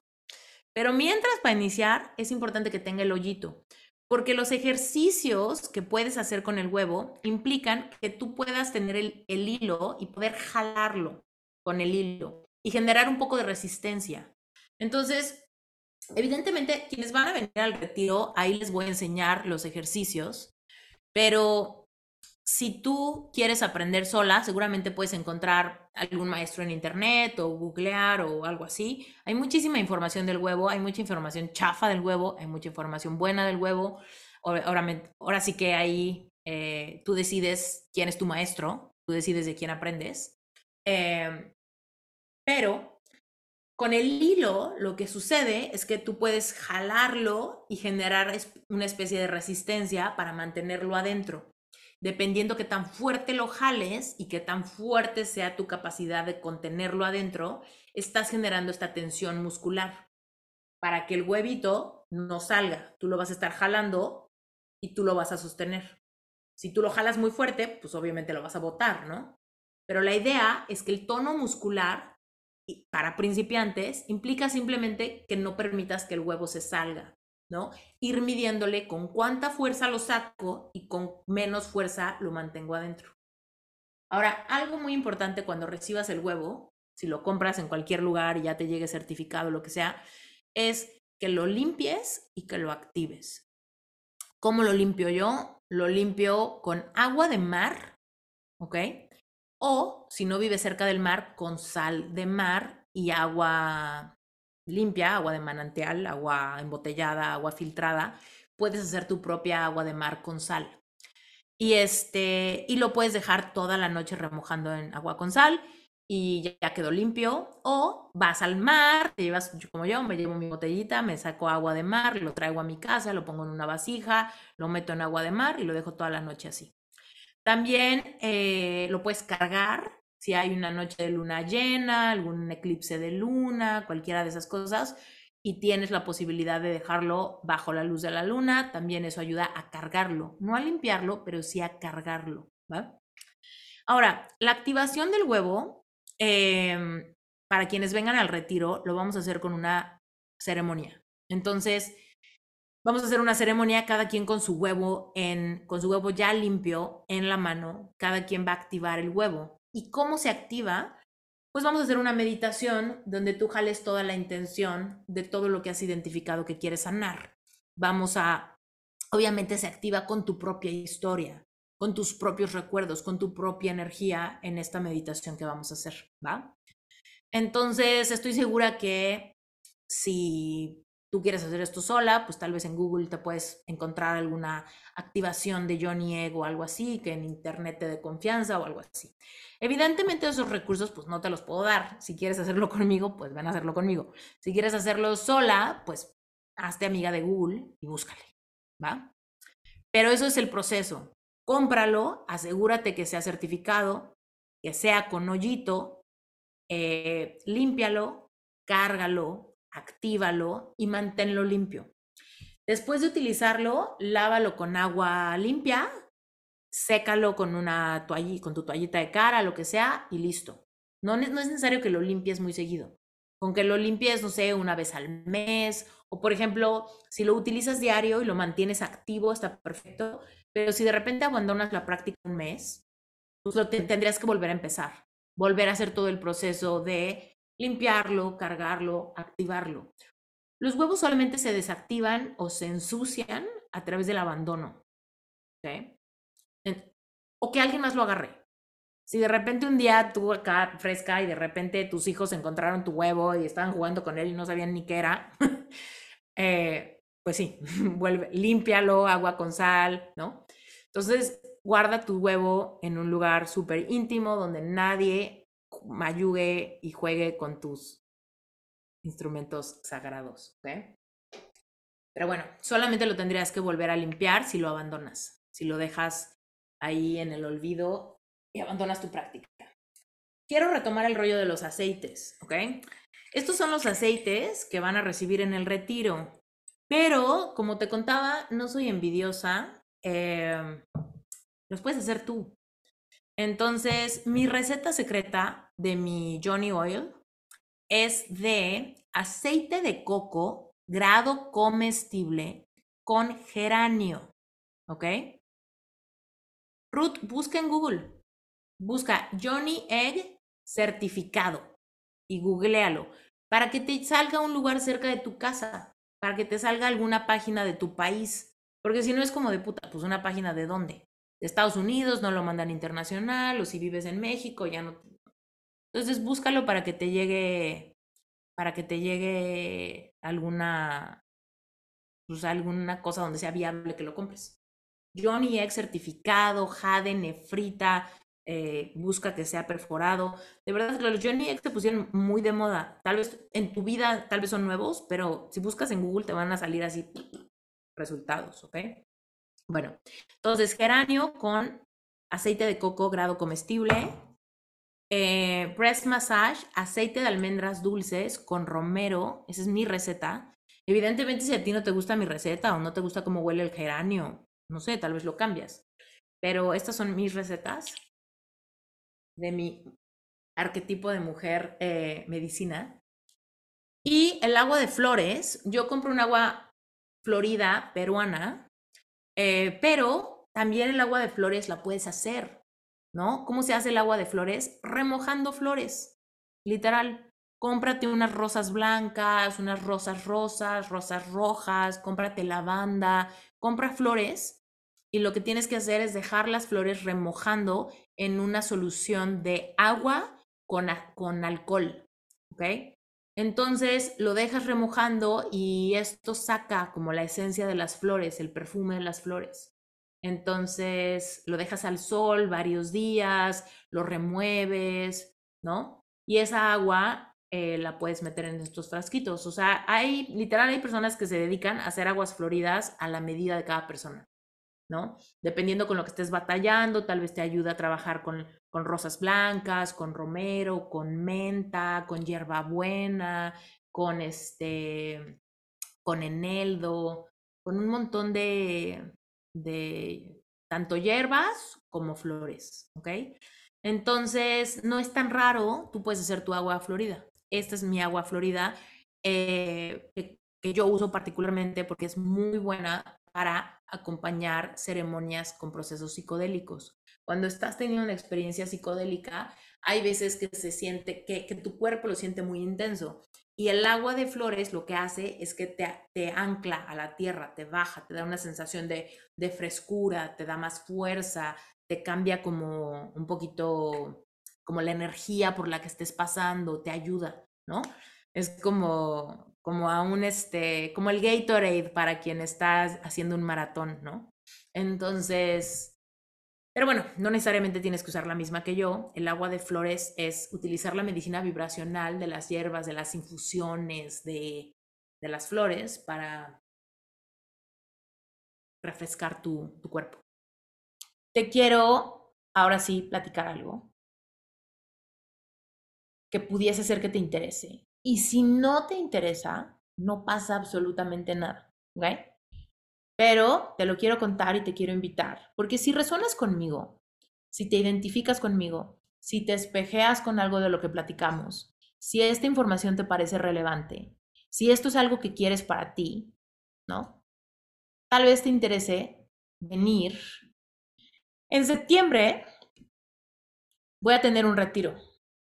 Pero mientras para iniciar es importante que tenga el hoyito, porque los ejercicios que puedes hacer con el huevo implican que tú puedas tener el, el hilo y poder jalarlo con el hilo y generar un poco de resistencia. Entonces, evidentemente, quienes van a venir al retiro, ahí les voy a enseñar los ejercicios, pero si tú quieres aprender sola, seguramente puedes encontrar algún maestro en internet o googlear o algo así. Hay muchísima información del huevo, hay mucha información chafa del huevo, hay mucha información buena del huevo. Ahora, sí que ahí eh, tú decides quién es tu maestro, tú decides de quién aprendes. Em, pero con el hilo lo que sucede es que tú puedes jalarlo y generar una especie de resistencia para mantenerlo adentro dependiendo que tan fuerte lo jales y que tan fuerte sea tu capacidad de contenerlo adentro, estás generando esta tensión muscular para que el huevito no salga. Tú lo vas a estar jalando y tú lo vas a sostener. Si tú lo jalas muy fuerte, pues obviamente lo vas a botar, ¿no? Pero la idea es que el tono muscular para principiantes implica simplemente que no permitas que el huevo se salga. ¿no? Ir midiéndole con cuánta fuerza lo saco y con menos fuerza lo mantengo adentro. Ahora, algo muy importante cuando recibas el huevo, si lo compras en cualquier lugar y ya te llegue certificado, lo que sea, es que lo limpies y que lo actives. ¿Cómo lo limpio yo? Lo limpio con agua de mar, ¿ok? O si no vives cerca del mar, con sal de mar y agua limpia, agua de manantial, agua embotellada, agua filtrada, puedes hacer tu propia agua de mar con sal. Y este, y lo puedes dejar toda la noche remojando en agua con sal y ya quedó limpio. O vas al mar, te llevas, como yo, me llevo mi botellita, me saco agua de mar, lo traigo a mi casa, lo pongo en una vasija, lo meto en agua de mar y lo dejo toda la noche así. También eh, lo puedes cargar si hay una noche de luna llena, algún eclipse de luna, cualquiera de esas cosas, y tienes la posibilidad de dejarlo bajo la luz de la luna, también eso ayuda a cargarlo, no a limpiarlo, pero sí a cargarlo. Ahora, la activación del huevo, em, para quienes vengan al retiro, lo vamos a hacer con una ceremonia. Entonces, vamos a hacer una ceremonia, cada quien con su huevo en, con su huevo ya limpio en la mano, cada quien va a activar el huevo. ¿Y cómo se activa? Pues vamos a hacer una meditación donde tú jales toda la intención de todo lo que has identificado que quieres sanar. Vamos a, obviamente se activa con tu propia historia, con tus propios recuerdos, con tu propia energía en esta meditación que vamos a hacer, ¿va? Entonces, estoy segura que si tú quieres hacer esto sola, pues tal vez en Google te puedes encontrar alguna activación de Johnny Egg o algo así, que en internet te dé confianza o algo así. Evidentemente esos recursos pues no te los puedo dar. Si quieres hacerlo conmigo, pues ven a hacerlo conmigo. Si quieres hacerlo sola, pues hazte amiga de Google y búscale, ¿va? Pero eso es el proceso. Cómpralo, asegúrate que sea certificado, que sea con hoyito, eh, límpialo, cárgalo, actívalo y manténlo limpio. Después de utilizarlo, lávalo con agua limpia, sécalo con una toallita, con tu toallita de cara, lo que sea, y listo. No, no es necesario que lo limpies muy seguido. Con que lo limpies, no sé, una vez al mes, o por ejemplo, si lo utilizas diario y lo mantienes activo, está perfecto, pero si de repente abandonas la práctica un mes, pues lo tendrías que volver a empezar, volver a hacer todo el proceso de limpiarlo, cargarlo, activarlo. Los huevos solamente se desactivan o se ensucian a través del abandono. O que alguien más lo agarre. Si de repente un día tú acá fresca y de repente tus hijos encontraron tu huevo y estaban jugando con él y no sabían ni qué era, eh, pues sí, vuelve, límpialo, agua con sal, ¿no? Entonces, guarda tu huevo en un lugar súper íntimo donde nadie mayugue y juegue con tus instrumentos sagrados, ¿ok? Pero bueno, solamente lo tendrías que volver a limpiar si lo abandonas, si lo dejas ahí en el olvido y abandonas tu práctica. Quiero retomar el rollo de los aceites, ¿ok? Estos son los aceites que van a recibir en el retiro, pero como te contaba, no soy envidiosa, em, los puedes hacer tú. Entonces, mi receta secreta de mi Johnny Oil es de aceite de coco grado comestible con geranio, ¿ok? Ruth, busca en Google, busca Johnny Egg certificado y googlealo para que te salga un lugar cerca de tu casa, para que te salga alguna página de tu país, porque si no es como de puta, pues una página de dónde? De Estados Unidos, no lo mandan internacional, o si vives en México, ya no. Entonces búscalo para que te llegue para que te llegue alguna, pues alguna cosa donde sea viable que lo compres. Johnny Egg certificado, jade, nefrita, eh, busca que sea perforado. De verdad, los Johnny Egg se pusieron muy de moda. Tal vez en tu vida, tal vez son nuevos, pero si buscas en Google te van a salir así resultados, ¿ok? Bueno, entonces geranio con aceite de coco grado comestible, eh, breast massage, aceite de almendras dulces con romero. Esa es mi receta. Evidentemente, si a ti no te gusta mi receta o no te gusta cómo huele el geranio, no sé, tal vez lo cambias. Pero estas son mis recetas de mi arquetipo de mujer eh, medicina. Y el agua de flores, yo compro un agua florida peruana, eh, pero también el agua de flores la puedes hacer. ¿No? ¿Cómo se hace el agua de flores? Remojando flores, literal. Cómprate unas rosas blancas, unas rosas rosas, rosas rojas, cómprate lavanda, compra flores y lo que tienes que hacer es dejar las flores remojando en una solución de agua con, con alcohol, ¿ok? Entonces lo dejas remojando y esto saca como la esencia de las flores, el perfume de las flores. Entonces lo dejas al sol varios días, lo remueves, ¿no? Y esa agua eh, la puedes meter en estos frasquitos. O sea, hay, literal, hay personas que se dedican a hacer aguas floridas a la medida de cada persona, ¿no? Dependiendo con lo que estés batallando, tal vez te ayuda a trabajar con, con rosas blancas, con romero, con menta, con hierbabuena, con este, con eneldo, con un montón de, de tanto hierbas como flores, ¿ok? Entonces, no es tan raro, tú puedes hacer tu agua florida. Esta es mi agua florida eh, que, yo uso particularmente porque es muy buena para acompañar ceremonias con procesos psicodélicos. Cuando estás teniendo una experiencia psicodélica, hay veces que se siente, que, que tu cuerpo lo siente muy intenso. Y el agua de flores lo que hace es que te, te ancla a la tierra, te baja, te da una sensación de, de, frescura, te da más fuerza, te cambia como un poquito, como la energía por la que estés pasando, te ayuda, ¿no? Es como, como a un, este, como el Gatorade para quien está haciendo un maratón, ¿no? Entonces, pero bueno, no necesariamente tienes que usar la misma que yo. El agua de flores es utilizar la medicina vibracional de las hierbas, de las infusiones, de, de las flores para refrescar tu, tu cuerpo. Te quiero ahora sí platicar algo que pudiese ser que te interese. Y si no te interesa, no pasa absolutamente nada. Pero te lo quiero contar y te quiero invitar, porque si resuenas conmigo, si te identificas conmigo, si te espejeas con algo de lo que platicamos, si esta información te parece relevante, si esto es algo que quieres para ti, ¿no? Tal vez te interese venir. En septiembre voy a tener un retiro,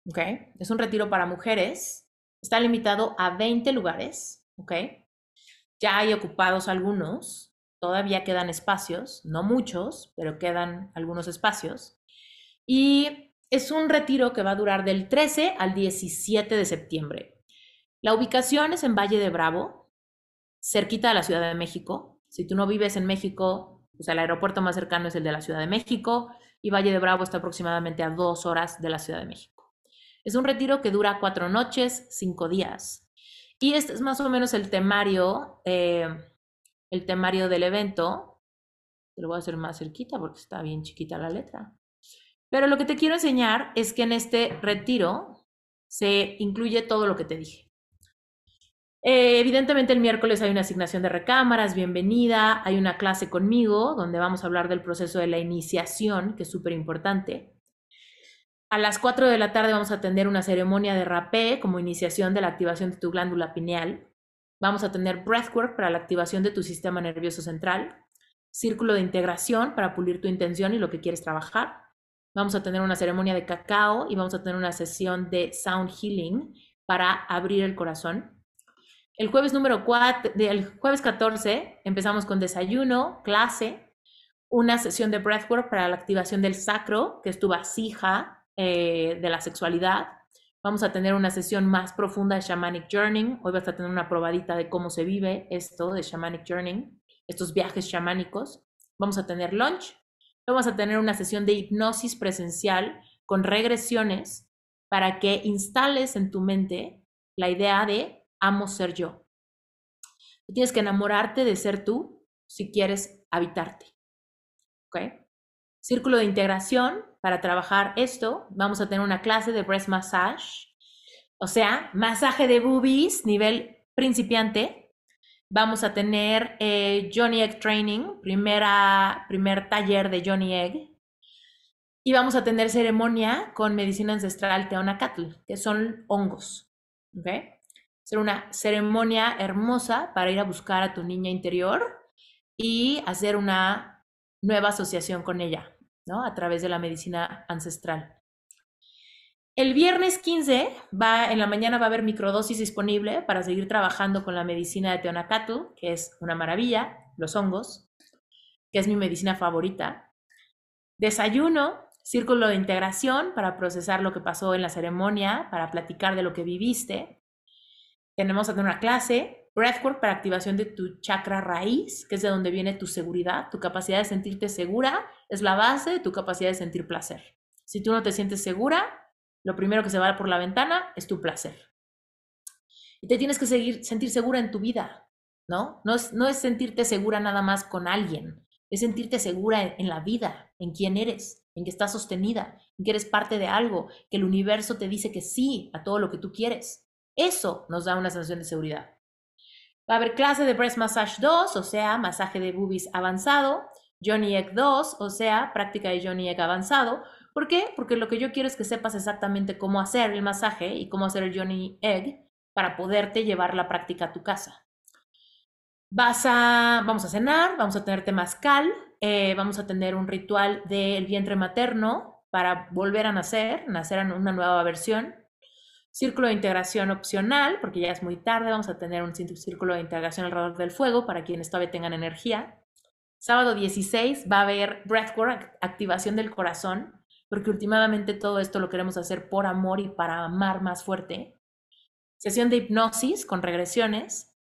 ¿ok? Es un retiro para mujeres. Está limitado a 20 lugares ¿ok? Ya hay ocupados algunos, todavía quedan espacios, no muchos, pero quedan algunos espacios. Y es un retiro que va a durar del 13 al 17 de septiembre. La ubicación es en Valle de Bravo, cerquita de la Ciudad de México. Si tú no vives en México, pues el aeropuerto más cercano es el de la Ciudad de México y Valle de Bravo está aproximadamente a dos horas de la Ciudad de México. Es un retiro que dura cuatro noches, cinco días. Y este es más o menos el temario, eh, el temario del evento. Te lo voy a hacer más cerquita porque está bien chiquita la letra. Pero lo que te quiero enseñar es que en este retiro se incluye todo lo que te dije. Eh, evidentemente el miércoles hay una asignación de recámaras, bienvenida, hay una clase conmigo donde vamos a hablar del proceso de la iniciación, que es súper importante. A las 4 de la tarde vamos a tener una ceremonia de rapé como iniciación de la activación de tu glándula pineal. Vamos a tener breathwork para la activación de tu sistema nervioso central, círculo de integración para pulir tu intención y lo que quieres trabajar. Vamos a tener una ceremonia de cacao y vamos a tener una sesión de sound healing para abrir el corazón. El jueves número 4, el jueves 14 empezamos con desayuno, clase, una sesión de breathwork para la activación del sacro, que es tu vasija eh, de la sexualidad. Vamos a tener una sesión más profunda de Shamanic Journey. Hoy vas a tener una probadita de cómo se vive esto de Shamanic Journey, estos viajes chamánicos. Vamos a tener lunch. Vamos a tener una sesión de hipnosis presencial con regresiones para que instales en tu mente la idea de amo ser yo. tienes que enamorarte de ser tú si quieres habitarte. ¿Ok? Círculo de integración para trabajar esto, vamos a tener una clase de breast massage, o sea, masaje de boobies, nivel principiante. Vamos a tener eh, Johnny Egg Training, primera, primer taller de Johnny Egg. Y vamos a tener ceremonia con medicina ancestral Teonacatl, que son hongos. ¿Ok? Ser una ceremonia hermosa para ir a buscar a tu niña interior y hacer una nueva asociación con ella. A través de la medicina ancestral. El viernes 15 va, en la mañana va a haber microdosis disponible para seguir trabajando con la medicina de Teonacatl, que es una maravilla, los hongos, que es mi medicina favorita. Desayuno, círculo de integración para procesar lo que pasó en la ceremonia, para platicar de lo que viviste. Tenemos una clase Breathwork para activación de tu chakra raíz, que es de donde viene tu seguridad, tu capacidad de sentirte segura, es la base de tu capacidad de sentir placer. Si tú no te sientes segura, lo primero que se va por la ventana es tu placer. Y te tienes que seguir, sentir segura en tu vida, ¿no? No es, no es sentirte segura nada más con alguien, es sentirte segura en, en la vida, en quién eres, en que estás sostenida, en que eres parte de algo, que el universo te dice que sí a todo lo que tú quieres. Eso nos da una sensación de seguridad. Va a haber clase de Breast Massage 2, o sea, masaje de boobies avanzado, Johnny Egg 2, o sea, práctica de Johnny Egg avanzado. ¿Por qué? Porque lo que yo quiero es que sepas exactamente cómo hacer el masaje y cómo hacer el Johnny Egg para poderte llevar la práctica a tu casa. Vas a, vamos a cenar, vamos a tener temazcal, eh, vamos a tener un ritual del vientre materno para volver a nacer, nacer en una nueva versión. Círculo de integración opcional, porque ya es muy tarde, vamos a tener un círculo de integración alrededor del fuego para quienes todavía tengan energía. Sábado 16 va a haber breathwork, activación del corazón, porque últimamente todo esto lo queremos hacer por amor y para amar más fuerte. Sesión de hipnosis con regresiones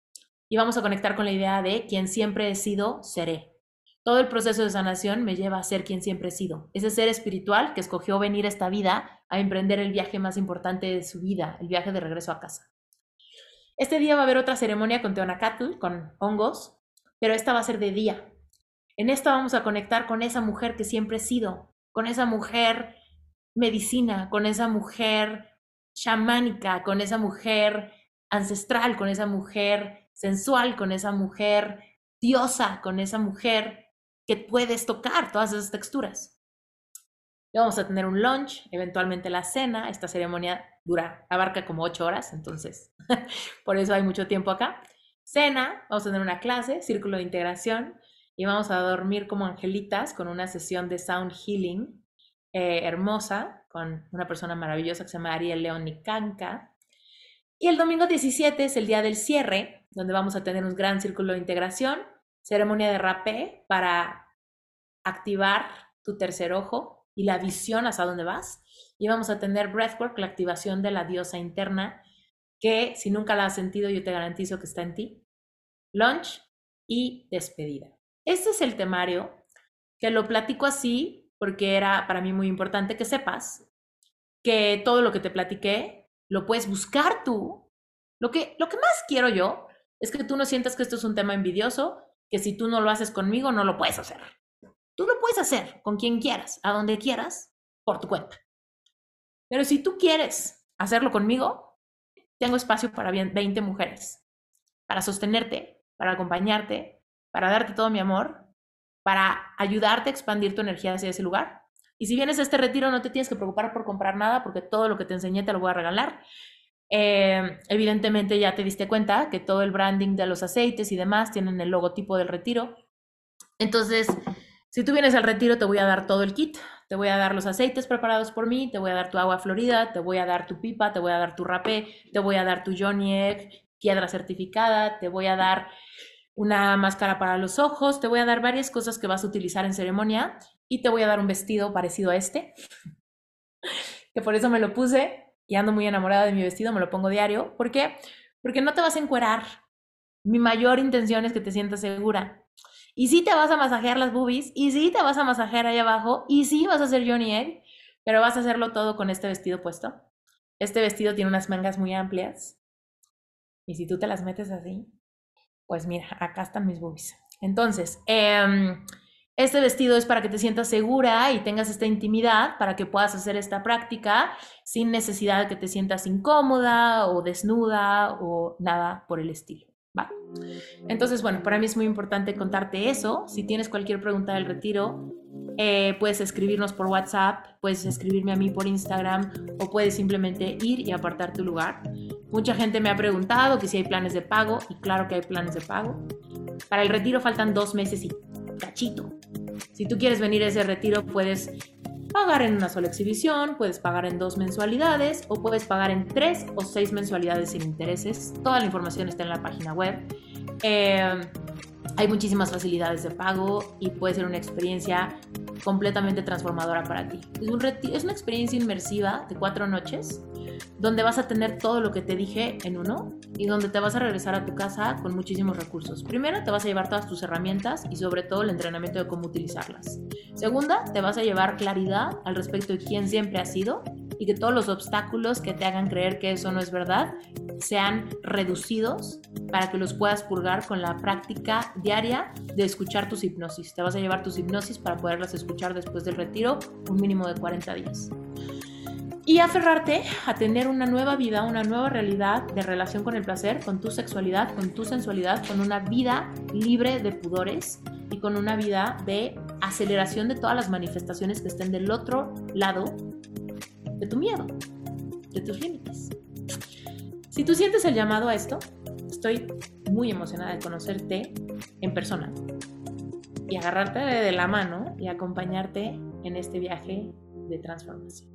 y vamos a conectar con la idea de quien siempre he sido, seré. Todo el proceso de sanación me lleva a ser quien siempre he sido. Ese ser espiritual que escogió venir a esta vida a emprender el viaje más importante de su vida, el viaje de regreso a casa. Este día va a haber otra ceremonia con Teonacatl, con hongos, pero esta va a ser de día. En esta vamos a conectar con esa mujer que siempre he sido, con esa mujer medicina, con esa mujer chamánica, con esa mujer ancestral, con esa mujer sensual, con esa mujer diosa, con esa mujer que puedes tocar todas esas texturas. vamos a tener un lunch, eventualmente la cena. Esta ceremonia dura, abarca como ocho horas, entonces por eso hay mucho tiempo acá. Cena, vamos a tener una clase, círculo de integración, y vamos a dormir como angelitas con una sesión de sound healing eh, hermosa con una persona maravillosa que se llama Ariel León Nicanca. Y el domingo 17 es el día del cierre, donde vamos a tener un gran círculo de integración, ceremonia de rapé para activar tu tercer ojo y la visión hacia dónde vas. Y vamos a tener breathwork, la activación de la diosa interna, que si nunca la has sentido, yo te garantizo que está en ti. Launch y despedida. Este es el temario que lo platico así porque era para mí muy importante que sepas que todo lo que te platiqué lo puedes buscar tú. Lo que, lo que más quiero yo es que tú no sientas que esto es un tema envidioso, que si tú no lo haces conmigo, no lo puedes hacer. Tú lo puedes hacer con quien quieras, a donde quieras, por tu cuenta. Pero si tú quieres hacerlo conmigo, tengo espacio para 20 mujeres, para sostenerte, para acompañarte, para darte todo mi amor, para ayudarte a expandir tu energía hacia ese lugar. Y si vienes a este retiro, no te tienes que preocupar por comprar nada, porque todo lo que te enseñé te lo voy a regalar. Eh, evidentemente ya te diste cuenta que todo el branding de los aceites y demás tienen el logotipo del retiro. Entonces, si tú vienes al retiro, te voy a dar todo el kit. Te voy a dar los aceites preparados por mí, te voy a dar tu agua florida, te voy a dar tu pipa, te voy a dar tu rapé, te voy a dar tu Johnny Egg, piedra certificada, te voy a dar una máscara para los ojos, te voy a dar varias cosas que vas a utilizar en ceremonia y te voy a dar un vestido parecido a este, que por eso me lo puse y ando muy enamorada de mi vestido, me lo pongo diario. ¿Por qué? Porque no te vas a encuerar. Mi mayor intención es que te sientas segura. Y sí te vas a masajear las boobies, y sí te vas a masajear ahí abajo, y sí vas a hacer Johnny Egg, pero vas a hacerlo todo con este vestido puesto. Este vestido tiene unas mangas muy amplias. Y si tú te las metes así, pues mira, acá están mis boobies. Entonces, eh, este vestido es para que te sientas segura y tengas esta intimidad para que puedas hacer esta práctica sin necesidad de que te sientas incómoda o desnuda o nada por el estilo. ¿va? Entonces, bueno, para mí es muy importante contarte eso. Si tienes cualquier pregunta del retiro, eh, puedes escribirnos por WhatsApp, puedes escribirme a mí por Instagram o puedes simplemente ir y apartar tu lugar. Mucha gente me ha preguntado que si hay planes de pago y claro que hay planes de pago. Para el retiro faltan dos meses y cachito. Si tú quieres venir a ese retiro, puedes pagar en una sola exhibición, puedes pagar en dos mensualidades o puedes pagar en tres o seis mensualidades sin intereses. Toda la información está en la página web. Eh, hay muchísimas facilidades de pago y puede ser una experiencia completamente transformadora para ti. Es, un es una experiencia inmersiva de cuatro noches donde vas a tener todo lo que te dije en uno y donde te vas a regresar a tu casa con muchísimos recursos. Primero, te vas a llevar todas tus herramientas y sobre todo el entrenamiento de cómo utilizarlas. Segunda, te vas a llevar claridad al respecto de quién siempre has sido y que todos los obstáculos que te hagan creer que eso no es verdad sean reducidos para que los puedas purgar con la práctica diaria de escuchar tus hipnosis. Te vas a llevar tus hipnosis para poderlas escuchar después del retiro un mínimo de 40 días y aferrarte a tener una nueva vida, una nueva realidad de relación con el placer, con tu sexualidad, con tu sensualidad, con una vida libre de pudores y con una vida de aceleración de todas las manifestaciones que estén del otro lado de tu miedo, de tus límites. Si tú sientes el llamado a esto, estoy muy emocionada de conocerte en persona y agarrarte de la mano y acompañarte en este viaje de transformación.